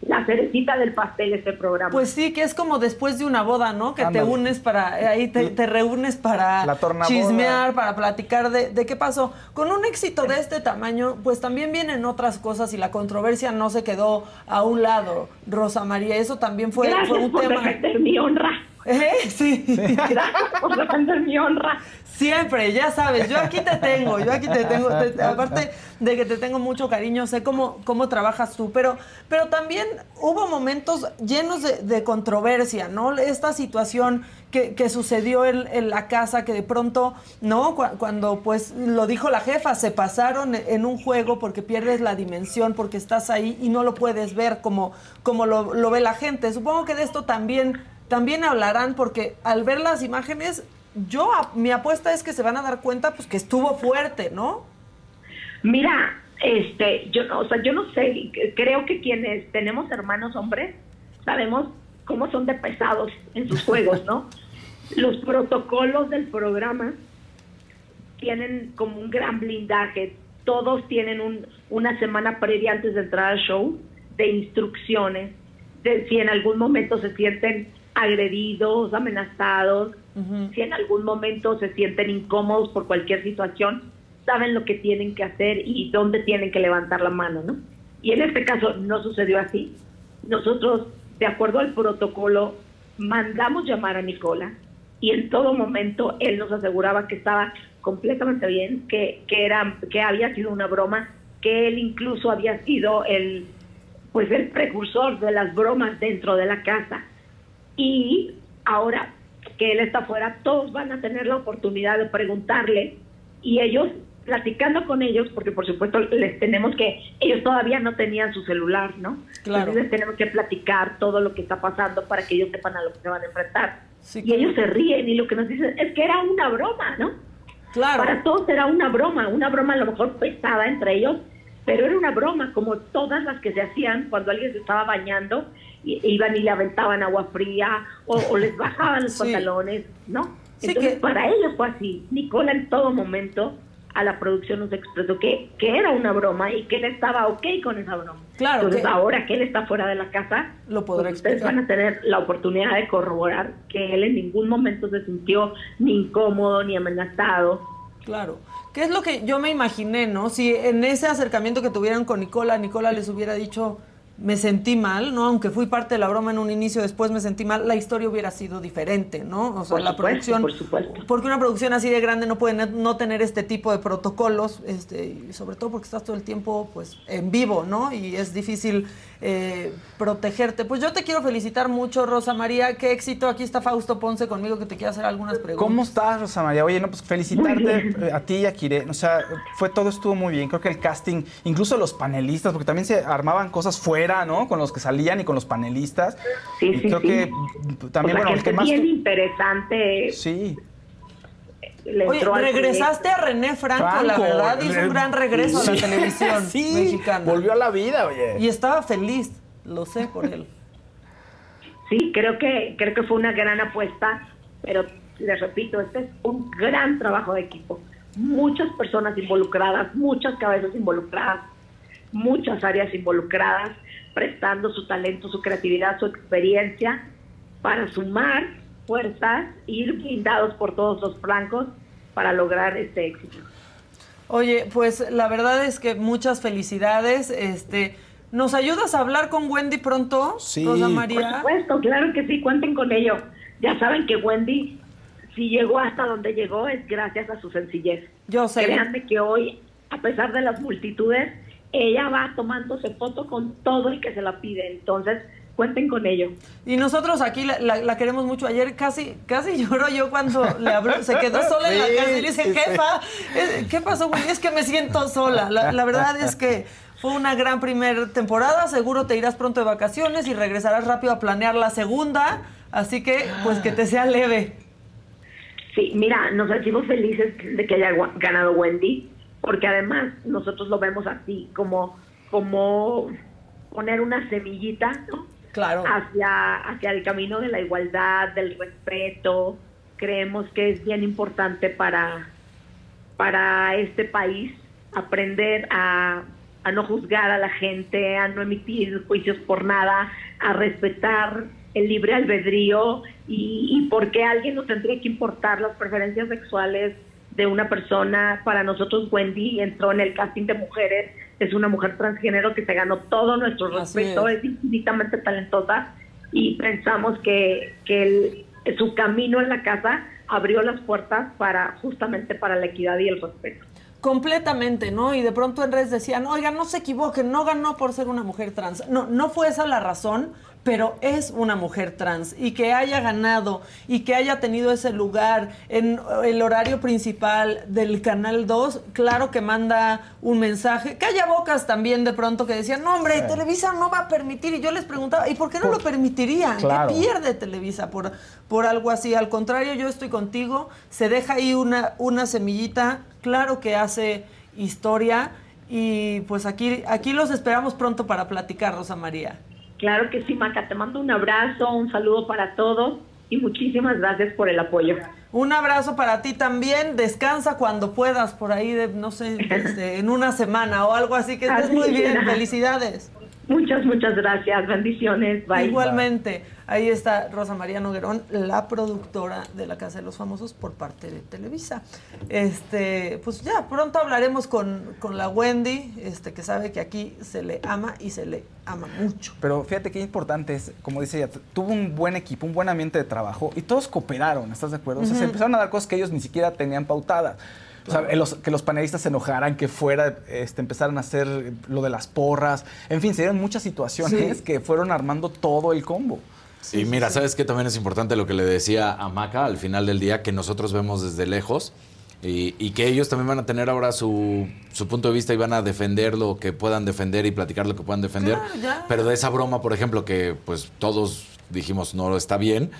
la cerecita del pastel este programa. Pues sí, que es como después de una boda, ¿no? Que te unes para, eh, ahí te, te reúnes para La chismear, para platicar de, de qué pasó. Con un éxito de este tamaño, pues también vienen otras cosas y la controversia no se quedó a un lado, Rosa María. Eso también fue, Gracias fue un por tema. defender mi honra. ¿Eh? Sí. Gracias por defender mi honra. Siempre, ya sabes, yo aquí te tengo, yo aquí te tengo, te- aparte de que te tengo mucho cariño, sé cómo, cómo trabajas tú, pero, pero también hubo momentos llenos de, de controversia, ¿no? Esta situación que, que sucedió en, en la casa, que de pronto, ¿no? Cu- cuando, pues, lo dijo la jefa, se pasaron en un juego porque pierdes la dimensión, porque estás ahí y no lo puedes ver como, como lo, lo ve la gente. Supongo que de esto también, también hablarán, porque al ver las imágenes yo, mi apuesta es que se van a dar cuenta pues que estuvo fuerte, ¿no? Mira, este, yo no, o sea, yo no sé, creo que quienes tenemos hermanos hombres sabemos cómo son de pesados en sus juegos, ¿no? Los protocolos del programa tienen como un gran blindaje. Todos tienen un, una semana previa antes de entrar al show de instrucciones, de si en algún momento se sienten agredidos, amenazados, si en algún momento se sienten incómodos por cualquier situación, saben lo que tienen que hacer y dónde tienen que levantar la mano, ¿no? Y en este caso no sucedió así. Nosotros, de acuerdo al protocolo, mandamos llamar a Nicola y en todo momento él nos aseguraba que estaba completamente bien, que, que, era, que había sido una broma, que él incluso había sido el, pues el precursor de las bromas dentro de la casa. Y ahora que él está fuera, todos van a tener la oportunidad de preguntarle y ellos, platicando con ellos, porque por supuesto les tenemos que, ellos todavía no tenían su celular, ¿no? Claro. Entonces les tenemos que platicar todo lo que está pasando para que ellos sepan a lo que se van a enfrentar. y ellos se ríen y lo que nos dicen es que era una broma, ¿no? Claro. Para todos era una broma, una broma a lo mejor pesada entre ellos, pero era una broma como todas las que se hacían cuando alguien se estaba bañando iban y le aventaban agua fría o, o les bajaban los Sí. pantalones, ¿no? Sí, Entonces que- para ellos fue así. Nicola en todo momento a la producción nos expresó que, que era una broma y que él estaba ok con esa broma. Claro, Entonces que- ahora que él está fuera de la casa, Lo podrá pues ustedes van a tener la oportunidad de corroborar que él en ningún momento se sintió ni incómodo ni amenazado. Claro. ¿Qué es lo que yo me imaginé, no? Si en ese acercamiento que tuvieron con Nicola, Nicola les hubiera dicho, me sentí mal, ¿no? Aunque fui parte de la broma en un inicio, después me sentí mal, la historia hubiera sido diferente, ¿no? O sea, Por la supuesto, producción. por supuesto. Porque una producción así de grande no puede no tener este tipo de protocolos, este, y sobre todo porque estás todo el tiempo, pues, en vivo, ¿no? Y es difícil eh, protegerte. Pues yo te quiero felicitar mucho, Rosa María. Qué éxito. Aquí está Fausto Ponce conmigo que te quiere hacer algunas preguntas. ¿Cómo estás, Rosa María? Oye, no, pues felicitarte eh, a ti y a Kire. O sea, fue todo estuvo muy bien. Creo que el casting, incluso los panelistas, porque también se armaban cosas fuera, ¿no? Con los que salían y con los panelistas. Sí, y sí, creo sí. que también, O sea, bueno, el gente que más. bien interesante. Sí. Le Oye, entró al regresaste a René Franco, la verdad, hizo un gran regreso a la televisión sí, mexicana. volvió a la vida, oye. Y estaba feliz, lo sé por él. Sí, creo que, creo que fue una gran apuesta, pero les repito, este es un gran trabajo de equipo. muchas personas involucradas, muchas cabezas involucradas, muchas áreas involucradas, prestando su talento, su creatividad, su experiencia para sumar fuerzas ir blindados por todos los flancos para lograr este éxito. Oye, pues la verdad es que muchas felicidades. Este, ¿Nos ayudas a hablar con Wendy pronto, Sí. Rosa Por María? supuesto, claro que sí, cuenten con ello. Ya saben que Wendy, si llegó hasta donde llegó, es gracias a su sencillez. Yo sé. Créanme que hoy, a pesar de las multitudes, ella va tomándose foto con todo el que se la pide. Entonces, cuenten con ello. Y nosotros aquí la, la- la queremos mucho. Ayer casi casi lloro yo cuando le habló. Se quedó sola en la casa y le sí. jefa, ¿qué pasó, güey? Es que me siento sola. La, la verdad es que fue una gran primera temporada. Seguro te irás pronto de vacaciones y regresarás rápido a planear la segunda. Así que, pues que te sea leve. Sí, mira, nos sentimos felices de que haya ganado Wendy, porque además nosotros lo vemos así, como, como poner una semillita, ¿no? Claro. hacia, hacia el camino de la igualdad, del respeto. Creemos que es bien importante para, para este país aprender a, a no juzgar a la gente, a no emitir juicios por nada, a respetar el libre albedrío y, y por qué alguien nos tendría que importar las preferencias sexuales de una persona. Para nosotros, Wendy entró en el casting de mujeres, es una mujer transgénero que se ganó todo nuestro respeto, es. es infinitamente talentosa y pensamos que, que el- su camino en la casa abrió las puertas para justamente para la equidad y el respeto. Completamente, ¿no? Y de pronto en redes decían, oigan, no se equivoquen, no ganó por ser una mujer trans. No, no fue esa la razón, pero es una mujer trans. Y que haya ganado y que haya tenido ese lugar en el horario principal del Canal 2, claro que manda un mensaje. Que haya bocas también de pronto que decían, no, hombre, Televisa no va a permitir. Y yo les preguntaba, ¿y por qué no lo permitirían? Claro. ¿Qué pierde Televisa por, por algo así? Al contrario, yo estoy contigo. Se deja ahí una, una semillita, claro que hace historia. Y pues aquí, aquí los esperamos pronto para platicar, Rosa María. Claro que sí, Maca, te mando un abrazo, un saludo para todos y muchísimas gracias por el apoyo. Un abrazo para ti también. Descansa cuando puedas, por ahí, de, no sé, este, en una semana o algo así. Que estés Así muy bien. será. Felicidades. Muchas, muchas gracias, bendiciones, bye. Igualmente, ahí está Rosa María Noguerón, la productora de La Casa de los Famosos por parte de Televisa. Este, pues ya, pronto hablaremos con, con la Wendy, este, que sabe que aquí se le ama y se le ama mucho. Pero fíjate qué importante es, como dice ella, tuvo un buen equipo, un buen ambiente de trabajo y todos cooperaron, ¿estás de acuerdo? O sea, se empezaron a dar cosas que ellos ni siquiera tenían pautadas. O sea, los- que los panelistas se enojaran, que fuera, este, empezaran a hacer lo de las porras. En fin, se dieron muchas situaciones Sí. que fueron armando todo el combo. y mira, ¿sabes qué? También es importante lo que le decía a Maca al final del día, que nosotros vemos desde lejos y, y que ellos también van a tener ahora su, su punto de vista y van a defender lo que puedan defender y platicar lo que puedan defender. Claro. Pero de esa broma, por ejemplo, que pues todos dijimos no está bien,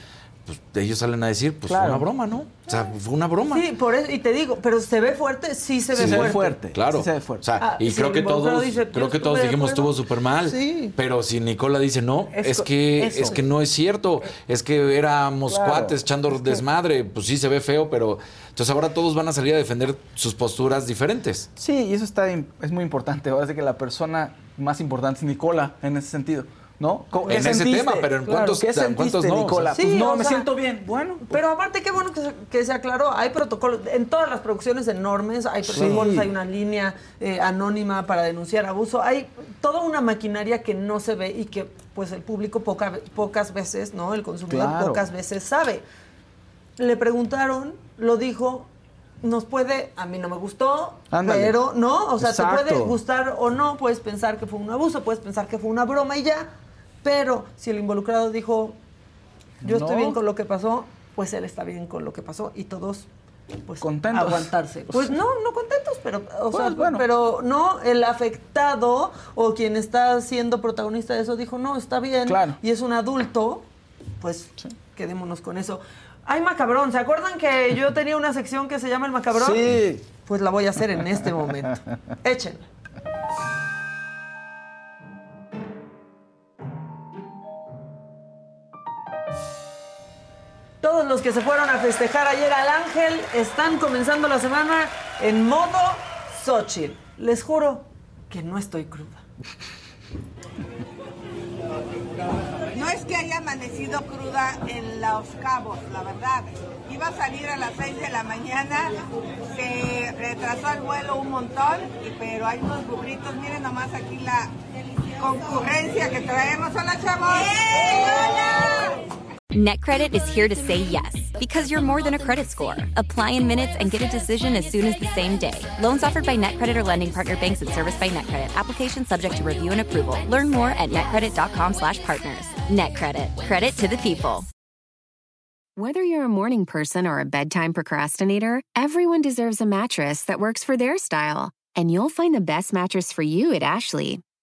pues ellos salen a decir, pues Claro. fue una broma, ¿no? O sea, fue una broma. Sí, por eso, y te digo, pero se ve fuerte, sí se ve Sí, fuerte. Claro. sí se ve fuerte. O sea, Ah, y sí, creo que todos, dice, creo yo que todos dijimos estuvo súper mal. Sí. Pero si Nicola dice no, Es que eso. es que no es cierto. Es que éramos Claro. cuates echando desmadre. Pues sí se ve feo, pero entonces ahora todos van a salir a defender sus posturas diferentes. Sí, y eso está es muy importante. Ahora sí que la persona más importante es Nicola en ese sentido. ¿No? ¿Cómo- En qué ese tema, pero ¿en cuántos- ¿Qué en sentiste, cuántos no? Nicola? Sí, pues no, me sea, siento bien. Bueno, Pero aparte, qué bueno que se, que se aclaró. Hay protocolos, en todas las producciones enormes hay protocolos, Sí. hay una línea eh, anónima para denunciar abuso. Hay toda una maquinaria que no se ve y que pues el público poca- pocas veces, ¿no? El consumidor Claro. pocas veces sabe. Le preguntaron, lo dijo, nos puede, a mí no me gustó, Ándale. pero no, o sea, te puede gustar o no, puedes pensar que fue un abuso, puedes pensar que fue una broma y ya, pero si el involucrado dijo, yo estoy bien con lo que pasó, pues él está bien con lo que pasó y todos pues Contentos. aguantarse. Pues no, no contentos, pero o Pues, sea, bueno. pero no el afectado o quien está siendo protagonista de eso dijo, "No, está bien" Claro. y es un adulto, pues quedémonos con eso. Ay, macabrón, ¿se acuerdan que yo tenía una sección que se llama el macabrón? Sí. Pues la voy a hacer en este momento. Échenla. Todos los que se fueron a festejar ayer al Ángel están comenzando la semana en modo Xochitl. Les juro que no estoy cruda. No es que haya amanecido cruda en Los Cabos, la verdad. Iba a salir a las 6 de la mañana, se retrasó el vuelo un montón, y- pero hay unos burritos. Miren nomás aquí la concurrencia que traemos. ¡Hola, chavos! ¡Hola! NetCredit is here to say yes because you're more than a credit score. Apply in minutes and get a decision as soon as the same day. Loans offered by NetCredit or lending partner banks and serviced by NetCredit. Application subject to review and approval. Learn more at netcredit.com/partners. NetCredit. Credit to the people. Whether you're a morning person or a bedtime procrastinator, everyone deserves a mattress that works for their style. And you'll find the best mattress for you at Ashley.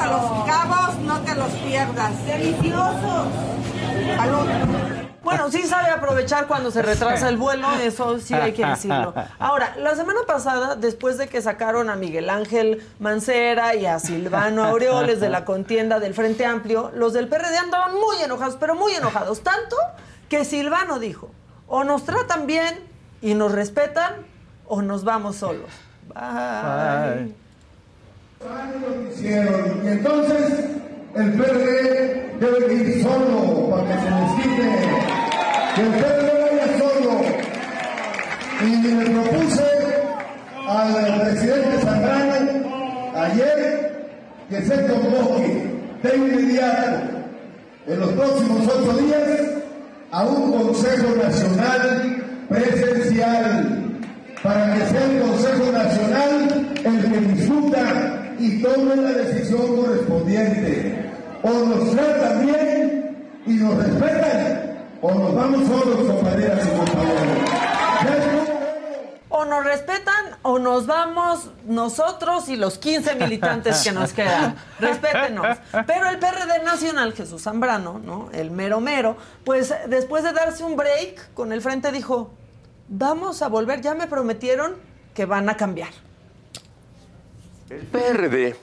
A Los Cabos, no te los pierdas. ¡Deliciosos! ¡Salud! Bueno, sí sabe aprovechar cuando se retrasa el vuelo, eso sí hay que decirlo. Ahora, la semana pasada, después de que sacaron a Miguel Ángel Mancera y a Silvano Aureoles de la contienda del Frente Amplio, los del PRD andaban muy enojados, pero muy enojados, tanto que Silvano dijo, o nos tratan bien y nos respetan, o nos vamos solos. Bye. Y entonces el PRD debe ir solo para que se les. Que el PRD vaya solo. Y le propuse al presidente Zambrano ayer que se convoque de inmediato en los próximos ocho días a un Consejo Nacional presencial para que sea el Consejo Nacional el que discuta y tome la decisión correspondiente. O nos tratan bien y nos respetan, o nos vamos solos, compañeras y compañeros. O nos respetan o nos vamos nosotros y los 15 militantes que nos quedan. Respétenos. Pero el PRD Nacional, Jesús Zambrano, ¿no? El mero mero, pues después de darse un break con el frente dijo, vamos a volver, ya me prometieron que van a cambiar. El PRD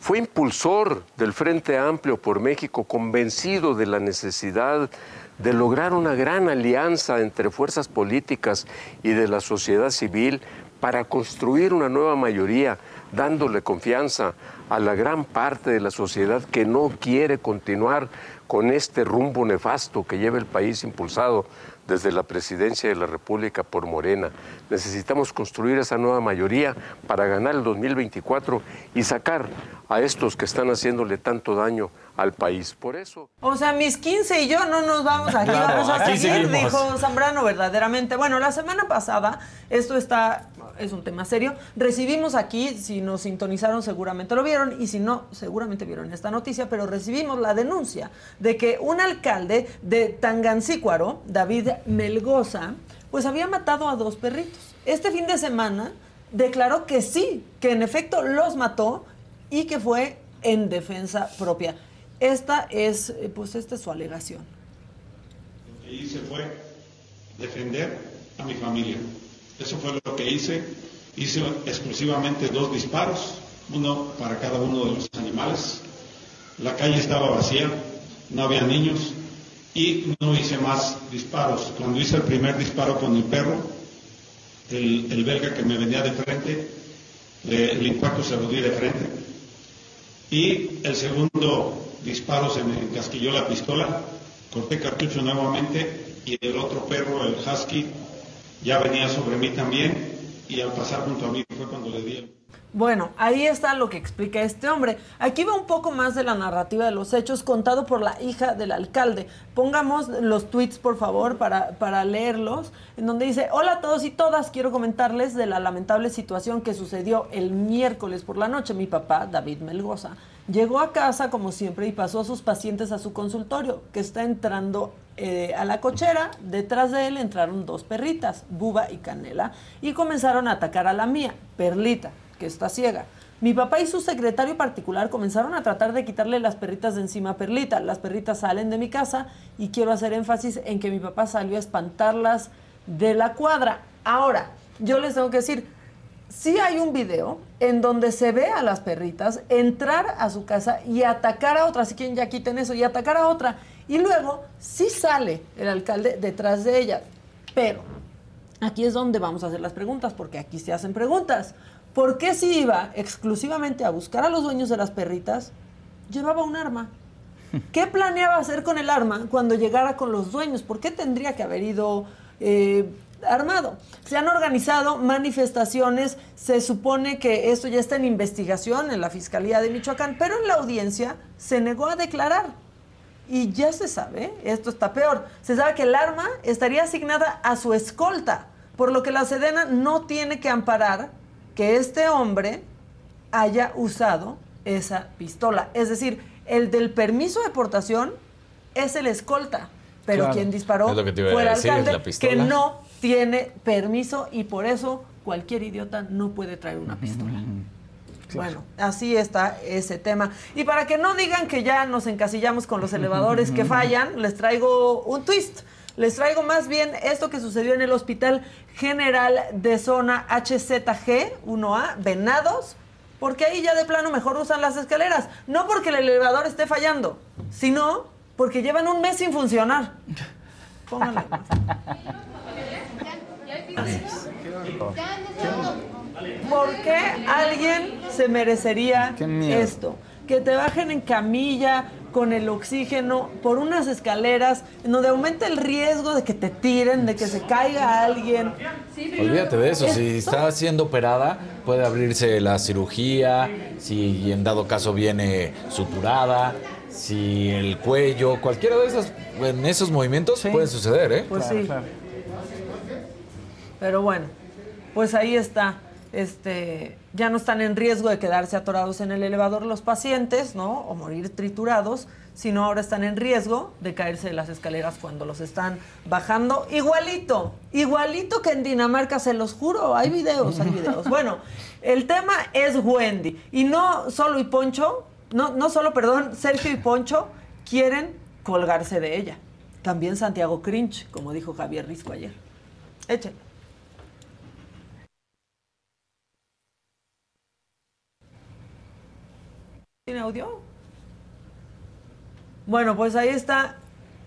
fue impulsor del Frente Amplio por México, convencido de la necesidad de lograr una gran alianza entre fuerzas políticas y de la sociedad civil para construir una nueva mayoría, dándole confianza a la gran parte de la sociedad que no quiere continuar con este rumbo nefasto que lleva el país impulsado desde la presidencia de la República por Morena. Necesitamos construir esa nueva mayoría para ganar el 2024 y sacar a estos que están haciéndole tanto daño al país. Por eso... O sea, mis 15 y yo no nos vamos aquí, Claro, vamos a aquí seguir, seguimos. dijo Zambrano verdaderamente. Bueno, la semana pasada, esto está, es un tema serio, recibimos aquí, si nos sintonizaron seguramente lo vieron, y si no, seguramente vieron esta noticia, pero recibimos la denuncia de que un alcalde de Tangancícuaro, David Melgoza, pues había matado a dos perritos. Este fin de semana declaró que sí, que en efecto los mató y que fue en defensa propia. Esta es, eh, pues esta es su alegación. Lo que hice fue defender a mi familia. Eso fue lo que hice. Hice exclusivamente dos disparos, uno para cada uno de los animales. La calle estaba vacía, no había niños y no hice más disparos. Cuando hice el primer disparo con el perro, el, el belga que me venía de frente, le- el impacto se lo di de frente. Y el segundo disparo se me encasquilló la pistola, corté cartucho nuevamente y el otro perro, el husky, ya venía sobre mí también y al pasar junto a mí fue cuando le di el... Bueno, ahí está lo que explica este hombre. Aquí va un poco más de la narrativa de los hechos contado por la hija del alcalde. Pongamos los tweets, por favor, para, para leerlos, en donde dice, hola a todos y todas, quiero comentarles de la lamentable situación que sucedió el miércoles por la noche. Mi papá, David Melgoza, llegó a casa como siempre y pasó a sus pacientes a su consultorio, que está entrando eh, a la cochera, detrás de él entraron dos perritas, Buba y Canela, y comenzaron a atacar a la mía, Perlita, que está ciega. Mi papá y su secretario particular comenzaron a tratar de quitarle las perritas de encima a Perlita. Las perritas salen de mi casa y quiero hacer énfasis en que mi papá salió a espantarlas de la cuadra. Ahora, yo les tengo que decir, sí hay un video en donde se ve a las perritas entrar a su casa y atacar a otra, así que ya quiten eso, y atacar a otra. Y luego sí sale el alcalde detrás de ella. Pero aquí es donde vamos a hacer las preguntas, porque aquí se hacen preguntas. ¿Por qué si iba exclusivamente a buscar a los dueños de las perritas, llevaba un arma? ¿Qué planeaba hacer con el arma cuando llegara con los dueños? ¿Por qué tendría que haber ido eh, armado? Se han organizado manifestaciones, se supone que esto ya está en investigación en la Fiscalía de Michoacán, pero en la audiencia se negó a declarar. Y ya se sabe, esto está peor, se sabe que el arma estaría asignada a su escolta, por lo que la Sedena no tiene que amparar que este hombre haya usado esa pistola. Es decir, el del permiso de portación es el escolta, pero Claro. quien disparó Es lo que te iba a fue el alcalde que no tiene permiso y por eso cualquier idiota no puede traer una pistola. Bueno, así está ese tema. Y para que no digan que ya nos encasillamos con los elevadores que fallan, les traigo un twist. Les traigo más bien esto que sucedió en el Hospital General de Zona HZG 1A, Venados, porque ahí ya de plano mejor usan las escaleras. No porque el elevador esté fallando, sino porque llevan un mes sin funcionar. Pónganle. ¿Por qué alguien se merecería esto? Que te bajen en camilla con el oxígeno por unas escaleras en donde aumenta el riesgo de que te tiren, de que se caiga alguien. Olvídate de eso, si está siendo operada, puede abrirse la cirugía, si en dado caso viene suturada, si el cuello, cualquiera de esos, en esos movimientos pueden suceder, ¿eh? Pues sí. Pero bueno, pues ahí está. Este, ya no están en riesgo de quedarse atorados en el elevador los pacientes, ¿no? O morir triturados, sino ahora están en riesgo de caerse de las escaleras cuando los están bajando. Igualito, igualito que en Dinamarca, se los juro, hay videos, hay videos. Bueno, el tema es Wendy. Y no solo y Poncho, no, no solo, perdón, Sergio y Poncho quieren colgarse de ella. También Santiago Cringe, como dijo Javier Risco ayer. Échenlo. ¿Tiene audio? Bueno, pues ahí está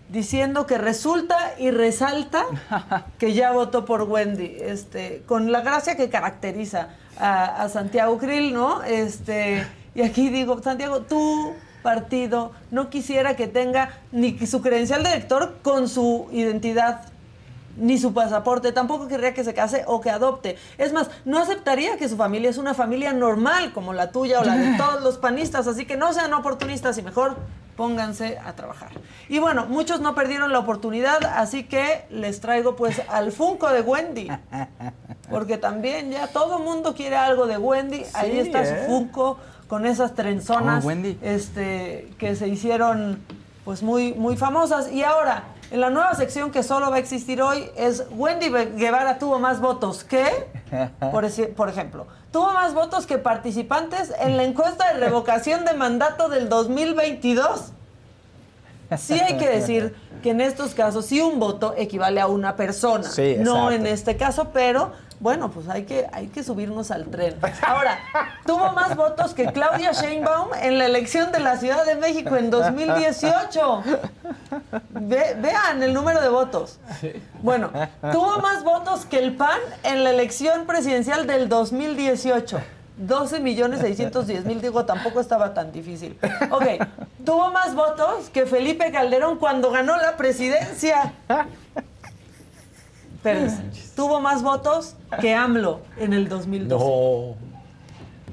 diciendo que resulta y resalta que ya votó por Wendy, este, con la gracia que caracteriza a, a Santiago Krill, ¿no? Este, y aquí digo, Santiago, tu partido no quisiera que tenga ni su credencial de elector con su identidad ni su pasaporte, tampoco querría que se case o que adopte. Es más, no aceptaría que su familia es una familia normal como la tuya o la de todos los panistas, así que no sean oportunistas y mejor pónganse a trabajar. Y bueno, muchos no perdieron la oportunidad, así que les traigo pues al Funko de Wendy. Porque también ya todo mundo quiere algo de Wendy. Ahí está ¿eh? su Funko con esas trenzonas Oh, Wendy. este, que se hicieron pues muy, muy famosas. Y ahora, en la nueva sección que solo va a existir hoy es Wendy Guevara tuvo más votos que, por, por ejemplo, tuvo más votos que participantes en la encuesta de revocación de mandato del 2022. Sí hay que decir que en estos casos sí un voto equivale a una persona, Sí, no en este caso, pero bueno, pues hay que, hay que subirnos al tren. Ahora, tuvo más votos que Claudia Sheinbaum en la elección de la Ciudad de México en 2018. Ve- vean el número de votos. Bueno, tuvo más votos que el PAN en la elección presidencial del 2018. 12 millones 610 mil, digo, tampoco estaba tan difícil. Ok, tuvo más votos que Felipe Calderón cuando ganó la presidencia. Espérense. Tuvo más votos que AMLO en el 2012.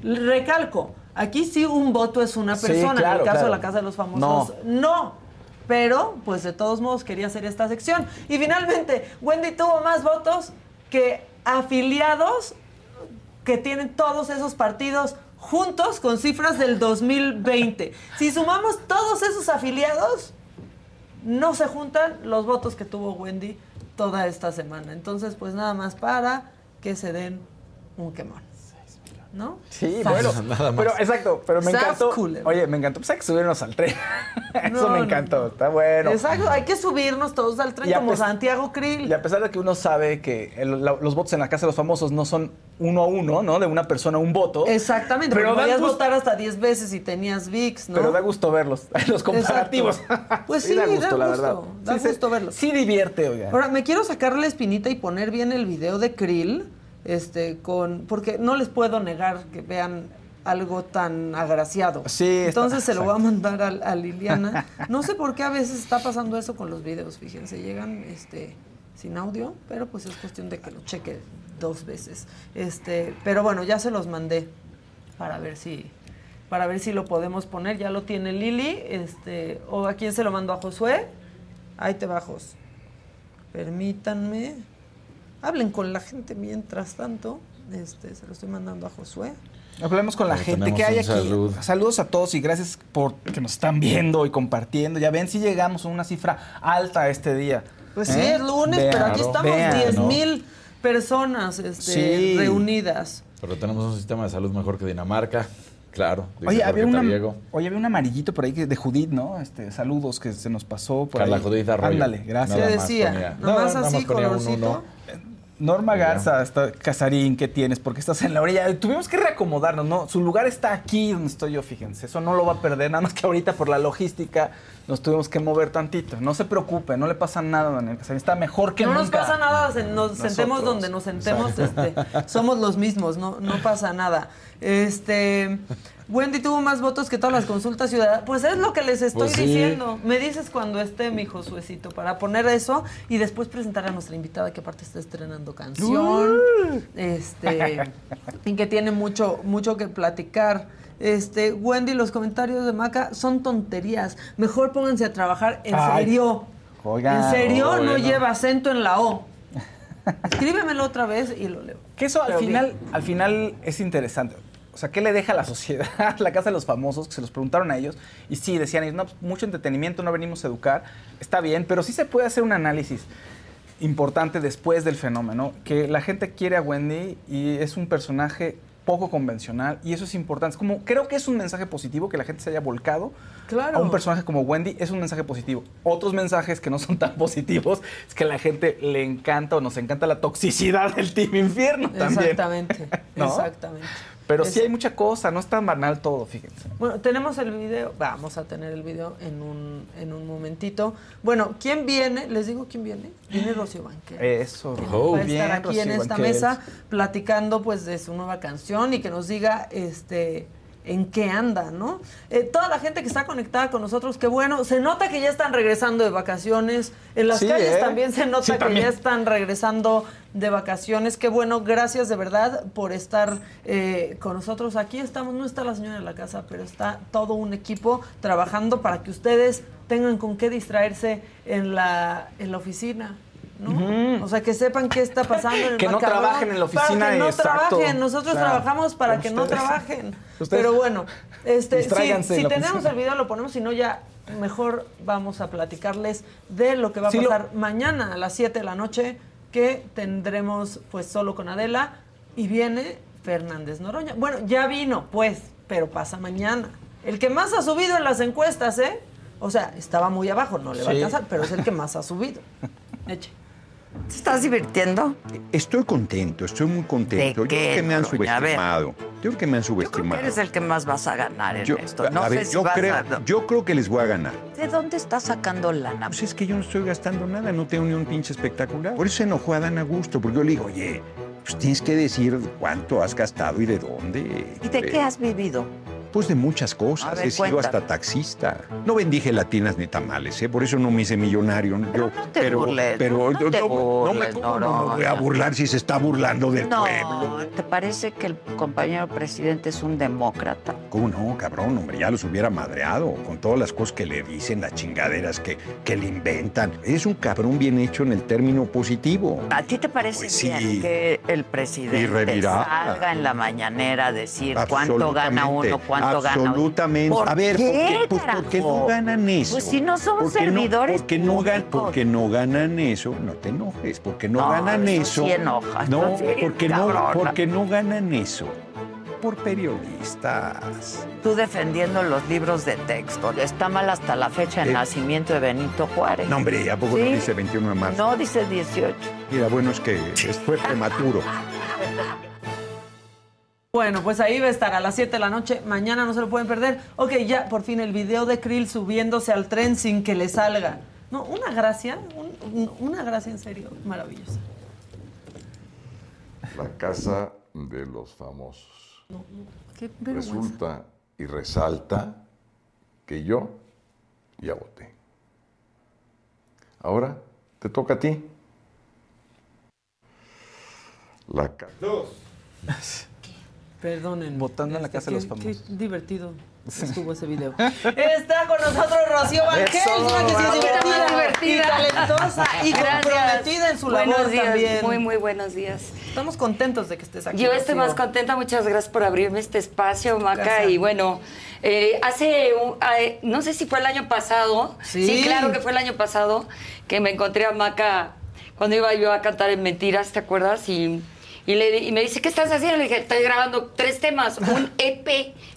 Recalco, aquí sí un voto es una Sí, persona. en el caso claro. de la Casa de los Famosos, no. Pero, pues de todos modos quería hacer esta sección. Y finalmente, Wendy tuvo más votos que afiliados que tienen todos esos partidos juntos con cifras del 2020. Si sumamos todos esos afiliados, no se juntan los votos que tuvo Wendy toda esta semana. Entonces, pues nada más para que se den un quemón. ¿No? Sí, Fácil. bueno. Nada más. Pero exacto, pero me encantó. Oye, me encantó. Pues hay que subirnos al tren. Eso No, me no, encantó. Está bueno. Exacto, hay que subirnos todos al tren Y como Santiago Krill. Y a pesar de que uno sabe que el- la- los votos en la Casa de los Famosos no son uno a uno, ¿no? De una persona a un voto. Exactamente, Pero podías gusto- votar hasta 10 veces y tenías VIX, ¿no? Pero da gusto verlos, los comparativos. Pues sí, da da gusto, la verdad. da Sí, gusto verlos. Sí divierte, oiga. Ahora, me quiero sacar la espinita y poner bien el video de Krill, este, con, porque no les puedo negar que vean algo tan agraciado. Sí, está- Entonces se lo voy a mandar a, a Liliana. No sé por qué a veces está pasando eso con los videos, fíjense, llegan este sin audio, pero pues es cuestión de que lo cheque dos veces. Este, pero bueno, ya se los mandé para ver si para ver si lo podemos poner, ya lo tiene Lili, este, o a quién se lo mando a Josué. Ahí te bajos. Permítanme. Hablen con la gente mientras tanto. Este, se lo estoy mandando a Josué. Hablemos con la Ahí gente que hay aquí. salud. Saludos a todos y gracias por que nos están viendo y compartiendo. Ya ven si llegamos a una cifra alta este día. Pues ¿Eh? sí, es lunes, pero aquí estamos vean, 10 ¿no? mil personas este, Sí. reunidas. Pero tenemos un sistema de salud mejor que Dinamarca. Claro. Oye, había, una, Tariego. oye, había un amarillito por ahí que- de Judith, ¿no? Este, saludos que se nos pasó por Carla ahí. Judith Arroyo. Ándale, gracias. Nada ¿Qué más decía? ponía- Nada más nada así, más ponía un colorcito. uno. Norma. Garza, está, Casarín, ¿qué tienes? Porque estás en la orilla. Tuvimos que reacomodarnos, ¿no? Su lugar está aquí donde estoy yo, fíjense. Eso no lo va a perder, nada más que ahorita por la logística nos tuvimos que mover tantito. No se preocupe, no le pasa nada, Daniel Casarín. Está mejor que no nos nunca. pasa nada, nos sentemos donde nos sentemos, este, somos los mismos, no, no pasa nada. Este, Wendy tuvo más votos que todas las consultas ciudadanas. Pues es lo que les estoy Pues sí. diciendo. Me dices cuando esté mi Josuecito para poner eso y después presentar a nuestra invitada que aparte está estrenando canción. Este, y que tiene mucho, mucho que platicar. Este, Wendy, los comentarios de Maca son tonterías. Mejor pónganse a trabajar en Ay. serio. Oigan, en serio, no bueno. lleva acento en la O. Escríbemelo otra vez y lo leo. Que eso al Pero final, bien. al final es interesante. O sea, ¿qué le deja a la sociedad, la casa de los famosos? Que se los preguntaron a ellos. Y sí, decían, no, pues, mucho entretenimiento, no venimos a educar. Está bien, pero sí se puede hacer un análisis importante después del fenómeno. Que la gente quiere a Wendy y es un personaje poco convencional y eso es importante. Es como, creo que es un mensaje positivo que la gente se haya volcado Claro. a un personaje como Wendy, es un mensaje positivo. Otros mensajes que no son tan positivos es que a la gente le encanta o nos encanta la toxicidad del Team Infierno también. Exactamente. ¿No? Exactamente. Pero Es- sí hay mucha cosa, no es tan banal todo, fíjense. Bueno, tenemos el video, vamos a tener el video en un, en un momentito. Bueno, ¿quién viene? Les digo quién viene. Viene Rocío Banquero. Eso, va a estar aquí Rocío en esta mesa platicando pues de su nueva canción y que nos diga este en qué anda, ¿no? Eh, toda la gente que está conectada con nosotros, qué bueno, se nota que ya están regresando de vacaciones, en las Sí, calles ¿eh? también se nota Sí, que también. ya están regresando de vacaciones, qué bueno, gracias de verdad por estar eh, con nosotros. Aquí estamos, no está la señora de la casa, pero está todo un equipo trabajando para que ustedes tengan con qué distraerse en la, en la oficina. ¿No? O sea, que sepan qué está pasando en el Que no trabajen en la Para oficina, que no exacto. trabajen. Nosotros trabajamos para que no trabajen. ustedes Pero bueno, este, si, tenemos el video lo ponemos, si no ya mejor vamos a platicarles de lo que va a Sí, lo- pasar mañana a las 7 de la noche, que tendremos pues solo con Adela y viene Fernández Noroña. Bueno, ya vino, pues, pero pasa mañana. El que más ha subido en las encuestas, ¿eh? O sea, estaba muy abajo, no le va a alcanzar, pero es el que más ha subido. Eche. ¿Te estás divirtiendo? Estoy contento, estoy muy contento. ¿De Yo creo qué, que me han subestimado. Yo creo que me han Yo creo que subestimado. eres el que más vas a ganar en Yo- esto. No a sé ver, si yo, vas creo, a... yo creo que les voy a ganar. ¿De dónde estás sacando lana? Pues es que yo no estoy gastando nada, no tengo ni un pinche espectacular. Por eso se enojó a Dan Augusto, porque yo le digo, oye, pues tienes que decir cuánto has gastado y de dónde. ¿Y de qué has vivido? Pues de muchas cosas. ver, He sido cuéntame. hasta taxista. No vendí gelatinas ni tamales, ¿eh? por eso no me hice millonario. Yo, te pero, burles, pero no te no, no me, burles, ¿cómo no me voy a burlar si se está burlando del No, pueblo. ¿te parece que el compañero presidente es un demócrata? ¿Cómo no, cabrón? Hombre, ya los hubiera madreado con todas las cosas que le dicen, las chingaderas que, que le inventan. Es un cabrón bien hecho en el término positivo. ¿A ti te parece Pues sí. bien que el presidente salga en la mañanera a decir cuánto gana uno, cuánto Absolutamente. ¿Por a ver, qué, ¿por qué, pues porque no ganan eso? Pues si no son Porque servidores porque no, gan- porque no ganan eso, no te enojes, porque no, No, ganan eso sí no, sí, porque no, porque no ganan eso. Por periodistas. Tú defendiendo los libros de texto. Está mal hasta la fecha de Eh. nacimiento de Benito Juárez. No, hombre, ¿a poco no dice 21 de marzo? No, dice 18. Mira, bueno, es que fue prematuro. Bueno, pues ahí va a estar a las 7 de la noche. Mañana no se lo pueden perder. Ok, ya, por fin el video de Krill subiéndose al tren sin que le salga. No, una gracia, un- un- una gracia en serio, maravillosa. La casa de los famosos. No, no, qué vergüenza. Resulta y resalta que yo ya voté. Ahora te toca a ti. La ca- Perdonen. Votando en la Este, casa de los famosos. Qué divertido estuvo ese video. Está con nosotros Rocío Banquels, Eso, una que sí es divertida, Más divertida. y talentosa y Gracias. comprometida en su Buenos labor días, también. muy, muy buenos días. Estamos contentos de que estés aquí. Yo estoy Rocío. más contenta, muchas gracias por abrirme este espacio, Maca. Y bueno, eh, hace, un- eh, no sé si fue el año pasado, Sí. claro que fue el año pasado, que me encontré a Maca cuando iba yo a cantar en Mentiras, ¿te acuerdas? Y, y, le di- y me dice, ¿qué estás haciendo? Le dije, estoy grabando tres temas, un EP,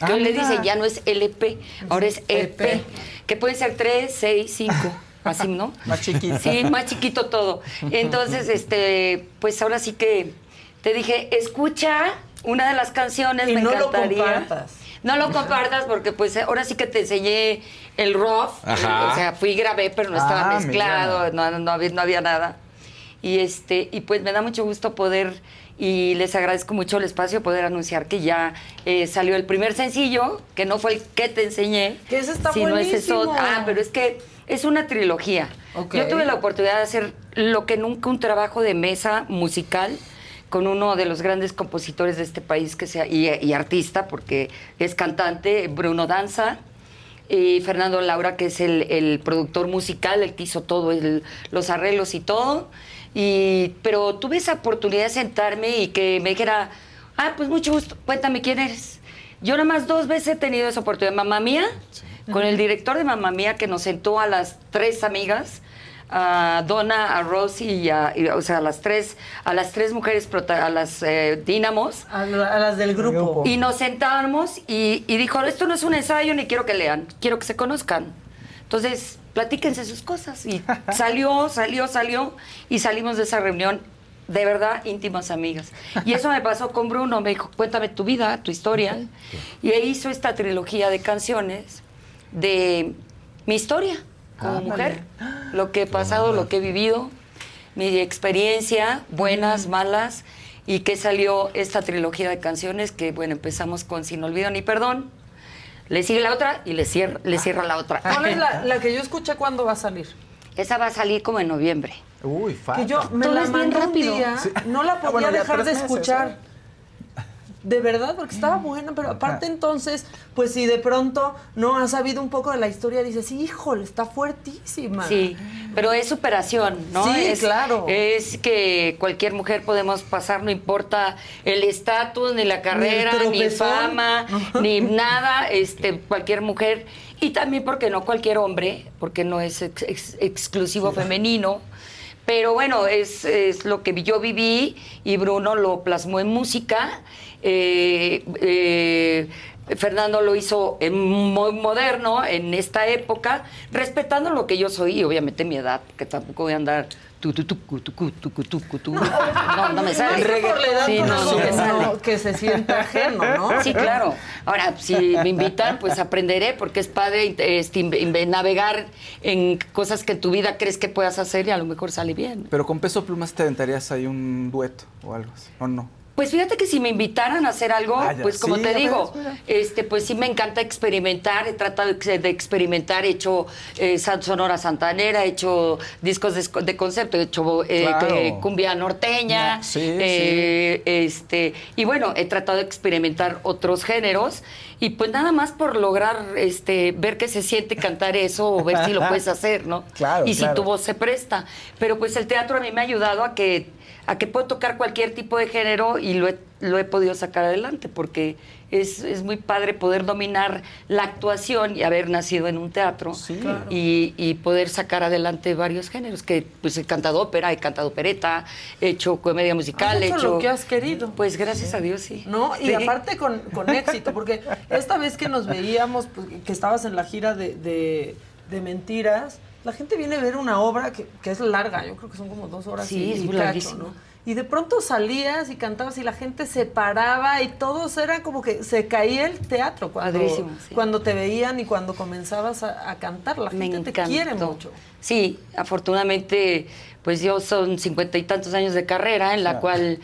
que hoy le dicen, ya no es LP, ahora es EP, que pueden ser tres, seis, cinco. Así, ¿no? Más chiquito. Sí, más chiquito todo. Entonces, este, pues ahora sí que te dije, escucha una de las canciones, Y me no lo encantaría. compartas. No lo compartas porque pues ahora sí que te enseñé el rough. Ajá. O sea, fui y grabé, pero no estaba Ah, mezclado, no, no, había, no había nada. Y este, y pues me da mucho gusto poder, y les agradezco mucho el espacio, poder anunciar que ya eh, salió el primer sencillo, que no fue el que te enseñé. Que ese está sino buenísimo. Ah, pero es que es una trilogía. Yo tuve la oportunidad de hacer lo que nunca un trabajo de mesa musical con uno de los grandes compositores de este país que sea, y, y artista, porque es cantante, Bruno Danza, y Fernando Laura, que es el, el productor musical, el que hizo todo, el- los arreglos y todo. Y, pero tuve esa oportunidad de sentarme y que me dijera, ah, pues mucho gusto, cuéntame quién eres. Yo nada más dos veces he tenido esa oportunidad. Mamá Mía, con el director de Mamá Mía, que nos sentó a las tres amigas, a Donna, a Rosy y a, y, o sea, a las tres, a las tres mujeres, prota- a las eh, dínamos. A, la- a las del grupo. Y nos sentábamos y, y dijo, esto no es un ensayo ni quiero que lean, quiero que se conozcan. Entonces, platíquense sus cosas. Y salió, salió, salió y salimos de esa reunión de verdad íntimas amigas. Y eso me pasó con Bruno, me dijo, cuéntame tu vida, tu historia. Y él hizo esta trilogía de canciones de mi historia como Ándale. mujer, lo que he pasado, lo que he vivido, mi experiencia, buenas, malas, y que salió esta trilogía de canciones que, bueno, empezamos con Sin Olvido ni Perdón, le sigue la otra y le cierra, le cierra la otra. ¿Cuál es la, la que yo escuché cuándo va a salir? Esa va a salir como en noviembre. Uy, falta. Que yo me Todo la es bien mandó un rápido. día, Sí. no la Ah, podía bueno, dejar de meses, escuchar. ¿eh? De verdad, porque estaba buena, pero aparte entonces, pues si de pronto no has sabido un poco de la historia, dices, híjole, está fuertísima. Sí, pero es superación, ¿no? Sí, es, claro. Es que cualquier mujer podemos pasar, no importa el estatus, ni la carrera, ni, fama, ni nada, este, cualquier mujer. Y también porque no cualquier hombre, porque no es ex- ex- exclusivo femenino. Pero bueno, es, es lo que yo viví y Bruno lo plasmó en música. Eh, eh, Fernando lo hizo en muy moderno, en esta época, respetando lo que yo soy y obviamente mi edad, que tampoco voy a andar tu, tu, tu. No, no me sale. Edad, Sí, no, no no, me sale. no, que se sienta ajeno, ¿no? Sí, claro. Ahora, si me invitan, pues aprenderé, porque es padre este, navegar en cosas que en tu vida crees que puedas hacer y a lo mejor sale bien. Pero con peso plumas te aventarías ahí un dueto o algo así, ¿o no? Pues fíjate que si me invitaran a hacer algo, Ah, pues como Sí, te digo, este, pues sí me encanta experimentar, he tratado de experimentar, he hecho eh, sonora santanera, he hecho discos de, de concepto, he hecho eh, Claro. que- cumbia norteña, No, sí, eh, este, y bueno, he tratado de experimentar otros géneros y pues nada más por lograr este, ver qué se siente cantar eso o ver si lo puedes hacer, ¿no? Claro, y si claro. tu voz se presta. Pero pues el teatro a mí me ha ayudado a que a que puedo tocar cualquier tipo de género y lo he, lo he podido sacar adelante, porque es, es muy padre poder dominar la actuación y haber nacido en un teatro Claro. y, y poder sacar adelante varios géneros, que pues he cantado ópera, he cantado opereta, he hecho comedia musical, Has he hecho hecho... lo que has querido. Pues gracias a Dios, sí. ¿No? Y Sí. aparte con, con éxito, porque esta vez que nos veíamos, pues, que estabas en la gira de, de- de mentiras, la gente viene a ver una obra que, que es larga, yo creo que son como dos horas Sí, y, es y cacho. ¿no? Y de pronto salías y cantabas y la gente se paraba y todos era como que se caía el teatro cuando, Padrísimo, sí. cuando te veían y cuando comenzabas a, a cantar. La Me gente te quiere mucho. Sí, afortunadamente, pues yo son cincuenta y tantos años de carrera en la Claro. cual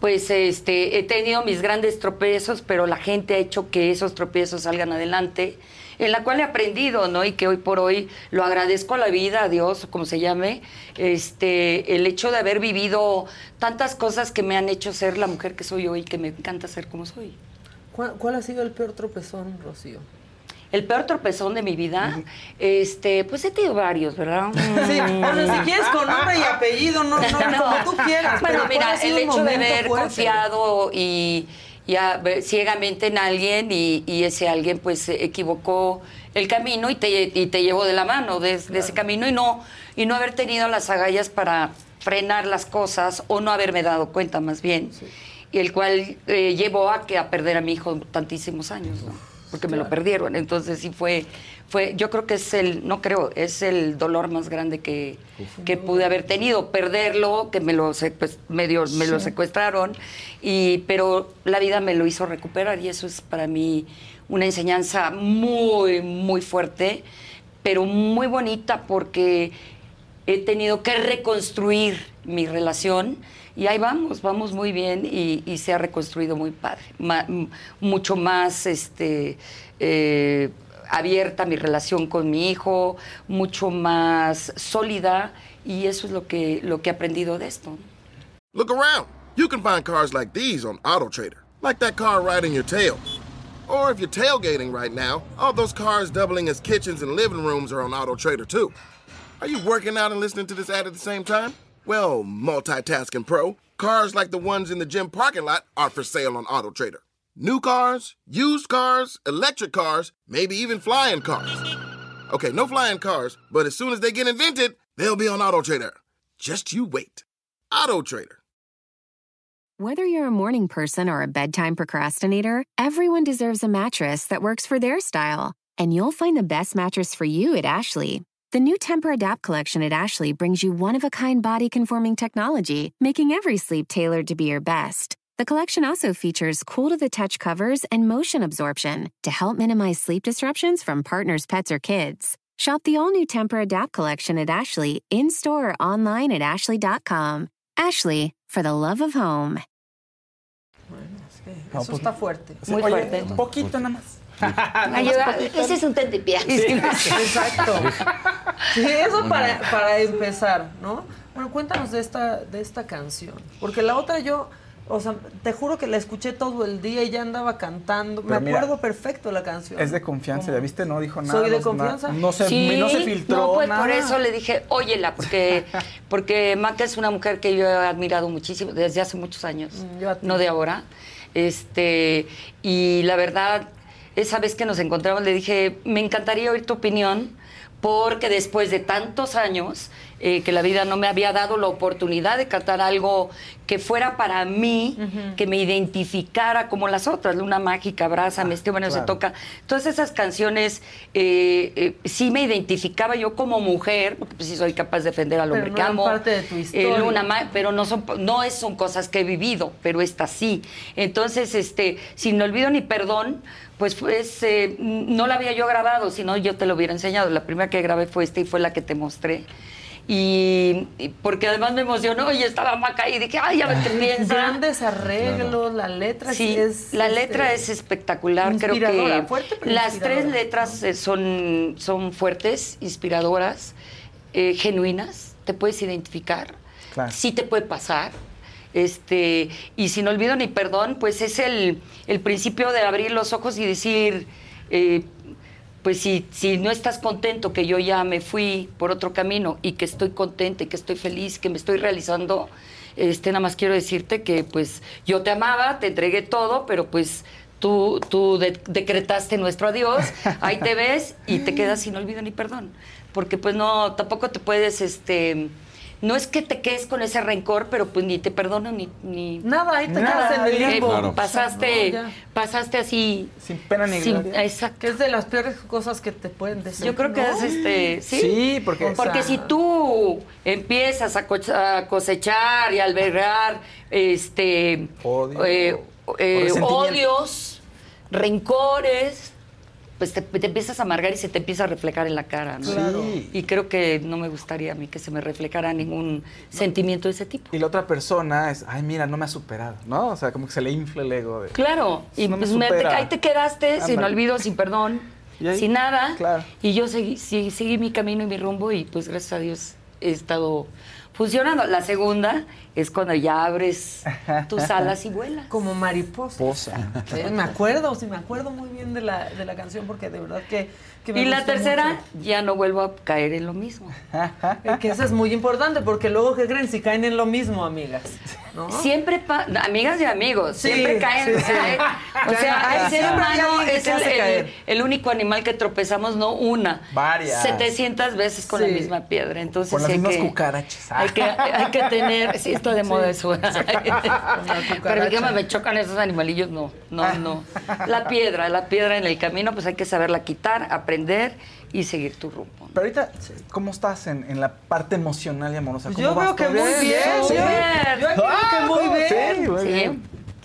pues este he tenido mis grandes tropiezos, pero la gente ha hecho que esos tropiezos salgan adelante, en la cual he aprendido, ¿no? Y que hoy por hoy lo agradezco a la vida, a Dios, o como se llame, este el hecho de haber vivido tantas cosas que me han hecho ser la mujer que soy hoy, que me encanta ser como soy. ¿Cuál, cuál ha sido el peor tropezón, Rocío? El peor tropezón de mi vida, este, pues he tenido varios, ¿verdad? Sí, o sea, si quieres con nombre y apellido, no, no, como tú quieras. Bueno, pero ¿cuál mira, el hecho de haber fuerte? confiado y, y a- ver ciegamente en alguien y, y ese alguien pues equivocó el camino y te, y te llevó de la mano de, de ese camino y no, y no haber tenido las agallas para frenar las cosas o no haberme dado cuenta más bien. Y el cual eh, llevó a que a perder a mi hijo tantísimos años, ¿no? porque me lo perdieron. Entonces sí fue, fue, yo creo que es el, no creo, es el dolor más grande que, que pude haber tenido. Perderlo, que me lo, secues- medio, me lo secuestraron, y, pero la vida me lo hizo recuperar y eso es para mí una enseñanza muy, muy fuerte, pero muy bonita porque he tenido que reconstruir mi relación y ahí vamos, vamos muy bien y, y se ha reconstruido muy padre, Ma- mucho más este, eh, abierta mi relación con mi hijo, mucho más sólida y eso es lo que, lo que he aprendido de esto. Look around. You can find cars like these on AutoTrader, like that car riding your tail. Or if you're tailgating right now, all those cars doubling as kitchens and living rooms are on AutoTrader too. Are you working out and listening to this ad at the same time? Well, multitasking pro, cars like the ones in the gym parking lot are for sale on AutoTrader. New cars, used cars, electric cars, maybe even flying cars. Okay, no flying cars, but as soon as they get invented, they'll be on AutoTrader. Just you wait. AutoTrader. Whether you're a morning person or a bedtime procrastinator, everyone deserves a mattress that works for their style. And you'll find the best mattress for you at Ashley. The new Temper Adapt collection at Ashley brings you one of a kind body conforming technology, making every sleep tailored to be your best. The collection also features cool to the touch covers and motion absorption to help minimize sleep disruptions from partners, pets, or kids. Shop the all new Temper Adapt collection at Ashley in store or online at ashley.com. Ashley, for the love of home. No, Eso pues, está fuerte. sí, oye, Un poquito nada más. Ayuda, ese es un tentepié. Exacto. Sí, eso para, para empezar, ¿no? Bueno, cuéntanos de esta, de esta canción. Porque la otra yo, o sea, te juro que la escuché todo el día y ya andaba cantando. Me mira, acuerdo perfecto la canción. Es de confianza, ¿ya viste? No dijo nada. ¿Soy de no- confianza? No, se, Sí, no se filtró No, pues nada. por eso le dije, óyela, porque, porque Maca es una mujer que yo he admirado muchísimo desde hace muchos años, Mm, yo a ti. no de ahora. Este, y la verdad, esa vez que nos encontramos le dije, me encantaría oír tu opinión, porque después de tantos años eh, que la vida no me había dado la oportunidad de cantar algo que fuera para mí, que me identificara como las otras, Luna Mágica, Abrázame, este bueno se toca. Todas esas canciones eh, eh, sí me identificaba yo como mujer, porque pues sí soy capaz de defender al Pero hombre no que amo. parte de tu historia. Luna pero no son no son cosas que he vivido, pero esta sí. Entonces, este, sin olvido ni perdón, pues pues, no la había yo grabado, si no yo te lo hubiera enseñado. La primera que grabé fue esta y fue la que te mostré. Y, y porque además me emocionó y estaba Maca y dije, ay, ya me te piensa. Grandes arreglos, la letra Sí, es... la este, letra es espectacular. Creo que fuerte, pero las tres letras eh, son, son fuertes, inspiradoras, eh, genuinas. Te puedes identificar. Claro. Sí te puede pasar. Este, y sin olvido ni perdón, pues es el, el principio de abrir los ojos y decir, eh, pues si, si no estás contento que yo ya me fui por otro camino y que estoy contenta y que estoy feliz, que me estoy realizando, este, nada más quiero decirte que pues yo te amaba, te entregué todo, pero pues tú, tú de- decretaste nuestro adiós, ahí te ves y te quedas sin olvido ni perdón. Porque pues no, tampoco te puedes, este, no es que te quedes con ese rencor, pero pues ni te perdono ni... ni Nada, ahí te nada. quedas en el Eh, limbo. Claro. Pasaste, No, pasaste así... Sin pena ni sin- gloria. Exacto. Que es de las peores cosas que te pueden decir. Yo creo que ¿no? es este, sí. Sí, porque- porque O sea- si tú empiezas a, co- a cosechar y albergar este Odio. eh, eh, odios, rencores, pues te, te empiezas a amargar y se te empieza a reflejar en la cara, ¿no? Claro. Y creo que no me gustaría a mí que se me reflejara ningún sentimiento de ese tipo. Y la otra persona es, ay, mira, no me ha superado, ¿no? O sea, como que se le infla el ego de... Claro, y No me pues me- te- ahí te quedaste sin olvido, sin perdón, sin nada. claro. Y yo seguí, sí- seguí mi camino y mi rumbo y pues gracias a Dios he estado funcionando. La segunda es cuando ya abres tus alas y vuelas. Como mariposa. Me acuerdo, sí, me acuerdo muy bien de la, de la canción porque de verdad que, que me Y la tercera, mucho. ya no vuelvo a caer en lo mismo. Eh, Que eso es muy importante porque luego, ¿qué creen? Si caen en lo mismo, amigas. ¿no? Siempre, pa- amigas y amigos, Sí, siempre caen. sí, sí. caen. O sea, el ser humano es el, único animal que tropezamos, no una. Varias. 700 veces con la misma piedra. Entonces, Con las hay mismas que, cucarachas. Hay que, hay que tener, sí, está de moda eso. Pero que me chocan esos animalillos, no, no, no. La piedra, la piedra en el camino, pues hay que saberla quitar, aprender y seguir tu rumbo. Pero ahorita, ¿cómo estás en, en la parte emocional y amorosa? ¿Cómo Yo vas? veo que ¿Todo muy bien. Sí. Yo, yo creo que muy bien. Sí, muy Sí, bien.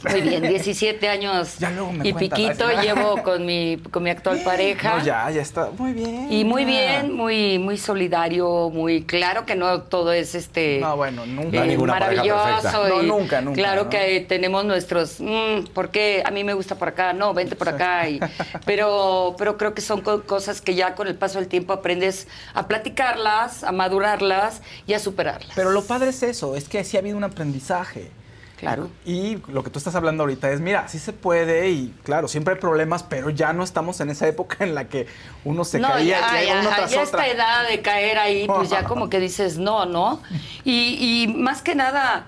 Muy bien, 17 años Ya luego me y piquito llevo con mi, con mi actual pareja. No, ya, ya está. Muy bien. Y muy ya. bien, muy, muy solidario, muy claro que no todo es este No, bueno, nunca. Eh, ninguna maravilloso. No, nunca, nunca, Claro ¿no? que tenemos nuestros, mm, ¿por qué a mí me gusta por acá? No, vente por acá. y- pero, pero creo que son co- cosas que ya con el paso del tiempo aprendes a platicarlas, a madurarlas y a superarlas. Pero lo padre es eso, es que sí ha habido un aprendizaje. Claro. Y lo que tú estás hablando ahorita es, mira, sí se puede y claro, siempre hay problemas, pero ya no estamos en esa época en la que uno se no, caía ya, y caía uno ya, tras ya otra. esta edad de caer ahí, pues ya como que dices no, ¿no? Y, y más que nada,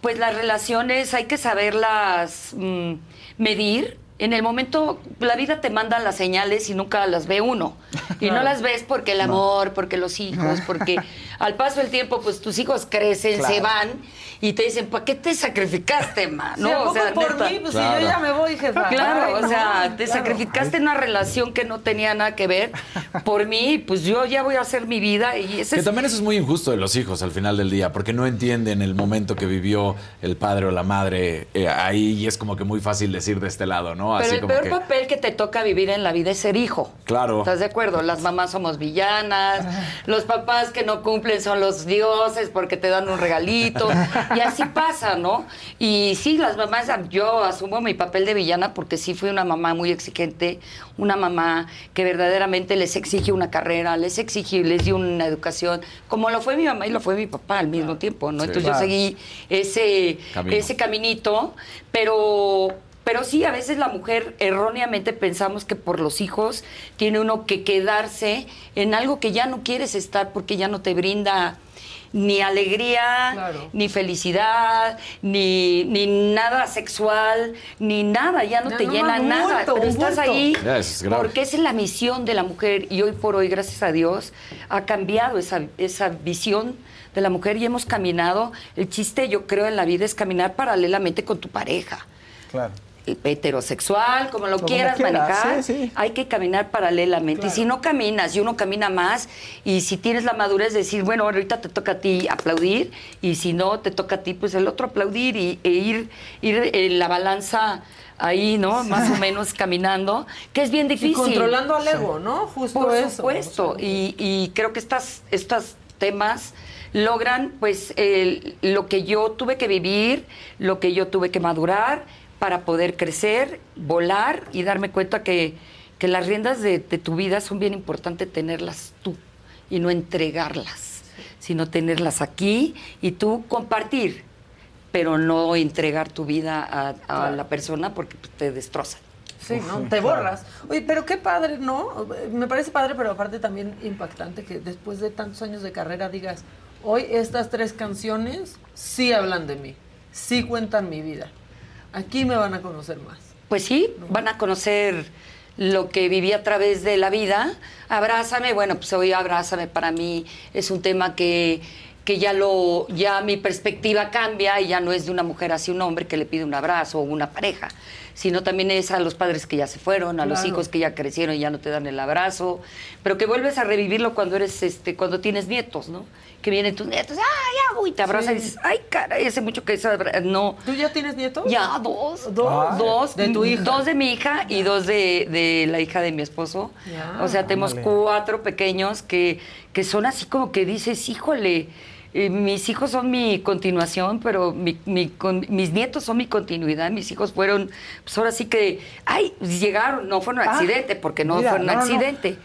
pues las relaciones hay que saberlas mm, medir. En el momento, la vida te manda las señales y nunca las ve uno. Y no las ves porque el amor, porque los hijos, porque al paso del tiempo, pues tus hijos crecen, Claro. se van y te dicen, ¿para qué te sacrificaste, ma? Si a poco por neta. mí, pues Claro. si yo ya me voy, jefa. Claro, Ay, o sea, no, te claro. sacrificaste en una relación que no tenía nada que ver por mí, pues yo ya voy a hacer mi vida y ese Que es también eso es muy injusto de los hijos al final del día, porque no entienden el momento que vivió el padre o la madre eh, ahí y es como que muy fácil decir de este lado, ¿no? Pero Así el como peor que, papel que te toca vivir en la vida es ser hijo. claro. ¿Estás de acuerdo? Las mamás somos villanas, los papás que no cumplen son los dioses porque te dan un regalito, y así pasa, ¿no? Y sí, las mamás, yo asumo mi papel de villana porque sí fui una mamá muy exigente, una mamá que verdaderamente les exige una carrera, les exige, les dio una educación, como lo fue mi mamá y lo fue mi papá al mismo tiempo, ¿no? Sí. Entonces Claro. yo seguí ese Camino. ese caminito, pero pero sí, a veces la mujer erróneamente pensamos que por los hijos tiene uno que quedarse en algo que ya no quieres estar porque ya no te brinda ni alegría, Claro. ni felicidad, ni, ni nada sexual, ni nada, ya no Ya te no, llena nada. bulto, pero estás bulto. ahí es porque esa es la misión de la mujer y hoy por hoy, gracias a Dios, ha cambiado esa, esa visión de la mujer y hemos caminado. El chiste, yo creo, en la vida es caminar paralelamente con tu pareja Claro. Heterosexual, como lo Como quieras quieras, manejar, sí, sí. hay que caminar paralelamente. Y si no caminas y uno camina más, y si tienes la madurez de decir, bueno, ahorita te toca a ti aplaudir, y si no te toca a ti, pues el otro aplaudir y, e ir, ir en la balanza ahí, ¿no? Más o menos caminando, que es bien Y difícil. controlando al ego, ¿no? Justo Por eso. supuesto. Y, y creo que estas, estos temas logran, pues, el- lo que yo tuve que vivir, lo que yo tuve que madurar para poder crecer, volar y darme cuenta que, que las riendas de, de tu vida son bien importantes tenerlas tú y no entregarlas, sino tenerlas aquí y tú compartir, pero no entregar tu vida a, a la persona porque te destrozan. Sí, ¿no? Te claro. borras. Oye, pero qué padre, ¿no? Me parece padre, pero aparte también impactante que después de tantos años de carrera digas, hoy estas tres canciones sí hablan de mí, sí cuentan mi vida. Aquí me van a conocer más. Pues sí, van a conocer lo que viví a través de la vida. Abrázame, bueno, pues hoy Abrázame para mí es un tema que, que ya lo, ya mi perspectiva cambia y ya no es de una mujer hacia un hombre que le pide un abrazo o una pareja, sino también es a los padres que ya se fueron, a los hijos que ya crecieron y ya no te dan el abrazo, pero que vuelves a revivirlo cuando eres, este, cuando tienes nietos, ¿no? Que vienen tus nietos, ¡ay, ya, uy! Te abrazan y dices, ¡ay, caray! Hace mucho que esa abra- no. ¿Tú ya tienes nietos? Ya, dos. Dos. Dos. De tu hija. Dos de mi hija y dos de, de la hija de mi esposo. Ya. o sea, tenemos Ándale. cuatro pequeños que, que son así como que dices, híjole, eh, mis hijos son mi continuación, pero mi- mi con- mis nietos son mi continuidad. Mis hijos fueron, pues ahora sí que, ay, llegaron, no fueron un Ah, accidente, porque no mira, fue un no, no, no. accidente.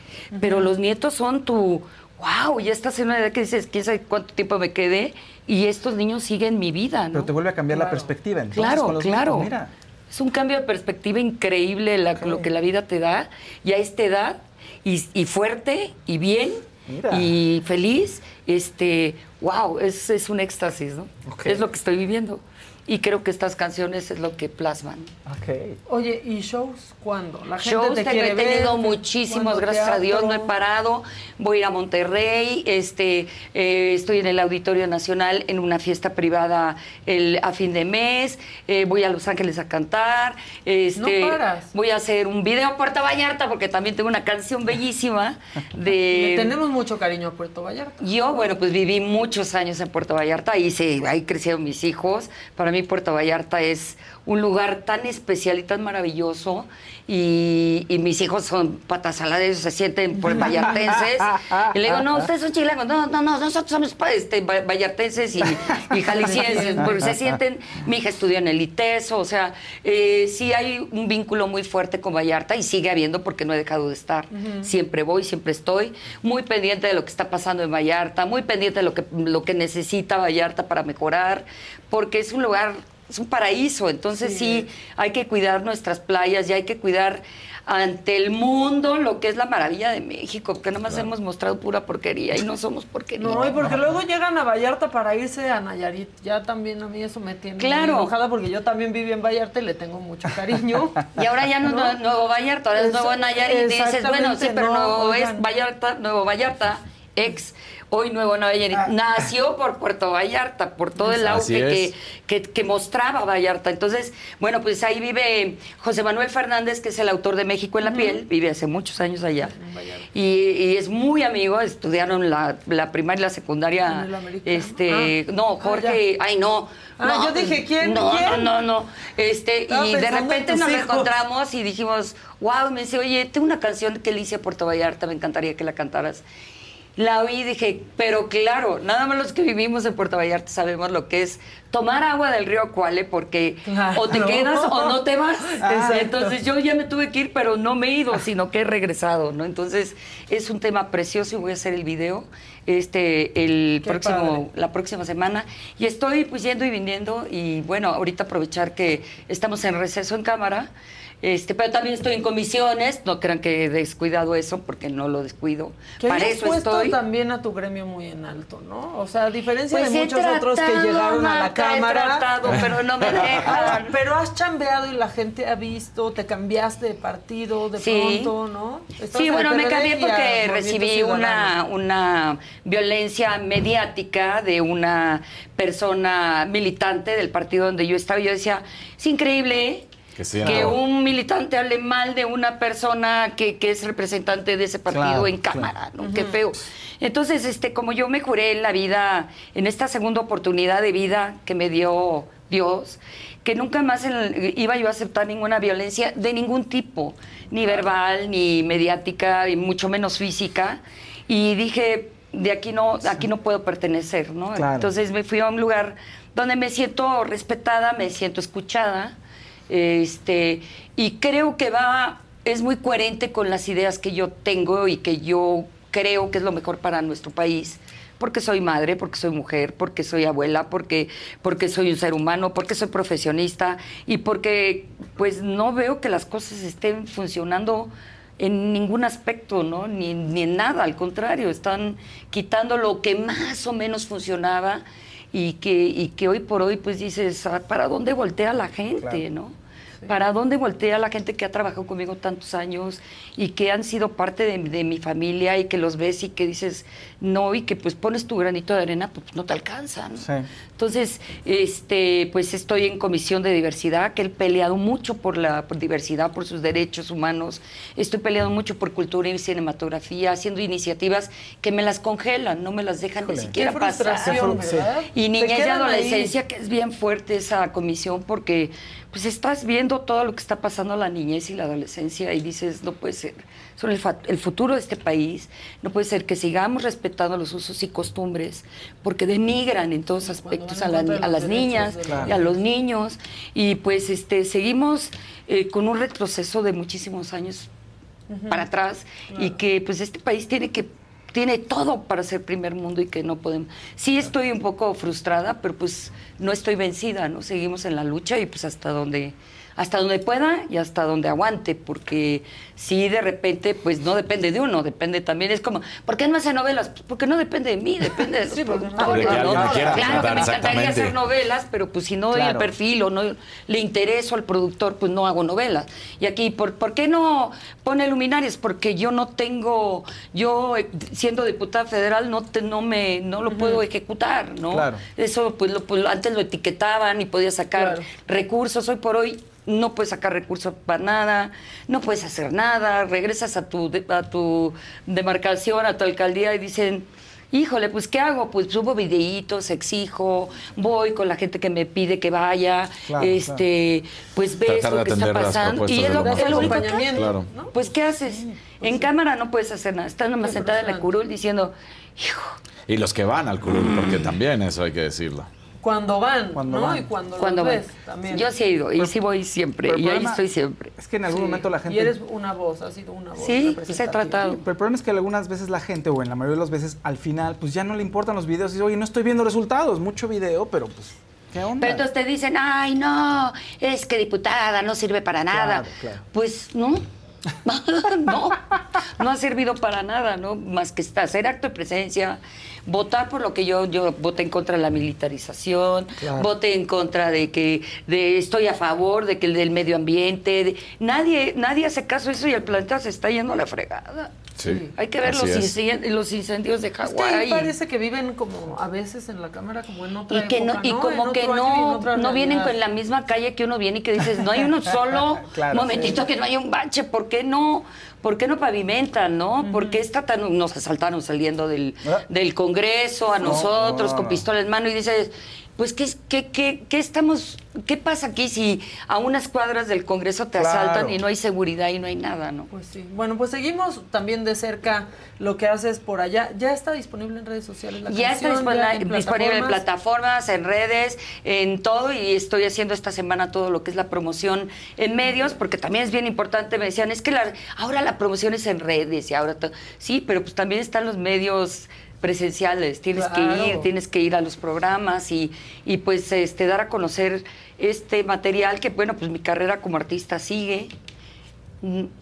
Pero los nietos son tu, wow, ya estás en una edad que dices, quién sabe cuánto tiempo me quedé, y estos niños siguen mi vida, ¿no? Pero te vuelve a cambiar la perspectiva. entonces, Claro, con los claro. mira. Es un cambio de perspectiva increíble la- lo que la vida te da y a esta edad y, y fuerte y bien Mira. y feliz, este, wow, es, es un éxtasis, ¿no? Es lo que estoy viviendo y creo que estas canciones es lo que plasman. Oye, ¿y shows cuándo? La gente Shows te tengo- quiere he tenido ver, muchísimos, ¿cuándo gracias a Dios, no he parado. Voy a ir a Monterrey, este, eh, estoy en el Auditorio Nacional en una fiesta privada el, a fin de mes, eh, voy a Los Ángeles a cantar, este, No paras. voy a hacer un video a Puerto Vallarta porque también tengo una canción bellísima de... Le tenemos mucho cariño a Puerto Vallarta. Yo, bueno, pues viví muchos años en Puerto Vallarta, ahí, se, ahí crecieron mis hijos. Para mí Puerto Vallarta es un lugar tan especial y tan maravilloso. Y, y mis hijos son patas saladas, se sienten por vallartenses. Y le digo, no, ustedes son chilangos. No, no, no, nosotros somos pa- este, va- vallartenses y, y jaliscienses. Porque se sienten, mi hija estudió en el ITESO, o sea, eh, sí hay un vínculo muy fuerte con Vallarta y sigue habiendo porque no he dejado de estar. Siempre voy, siempre estoy muy pendiente de lo que está pasando en Vallarta, muy pendiente de lo que, lo que necesita Vallarta para mejorar, porque es un lugar, es un paraíso, entonces sí. hay que cuidar nuestras playas y hay que cuidar ante el mundo lo que es la maravilla de México, porque nada más hemos mostrado pura porquería y no somos porquería. No, y porque luego llegan a Vallarta para irse a Nayarit. Ya también a mí eso me tiene Claro. enojada porque yo también viví en Vallarta y le tengo mucho cariño. Y ahora ya no, es Nuevo Vallarta, ahora es Nuevo Nayarit. Y dices, bueno, sí, pero no, Nuevo oigan. es Vallarta, Nuevo Vallarta, ex, hoy Nuevo Nayarit. Nació por Puerto Vallarta, por todo el auge que, es. que, que mostraba Vallarta. Entonces, bueno, pues ahí vive José Manuel Fernández, que es el autor de México en la piel, vive hace muchos años allá. Y, y es muy amigo, estudiaron la, la primaria y la secundaria. En el americano. Este, Ah. no, Ah, Jorge, ay no. Ah, no, yo dije, ¿quién? No, ¿Quién? no, no, no. Este, Estaba y de pensando en repente nos hijos. encontramos y dijimos, wow, me dice, oye, tengo una canción que le hice a Puerto Vallarta, me encantaría que la cantaras. La oí y dije, pero claro, nada más los que vivimos en Puerto Vallarta sabemos lo que es tomar agua del río Cuale, porque o te quedas o no te vas. Entonces yo ya me tuve que ir, pero no me he ido, sino que he regresado, ¿no? Entonces es un tema precioso y voy a hacer el video este el Qué próximo padre. la próxima semana y estoy pues yendo y viniendo y bueno ahorita aprovechar que estamos en receso en cámara este pero también estoy en comisiones no crean que he descuidado eso porque no lo descuido Que para eso puesto estoy también a tu gremio muy en alto, ¿no? O sea, a diferencia Pues de muchos otros que llegaron a la he cámara. tratado, pero no me dejan. pero has chambeado y la gente ha visto, te cambiaste de partido de Sí. pronto, ¿no? Sí, en bueno, me cambié porque recibí una, una violencia mediática de una persona militante del partido donde yo estaba. Y yo decía, es increíble ¿eh? Que sí, que no. un militante hable mal de una persona que, que es representante de ese partido Claro, en cámara, ¿no? Qué feo. Entonces, este, como yo me juré en la vida, en esta segunda oportunidad de vida que me dio Dios, que nunca más en- iba yo a aceptar ninguna violencia de ningún tipo, ni verbal, ni mediática, y mucho menos física. Y dije, de aquí no, aquí no puedo pertenecer, ¿no? Claro. Entonces me fui a un lugar donde me siento respetada, me siento escuchada, este, y creo que va, es muy coherente con las ideas que yo tengo y que yo creo que es lo mejor para nuestro país, porque soy madre, porque soy mujer, porque soy abuela, porque, porque soy un ser humano, porque soy profesionista y porque pues no veo que las cosas estén funcionando en ningún aspecto, ¿no? Ni, ni en nada, al contrario, están quitando lo que más o menos funcionaba y que, y que hoy por hoy pues dices, "Ah, ¿para dónde voltea la gente, no? ¿Para dónde voltea la gente que ha trabajado conmigo tantos años y que han sido parte de, de mi familia y que los ves y que dices no y que pues pones tu granito de arena, pues no te alcanzan? Entonces, este, pues estoy en comisión de diversidad, que he peleado mucho por la por diversidad, por sus derechos humanos. Estoy peleando mucho por cultura y cinematografía, haciendo iniciativas que me las congelan, no me las dejan ni siquiera Qué pasar. Y Se niñez y ahí. adolescencia, que es bien fuerte esa comisión, porque pues estás viendo todo lo que está pasando a la niñez y la adolescencia y dices, no puede ser, son el, fa- el futuro de este país, no puede ser que sigamos respetando los usos y costumbres, porque denigran en todos aspectos a, la- a las niñas y a los niños, y pues este seguimos eh, con un retroceso de muchísimos años para atrás y que pues este país tiene que tiene todo para ser primer mundo y que no podemos. Sí estoy un poco frustrada, pero pues no estoy vencida, ¿no? Seguimos en la lucha y pues hasta donde hasta donde pueda y hasta donde aguante, porque si de repente, pues no depende de uno, depende también, es como, ¿por qué no hace novelas? Pues porque no depende de mí, depende de los productores, De que ¿no? quiera Claro que me encantaría hacer novelas, pero pues si no doy el perfil o no le intereso al productor, pues no hago novelas. Y aquí, ¿por, ¿por qué no pone luminarias? Porque yo no tengo, yo eh, siendo diputada federal no te, no me, no lo puedo ejecutar, ¿no? Claro. Eso pues, lo- pues, antes lo etiquetaban y podía sacar recursos. Hoy por hoy no puedes sacar recursos para nada, no puedes hacer nada, regresas a tu, de- a tu demarcación, a tu alcaldía y dicen, híjole, pues ¿qué hago? Pues subo videitos, exijo, voy con la gente que me pide que vaya, Claro, este, pues ves Tratar lo que está pasando y es lo, los es lo único que acompañamiento, Claro. Pues ¿qué haces? En cámara no puedes hacer nada, estás nomás sentada en la curul diciendo, Y los que van al curul, porque también eso hay que decirlo. Cuando van, Cuando ¿no? van. Y cuando, Cuando los van. ves también. Yo sí he ido, y sí voy siempre, y ahí estoy siempre. Es que en algún Sí. momento la gente... Y eres una voz, has sido una voz. Sí, se ha tratado. Pero el problema es que algunas veces la gente, o en la mayoría de las veces, al final, pues ya no le importan los videos. Y dice, oye, no estoy viendo resultados, mucho video, pero pues, ¿qué onda? Pero entonces te dicen, ay, no, es que diputada no sirve para nada. Claro, claro. Pues no. no, no ha servido para nada, ¿no? Más que hacer acto de presencia, votar por lo que yo, yo voté en contra de la militarización, Claro. voté en contra de que, de estoy a favor de que el del medio ambiente, de- nadie, nadie hace caso de eso y el planeta se está yendo a la fregada. Sí. Hay que ver los, incendios de Es que ahí Hawái. parece que viven como a veces en la cámara como en otra y que no, y ¿no? como En que en no, no vienen con la misma calle que uno viene y que dices, no hay uno solo, Claro, momentito sí. que no hay un bache, ¿por qué no? ¿Por qué no pavimentan, no? ¿Por qué está tan, nos asaltaron saliendo del, del Congreso a No, nosotros no, con no. pistola en mano y dices, pues qué, qué, qué, qué estamos, qué pasa aquí si a unas cuadras del Congreso te Claro. asaltan y no hay seguridad y no hay nada, ¿no? Pues sí. Bueno, pues seguimos también de cerca lo que haces por allá. ¿Ya está disponible en redes sociales la Ya está disponible, ¿Ya disponible en plataformas? plataformas, en redes, en todo y estoy haciendo esta semana todo lo que es la promoción en medios, porque también es bien importante, me decían, es que la- ahora la promoción es en redes y ahora to-". sí, pero pues también están los medios presenciales, tienes que ir, tienes que ir a los programas y, y pues este dar a conocer este material que bueno, pues mi carrera como artista sigue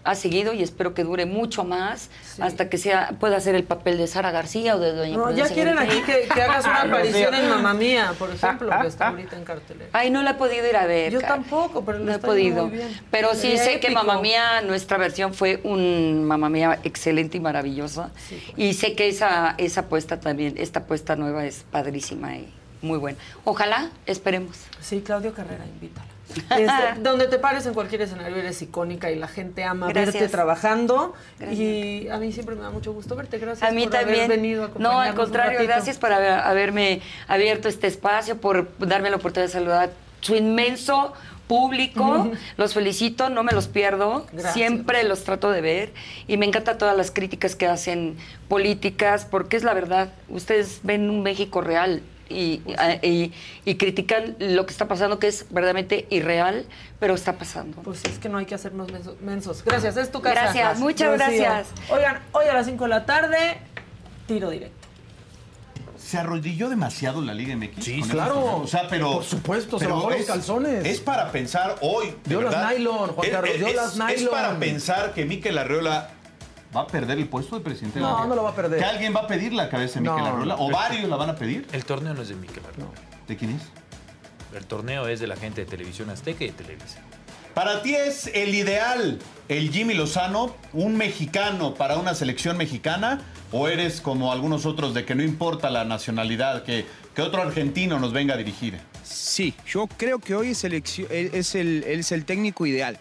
ha seguido y espero que dure mucho más hasta que sea pueda hacer el papel de Sara García o de Doña No, ya quieren aquí que, que hagas una aparición en Mamá Mía, por ejemplo, que está ahorita en cartelera. Ay, no la he podido ir a ver. Yo cara. tampoco, pero no he podido. muy bien. Pero sí sé que. Mamá Mía, nuestra versión fue un Mamá Mía excelente y maravillosa. Y sé que esa, esa apuesta también, esta apuesta nueva es padrísima y muy buena. Ojalá, esperemos. Sí, Claudio Carrera, invítala. Este, donde te pares en cualquier escenario eres icónica y la gente ama Gracias. verte trabajando. Gracias. Y a mí siempre me da mucho gusto verte. Gracias A mí por también. haber venido a no, al contrario, gracias por haber- haberme abierto este espacio, por darme la oportunidad de saludar a su inmenso público. Los felicito, no me los pierdo. Gracias. Siempre los trato de ver. Y me encanta todas las críticas que hacen políticas, porque es la verdad. Ustedes ven un México real. Y, y- y critican lo que está pasando, que es verdaderamente irreal, pero está pasando. Pues es que no hay que hacernos menso- mensos. Gracias, es tu casa. Gracias, muchas Rocío. gracias. Oigan, hoy a las 5 de la tarde, tiro directo. se arrodilló demasiado la Liga MX. Sí, claro. O sea, pero. Por supuesto, se bajó los es- calzones. Es para pensar hoy. Dio las nylon, Juan Carlos, es- dio las nylon. Es para pensar que Mikel Arreola va a perder el puesto de presidente de la No, no lo va a perder. ¿Que alguien va a pedir la cabeza de No, Mikel Arreola? ¿O varios la van a pedir? El torneo no es de Mikel Arreola. ¿De quién es? El torneo es de la gente de Televisión Azteca y de Televisa. Para ti es el ideal el Jimmy Lozano, un mexicano para una selección mexicana, o eres como algunos otros de que no importa la nacionalidad, que, que otro argentino nos venga a dirigir? Sí, yo creo que hoy es, él es, el, es el técnico ideal,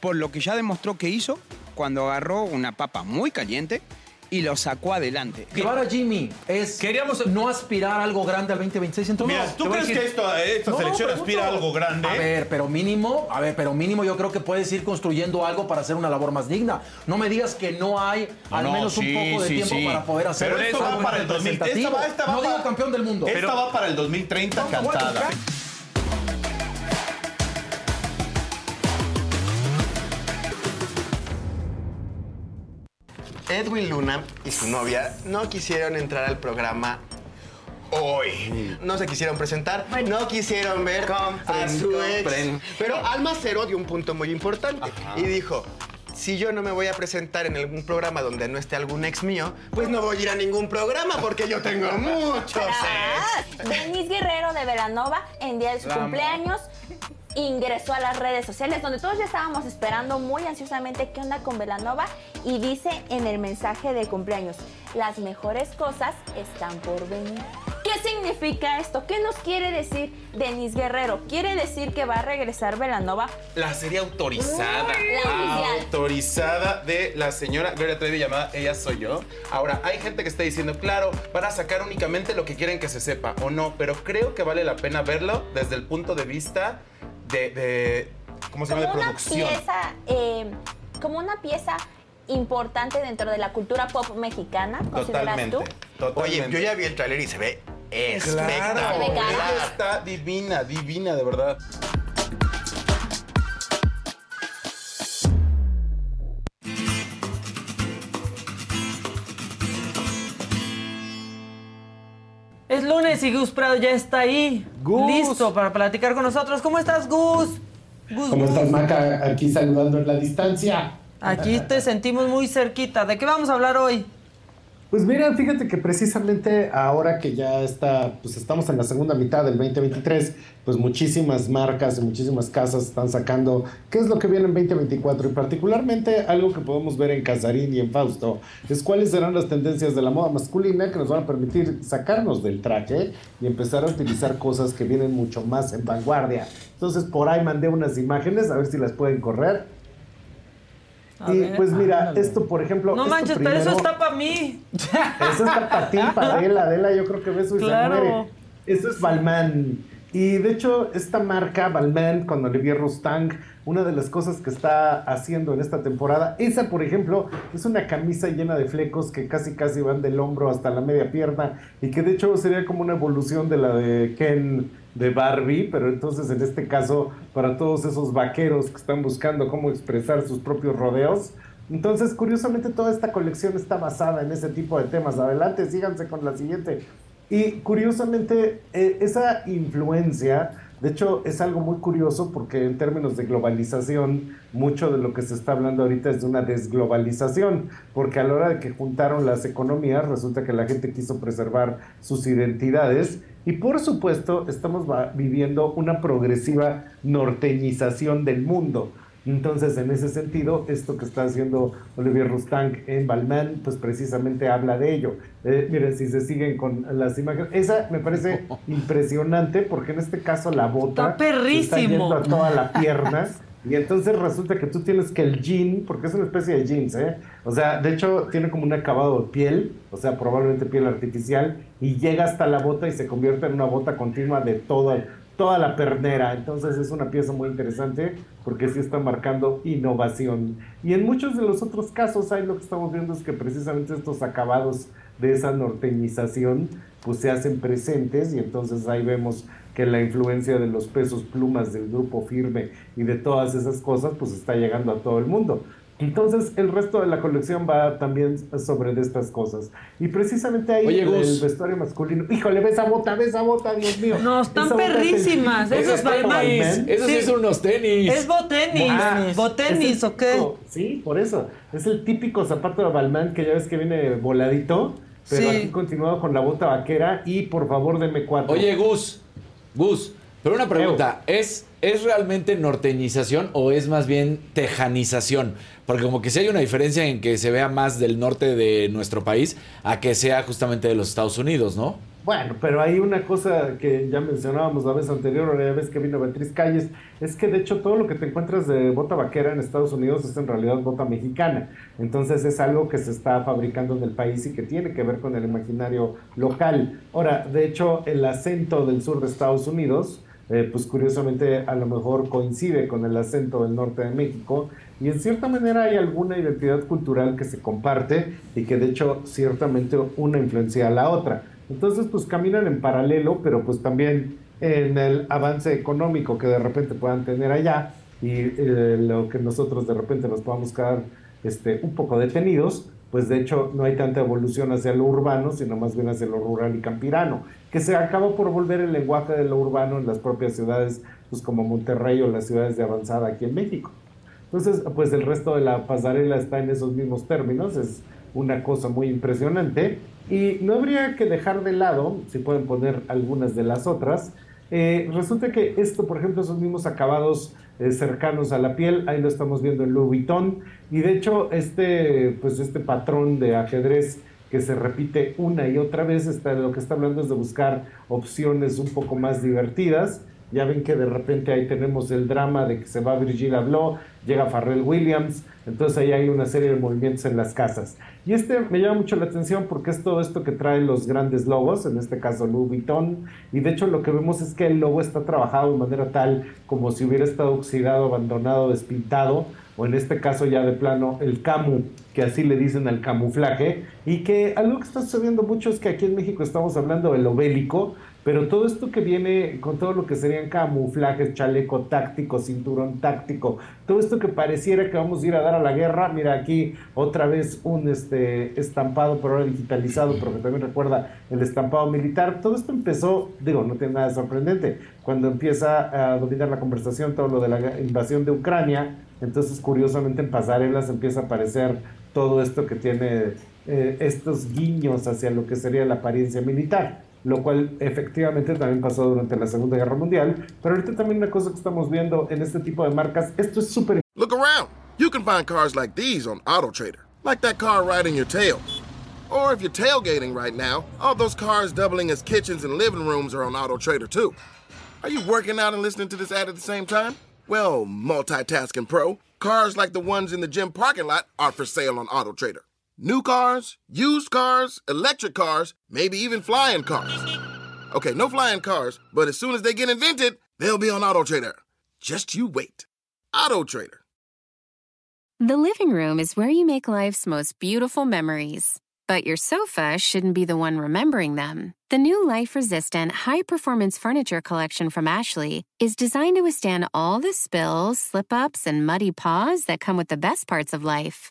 por lo que ya demostró que hizo cuando agarró una papa muy caliente y lo sacó adelante. Llevar a Jimmy es Queríamos no aspirar a algo grande al 2026 entonces. Mira, ¿tú crees que esto- esta selección aspira a algo grande? A ver, pero mínimo, a ver, pero mínimo yo creo que puedes ir construyendo algo para hacer una labor más digna. No me digas que no hay No, al no, menos sí, un poco de sí, tiempo sí. para poder hacer Pero esto va algo para el 2000. Esta representativo. va, esta va no para- digo campeón del mundo. Esta va para el 2030 No, no voy a cantada. Edwin Luna y su novia no quisieron entrar al programa hoy. No se quisieron presentar, no quisieron ver a su ex. Pero Alma Cero dio un punto muy importante y dijo... Si yo no me voy a presentar en algún programa donde no esté algún ex mío, pues no voy a ir a ningún programa porque yo tengo muchos ex. Denise Guerrero de Velanova, en día de su cumpleaños, ingresó a las redes sociales donde todos ya estábamos esperando muy ansiosamente qué onda con Velanova y dice en el mensaje de cumpleaños, las mejores cosas están por venir. ¿Qué significa esto? ¿Qué nos quiere decir Denise Guerrero? ¿Quiere decir que va a regresar Velanova? La serie autorizada. La. Autorizada de la señora Gloria Trevi llamada Ella Soy Yo. Ahora, hay gente que está diciendo, claro, van a sacar únicamente lo que quieren que se sepa o no, pero creo que vale la pena verlo desde el punto de vista de, de- ¿cómo se llama? De como una producción. pieza, eh, como una pieza importante dentro de la cultura pop mexicana, ¿consideras Totalmente. tú? Oye, yo ya vi el tráiler y se ve Claro, espectacular. está divina, divina, de verdad. Lunes y Gus Prado ya está ahí. Listo para platicar con nosotros. ¿Cómo estás, Gus? Gus, ¿Cómo Gus. estás, Maca? Aquí saludando en la distancia. Aquí te sentimos muy cerquita. ¿De qué vamos a hablar hoy? Pues mira, fíjate que precisamente ahora que ya está, pues estamos en la segunda mitad del 2023, pues muchísimas marcas y muchísimas casas están sacando qué es lo que viene en 2024 y particularmente algo que podemos ver en Casarín y en Fausto es cuáles serán las tendencias de la moda masculina que nos van a permitir sacarnos del traje y empezar a utilizar cosas que vienen mucho más en vanguardia. Entonces por ahí mandé unas imágenes a ver si las pueden correr. A y ver, pues mira, ándale. esto por ejemplo... No manches, pero eso está para mí. eso está para ti, para Adela. Adela, yo creo que beso y Claro. se muere. Eso es Balmain. Y de hecho, esta marca, Balmain, con Olivier Rostand, una de las cosas que está haciendo en esta temporada, esa, por ejemplo, es una camisa llena de flecos que casi casi van del hombro hasta la media pierna y que de hecho sería como una evolución de la de Ken de Barbie, pero entonces en este caso para todos esos vaqueros que están buscando cómo expresar sus propios rodeos, entonces, curiosamente, toda esta colección está basada en ese tipo de temas. Adelante, síganse con la siguiente. Y curiosamente, eh, esa influencia, de hecho, es algo muy curioso porque en términos de globalización, mucho de lo que se está hablando ahorita es de una desglobalización, porque a la hora de que juntaron las economías, resulta que la gente quiso preservar sus identidades. Y por supuesto, estamos viviendo una progresiva norteñización del mundo. Entonces, en ese sentido, esto que está haciendo Olivier Rostand en Balmain, pues precisamente habla de ello. Eh, miren, si se siguen con las imágenes, esa me parece impresionante porque en este caso la bota Está perrísimo. está yendo a toda la pierna. Y entonces resulta que tú tienes que el jean, porque es una especie de jeans, ¿eh? O sea, de hecho tiene como un acabado de piel, o sea, probablemente piel artificial, y llega hasta la bota y se convierte en una bota continua de toda, toda la pernera. Entonces es una pieza muy interesante porque sí está marcando innovación. Y en muchos de los otros casos, ahí lo que estamos viendo es que precisamente estos acabados de esa norteñización pues se hacen presentes y entonces ahí vemos que la influencia de los pesos plumas del grupo firme y de todas esas cosas pues está llegando a todo el mundo. Entonces, el resto de la colección va también sobre de estas cosas. Y precisamente ahí Oye, el, vestuario masculino. Híjole, ve esa bota, ve esa bota, Dios mío. No, están es perrísimas. Esos. Balmain. Esos sí son unos tenis. Es botenis. Ah, botenis, ¿o qué? Sí, por eso. Es el típico zapato de Balmain que ya ves que viene voladito, pero Sí. aquí continuado con la bota vaquera y por favor deme cuatro. Oye, Gus, Gus, pero una pregunta, ¿es, ¿es realmente norteñización o es más bien tejanización? Porque como que sí hay una diferencia en que se vea más del norte de nuestro país a que sea justamente de los Estados Unidos, ¿no? Bueno, pero hay una cosa que ya mencionábamos la vez anterior, ahora ya ves que vino Beatriz Calles, es que de hecho todo lo que te encuentras de bota vaquera en Estados Unidos es en realidad bota mexicana. Entonces es algo que se está fabricando en el país y que tiene que ver con el imaginario local. Ahora, de hecho, el acento del sur de Estados Unidos, eh, pues curiosamente a lo mejor coincide con el acento del norte de México y en cierta manera hay alguna identidad cultural que se comparte y que de hecho ciertamente una influencia a la otra. Entonces pues caminan en paralelo, pero pues también en el avance económico que de repente puedan tener allá y eh, lo que nosotros de repente nos podamos quedar este, un poco detenidos, pues de hecho no hay tanta evolución hacia lo urbano, sino más bien hacia lo rural y campirano, que se acaba por volver el lenguaje de lo urbano en las propias ciudades, pues como Monterrey o las ciudades de avanzada aquí en México. Entonces, pues el resto de la pasarela está en esos mismos términos, es una cosa muy impresionante y no habría que dejar de lado, si pueden poner algunas de las otras, eh, resulta que esto, por ejemplo, esos mismos acabados eh, cercanos a la piel, ahí lo estamos viendo en Louis Vuitton, y de hecho este, pues este patrón de ajedrez que se repite una y otra vez, está, lo que está hablando es de buscar opciones un poco más divertidas. Ya ven que de repente ahí tenemos el drama de que se va Virgil Abloh, llega Farrell Williams, entonces ahí hay una serie de movimientos en las casas. Y este me llama mucho la atención porque es todo esto que trae los grandes logos, en este caso Louis Vuitton, y de hecho lo que vemos es que el logo está trabajado de manera tal como si hubiera estado oxidado, abandonado, despintado, o en este caso ya de plano el camu, que así le dicen al camuflaje, y que algo que está sucediendo mucho es que aquí en México estamos hablando de lo bélico, pero todo esto que viene con todo lo que serían camuflajes, chaleco táctico, cinturón táctico, todo esto que pareciera que vamos a ir a dar a la guerra, mira aquí otra vez un este estampado, pero ahora digitalizado, pero que también recuerda el estampado militar. Todo esto empezó, digo, no tiene nada de sorprendente, cuando empieza a dominar la conversación todo lo de la invasión de Ucrania, entonces curiosamente en pasarelas empieza a aparecer todo esto que tiene eh, estos guiños hacia lo que sería la apariencia militar lo cual efectivamente también pasó durante la Segunda Guerra Mundial, pero ahorita también una cosa que estamos viendo en este tipo de marcas, esto es súper Look around. You can find cars like these on AutoTrader, like that car riding your tail. Or if you're tailgating right now, all those cars doubling as kitchens and living rooms are on AutoTrader too. Are you working out and listening to this ad at the same time? Well, multitasking pro, cars like the ones in the gym parking lot are for sale on AutoTrader. New cars, used cars, electric cars, maybe even flying cars. Okay, no flying cars, but as soon as they get invented, they'll be on AutoTrader. Just you wait. AutoTrader. The living room is where you make life's most beautiful memories. But your sofa shouldn't be the one remembering them. The new life resistant, high performance furniture collection from Ashley is designed to withstand all the spills, slip ups, and muddy paws that come with the best parts of life.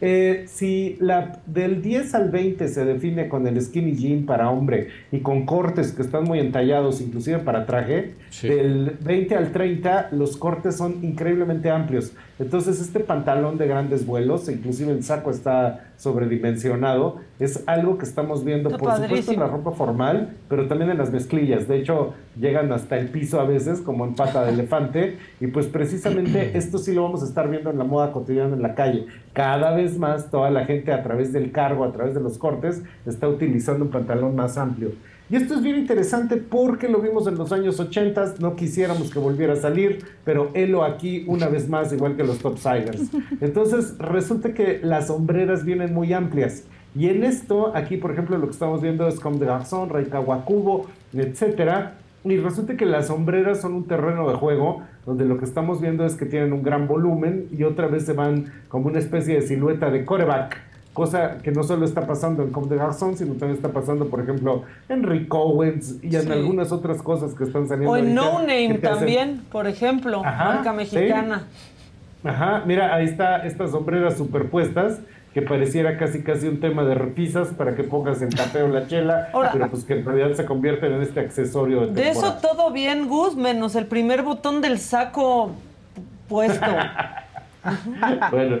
Eh, si la, del 10 al 20 se define con el skinny jean para hombre y con cortes que están muy entallados, inclusive para traje, del 20 al 30 los cortes son increíblemente amplios. Entonces este pantalón de grandes vuelos, inclusive el saco está sobredimensionado, es algo que estamos viendo, Está por supuesto, en la ropa formal, pero también en las mezclillas. De hecho, llegan hasta el piso a veces, como en pata de elefante, y pues precisamente esto sí lo vamos a estar viendo en la moda cotidiana en la calle. Cada vez más toda la gente a través del cargo, a través de los cortes, está utilizando un pantalón más amplio. Y esto es bien interesante porque lo vimos en los años 80, no quisiéramos que volviera a salir, pero helo aquí una vez más, igual que los topsiders. Entonces, resulta que las sombreras vienen muy amplias. Y en esto, aquí por ejemplo, lo que estamos viendo es Comme des Garçons, Rey Kawakubo, etcétera. Y resulta que las sombreras son un terreno de juego donde lo que estamos viendo es que tienen un gran volumen y otra vez se van como una especie de silueta de coreback. Cosa que no solo está pasando en Comme de Garçon, sino también está pasando, por ejemplo, en Rick Owens y en Sí. algunas otras cosas que están saliendo. O en ahorita No Name hacen- también, por ejemplo, Ajá, marca sí. mexicana. Ajá, mira, ahí está estas sombreras superpuestas que pareciera casi casi un tema de repisas para que pongas el café o la chela, Ahora- pero pues que en realidad se convierten en este accesorio de De eso temporada. todo bien, Gus, menos el primer botón del saco puesto. Bueno,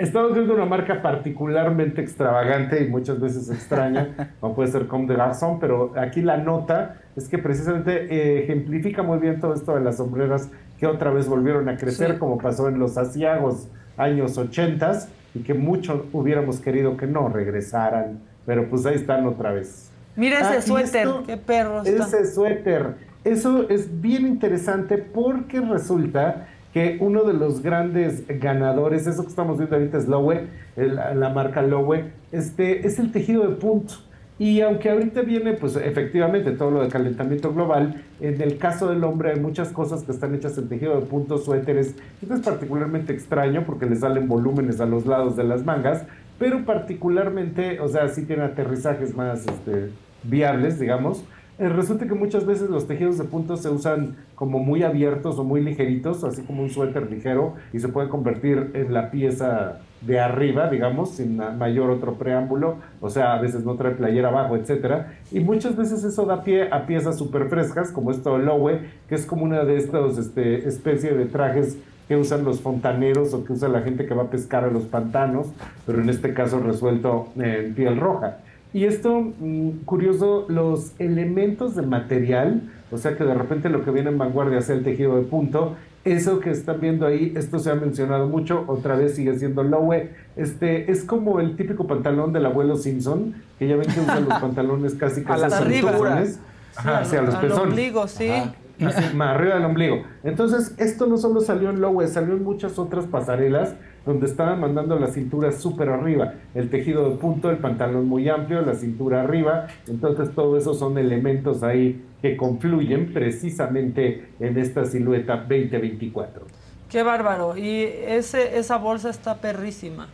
estamos viendo una marca particularmente extravagante y muchas veces extraña, como puede ser Comme de Garçon, pero aquí la nota es que precisamente eh, ejemplifica muy bien todo esto de las sombreras que otra vez volvieron a crecer, Sí. como pasó en los asiagos años 80 y que mucho hubiéramos querido que no regresaran, pero pues ahí están otra vez. Mira Ah, ese y suéter, esto- qué perro está. ese suéter. Eso es bien interesante porque resulta que uno de los grandes ganadores, eso que estamos viendo ahorita es Lowe, el- la marca Lowe, este, es el tejido de punto. Y aunque ahorita viene, pues efectivamente, todo lo de calentamiento global, en el caso del hombre hay muchas cosas que están hechas en tejido de punto, suéteres. Esto es particularmente extraño porque le salen volúmenes a los lados de las mangas, pero particularmente, o sea, sí tiene aterrizajes más este, viables, digamos. Eh, resulta que muchas veces los tejidos de punto se usan como muy abiertos o muy ligeritos, así como un suéter ligero, y se puede convertir en la pieza de arriba, digamos, sin ma- mayor otro preámbulo, o sea, a veces no trae playera abajo, etcétera, y muchas veces eso da pie a piezas súper frescas, como esto Lowe, que es como una de estas este, especie de trajes que usan los fontaneros o que usa la gente que va a pescar a los pantanos, pero en este caso resuelto en piel roja. Y esto, mm, curioso, los elementos de material, o sea que de repente lo que viene en vanguardia sea el tejido de punto, eso que están viendo ahí, esto se ha mencionado mucho, otra vez sigue siendo Lowe, este, es como el típico pantalón del abuelo Simpson, que ya ven que usan los pantalones casi A casi las los arriba. pezones. Ajá, hacia los al pezones. ombligo, sí. Así, más arriba del ombligo. Entonces, esto no solo salió en Lowe, salió en muchas otras pasarelas donde estaban mandando la cintura súper arriba. El tejido de punto, el pantalón muy amplio, la cintura arriba. Entonces, todo eso son elementos ahí que confluyen precisamente en esta silueta 2024. Qué bárbaro. Y ese, esa bolsa está perrísima.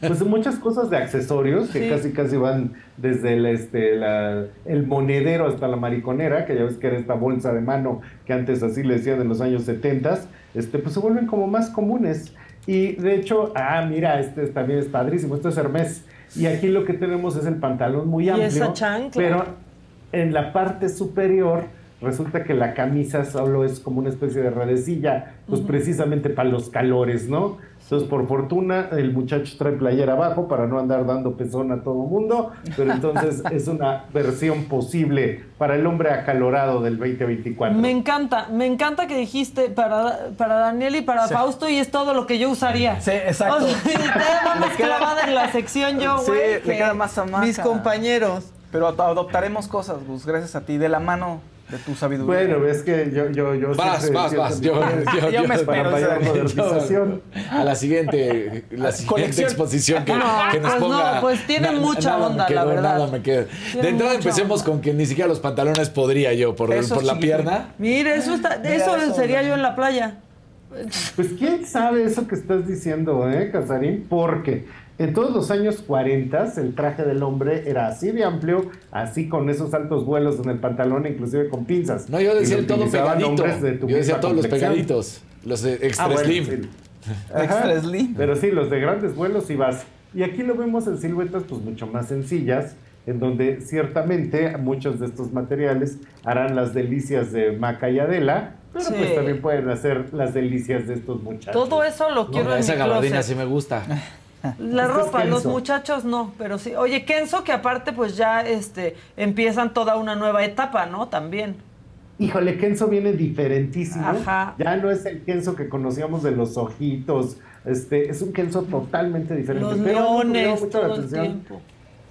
Pues muchas cosas de accesorios que Sí. casi casi van desde el, este, la- el monedero hasta la mariconera, que ya ves que era esta bolsa de mano que antes así le decían en los años 70, este, pues se vuelven como más comunes. Y de hecho, ah, mira, este también es padrísimo, esto es Hermes. Y aquí lo que tenemos es el pantalón muy Y amplio, esa chancla. pero en la parte superior resulta que la camisa solo es como una especie de redecilla, pues Ujú. precisamente para los calores, ¿no? Entonces, por fortuna, el muchacho trae playera abajo para no andar dando pezón a todo mundo, pero entonces es una versión posible para el hombre acalorado del 2024. Me encanta, me encanta que dijiste para, para Daniel y para Sí. Fausto y es todo lo que yo usaría. Sí, exacto. O sea, te más clavada en la sección yo, Sí, güey. le que queda más a Maca. Mis compañeros. Pero ad- adoptaremos cosas, Gus, gracias a ti, de la mano de tu sabiduría. Bueno, es que yo, yo, yo Vas, siempre vas, vas. Yo, yo, Yo me para espero, modernización. A la siguiente, la siguiente Colección. exposición que, No, que nos pues no, ponga. pues tiene mucha nada onda, la verdad. Nada me queda. Tiene De entrada empecemos onda. con que ni siquiera los pantalones podría yo por, Eso por la pierna. Mire, eso está, Mira eso, eso, sería yo en la playa. Pues quién sabe eso que estás diciendo, ¿eh, Casarín? Porque en todos los años 40 el traje del hombre era así de amplio, así con esos altos vuelos en el pantalón, inclusive con pinzas. No, yo decía todo pegadito. de tu Yo decía todos los pegaditos. Los de extra Ah, bueno, slim. sí. Extra slim. Pero sí, los de grandes vuelos y vas. Y aquí lo vemos en siluetas pues mucho más sencillas, en donde ciertamente muchos de estos materiales harán las delicias de Maca y Adela, pero Sí. pues también pueden hacer las delicias de estos muchachos. Todo eso lo quiero No, en esa mi gabardina closet. sí me gusta. La Este es ropa, los muchachos no, pero sí. Oye, Kenzo, que aparte pues ya este empiezan toda una nueva etapa, ¿no? También. Híjole, Kenzo viene diferentísimo. Ajá. Ya no es el Kenzo que conocíamos de los ojitos. Este, es un Kenzo totalmente diferente. Los Pero leones mucho la todo el atención tiempo.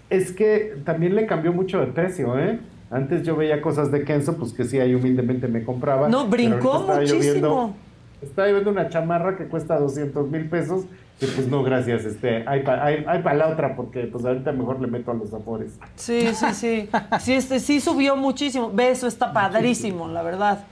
Es que también le cambió mucho de precio, ¿eh? Antes yo veía cosas de Kenzo, pues que sí, ahí humildemente me compraba. No, brincó estaba yo viendo muchísimo. Estaba viendo una chamarra que cuesta 200 mil pesos. Pues no, gracias. Este, hay para hay, hay pa la otra porque pues ahorita mejor le meto a los sabores. Sí, sí, sí. Sí, este, sí subió muchísimo. Ve, eso está padrísimo, la verdad.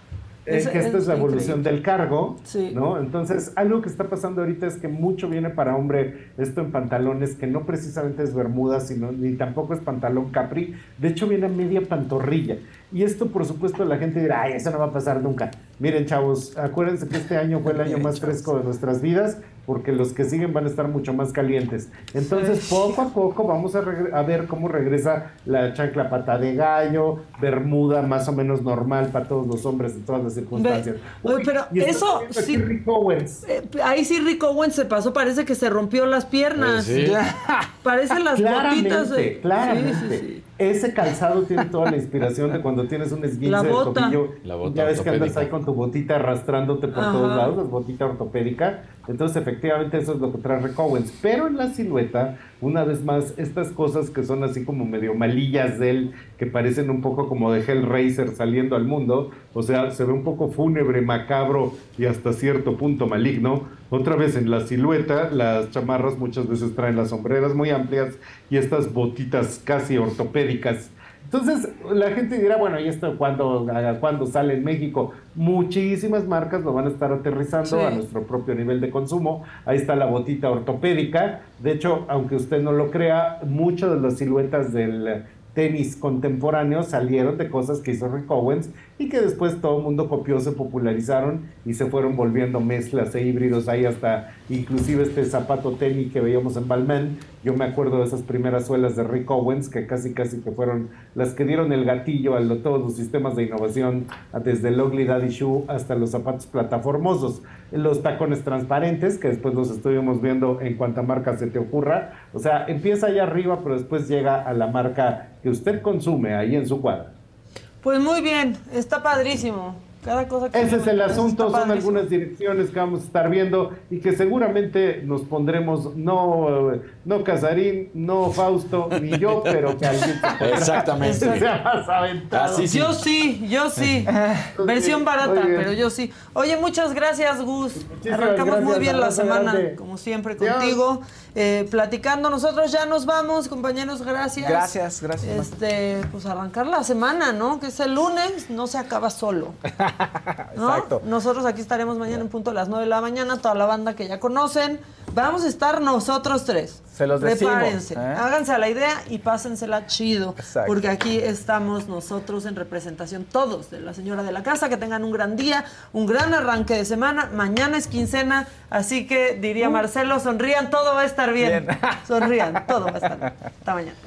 Es, que esta es, la evolución increíble. del cargo, Sí. ¿no? Entonces, algo que está pasando ahorita es que mucho viene para hombre esto en pantalones, que no precisamente es bermuda, sino ni tampoco es pantalón capri, de hecho viene a media pantorrilla. Y esto, por supuesto, la gente dirá, ay, eso no va a pasar nunca. Miren, chavos, acuérdense que este año fue el año más fresco de nuestras vidas, porque los que siguen van a estar mucho más calientes. Entonces, Sí. poco a poco vamos a, ver cómo regresa la chancla pata de gallo, bermuda más o menos normal para todos los hombres en todas las circunstancias. Ve- Oye, pero eso sí. Rick Owens. Eh, ahí sí Rick Owens se pasó, parece que se rompió las piernas. Eh, sí. Parecen las claramente, botitas de. claramente. Sí, sí, sí. Ese calzado tiene toda la inspiración de cuando tienes un esguince La de tobillo. La bota ya ves que andas ahí con tu botita arrastrándote por Ajá. todos lados, la botita ortopédica. Entonces, efectivamente, eso es lo que trae Rick. Pero en la silueta, una vez más, estas cosas que son así como medio malillas de él, que parecen un poco como de Hellraiser saliendo al mundo. O sea, se ve un poco fúnebre, macabro y hasta cierto punto maligno. Otra vez en la silueta, las chamarras muchas veces traen las sombreras muy amplias y estas botitas casi ortopédicas. Entonces, la gente dirá, bueno, ¿y esto cuándo, cuándo sale en México? Muchísimas marcas lo van a estar aterrizando Sí. a nuestro propio nivel de consumo. Ahí está la botita ortopédica. De hecho, aunque usted no lo crea, muchas de las siluetas del tenis contemporáneo salieron de cosas que hizo Rick Owens y que después todo el mundo copió, se popularizaron y se fueron volviendo mezclas e híbridos ahí hasta inclusive este zapato tenis que veíamos en Balmain. Yo me acuerdo de esas primeras suelas de Rick Owens que casi casi que fueron las que dieron el gatillo a lo- todos los sistemas de innovación desde el Ugly Daddy Shoe hasta los zapatos plataformosos, los tacones transparentes que después los estuvimos viendo en cuanta marca se te ocurra. O sea, empieza allá arriba pero después llega a la marca que usted consume ahí en su cuadra. Pues muy bien, está padrísimo. Cada cosa que Ese es el asunto, son padrísimo. algunas direcciones que vamos a estar viendo y que seguramente nos pondremos, no, no Casarín, no Fausto, ni yo, pero que alguien se. Exactamente. sea más aventado. Así sí. Yo sí, yo sí. Versión barata, pero yo sí. Oye, muchas gracias, Gus. Muchísimas Arrancamos muy bien la semana, grande. como siempre, contigo. Eh, platicando. Nosotros ya nos vamos, compañeros, gracias. Gracias, gracias. Este, pues arrancar la semana, ¿no? Que es el lunes, no se acaba solo. ¿no? Exacto. Nosotros aquí estaremos mañana en punto a las 9 de la mañana, toda la banda que ya conocen. Vamos a estar nosotros tres. Se los decimos, Prepárense, ¿eh? háganse a la idea y pásensela chido. Exacto. Porque aquí estamos nosotros en representación todos de la señora de la casa. Que tengan un gran día, un gran arranque de semana. Mañana es quincena, así que diría Marcelo, sonrían, todo va a estar bien. Bien. Sonrían, todo va a estar bien. Hasta mañana.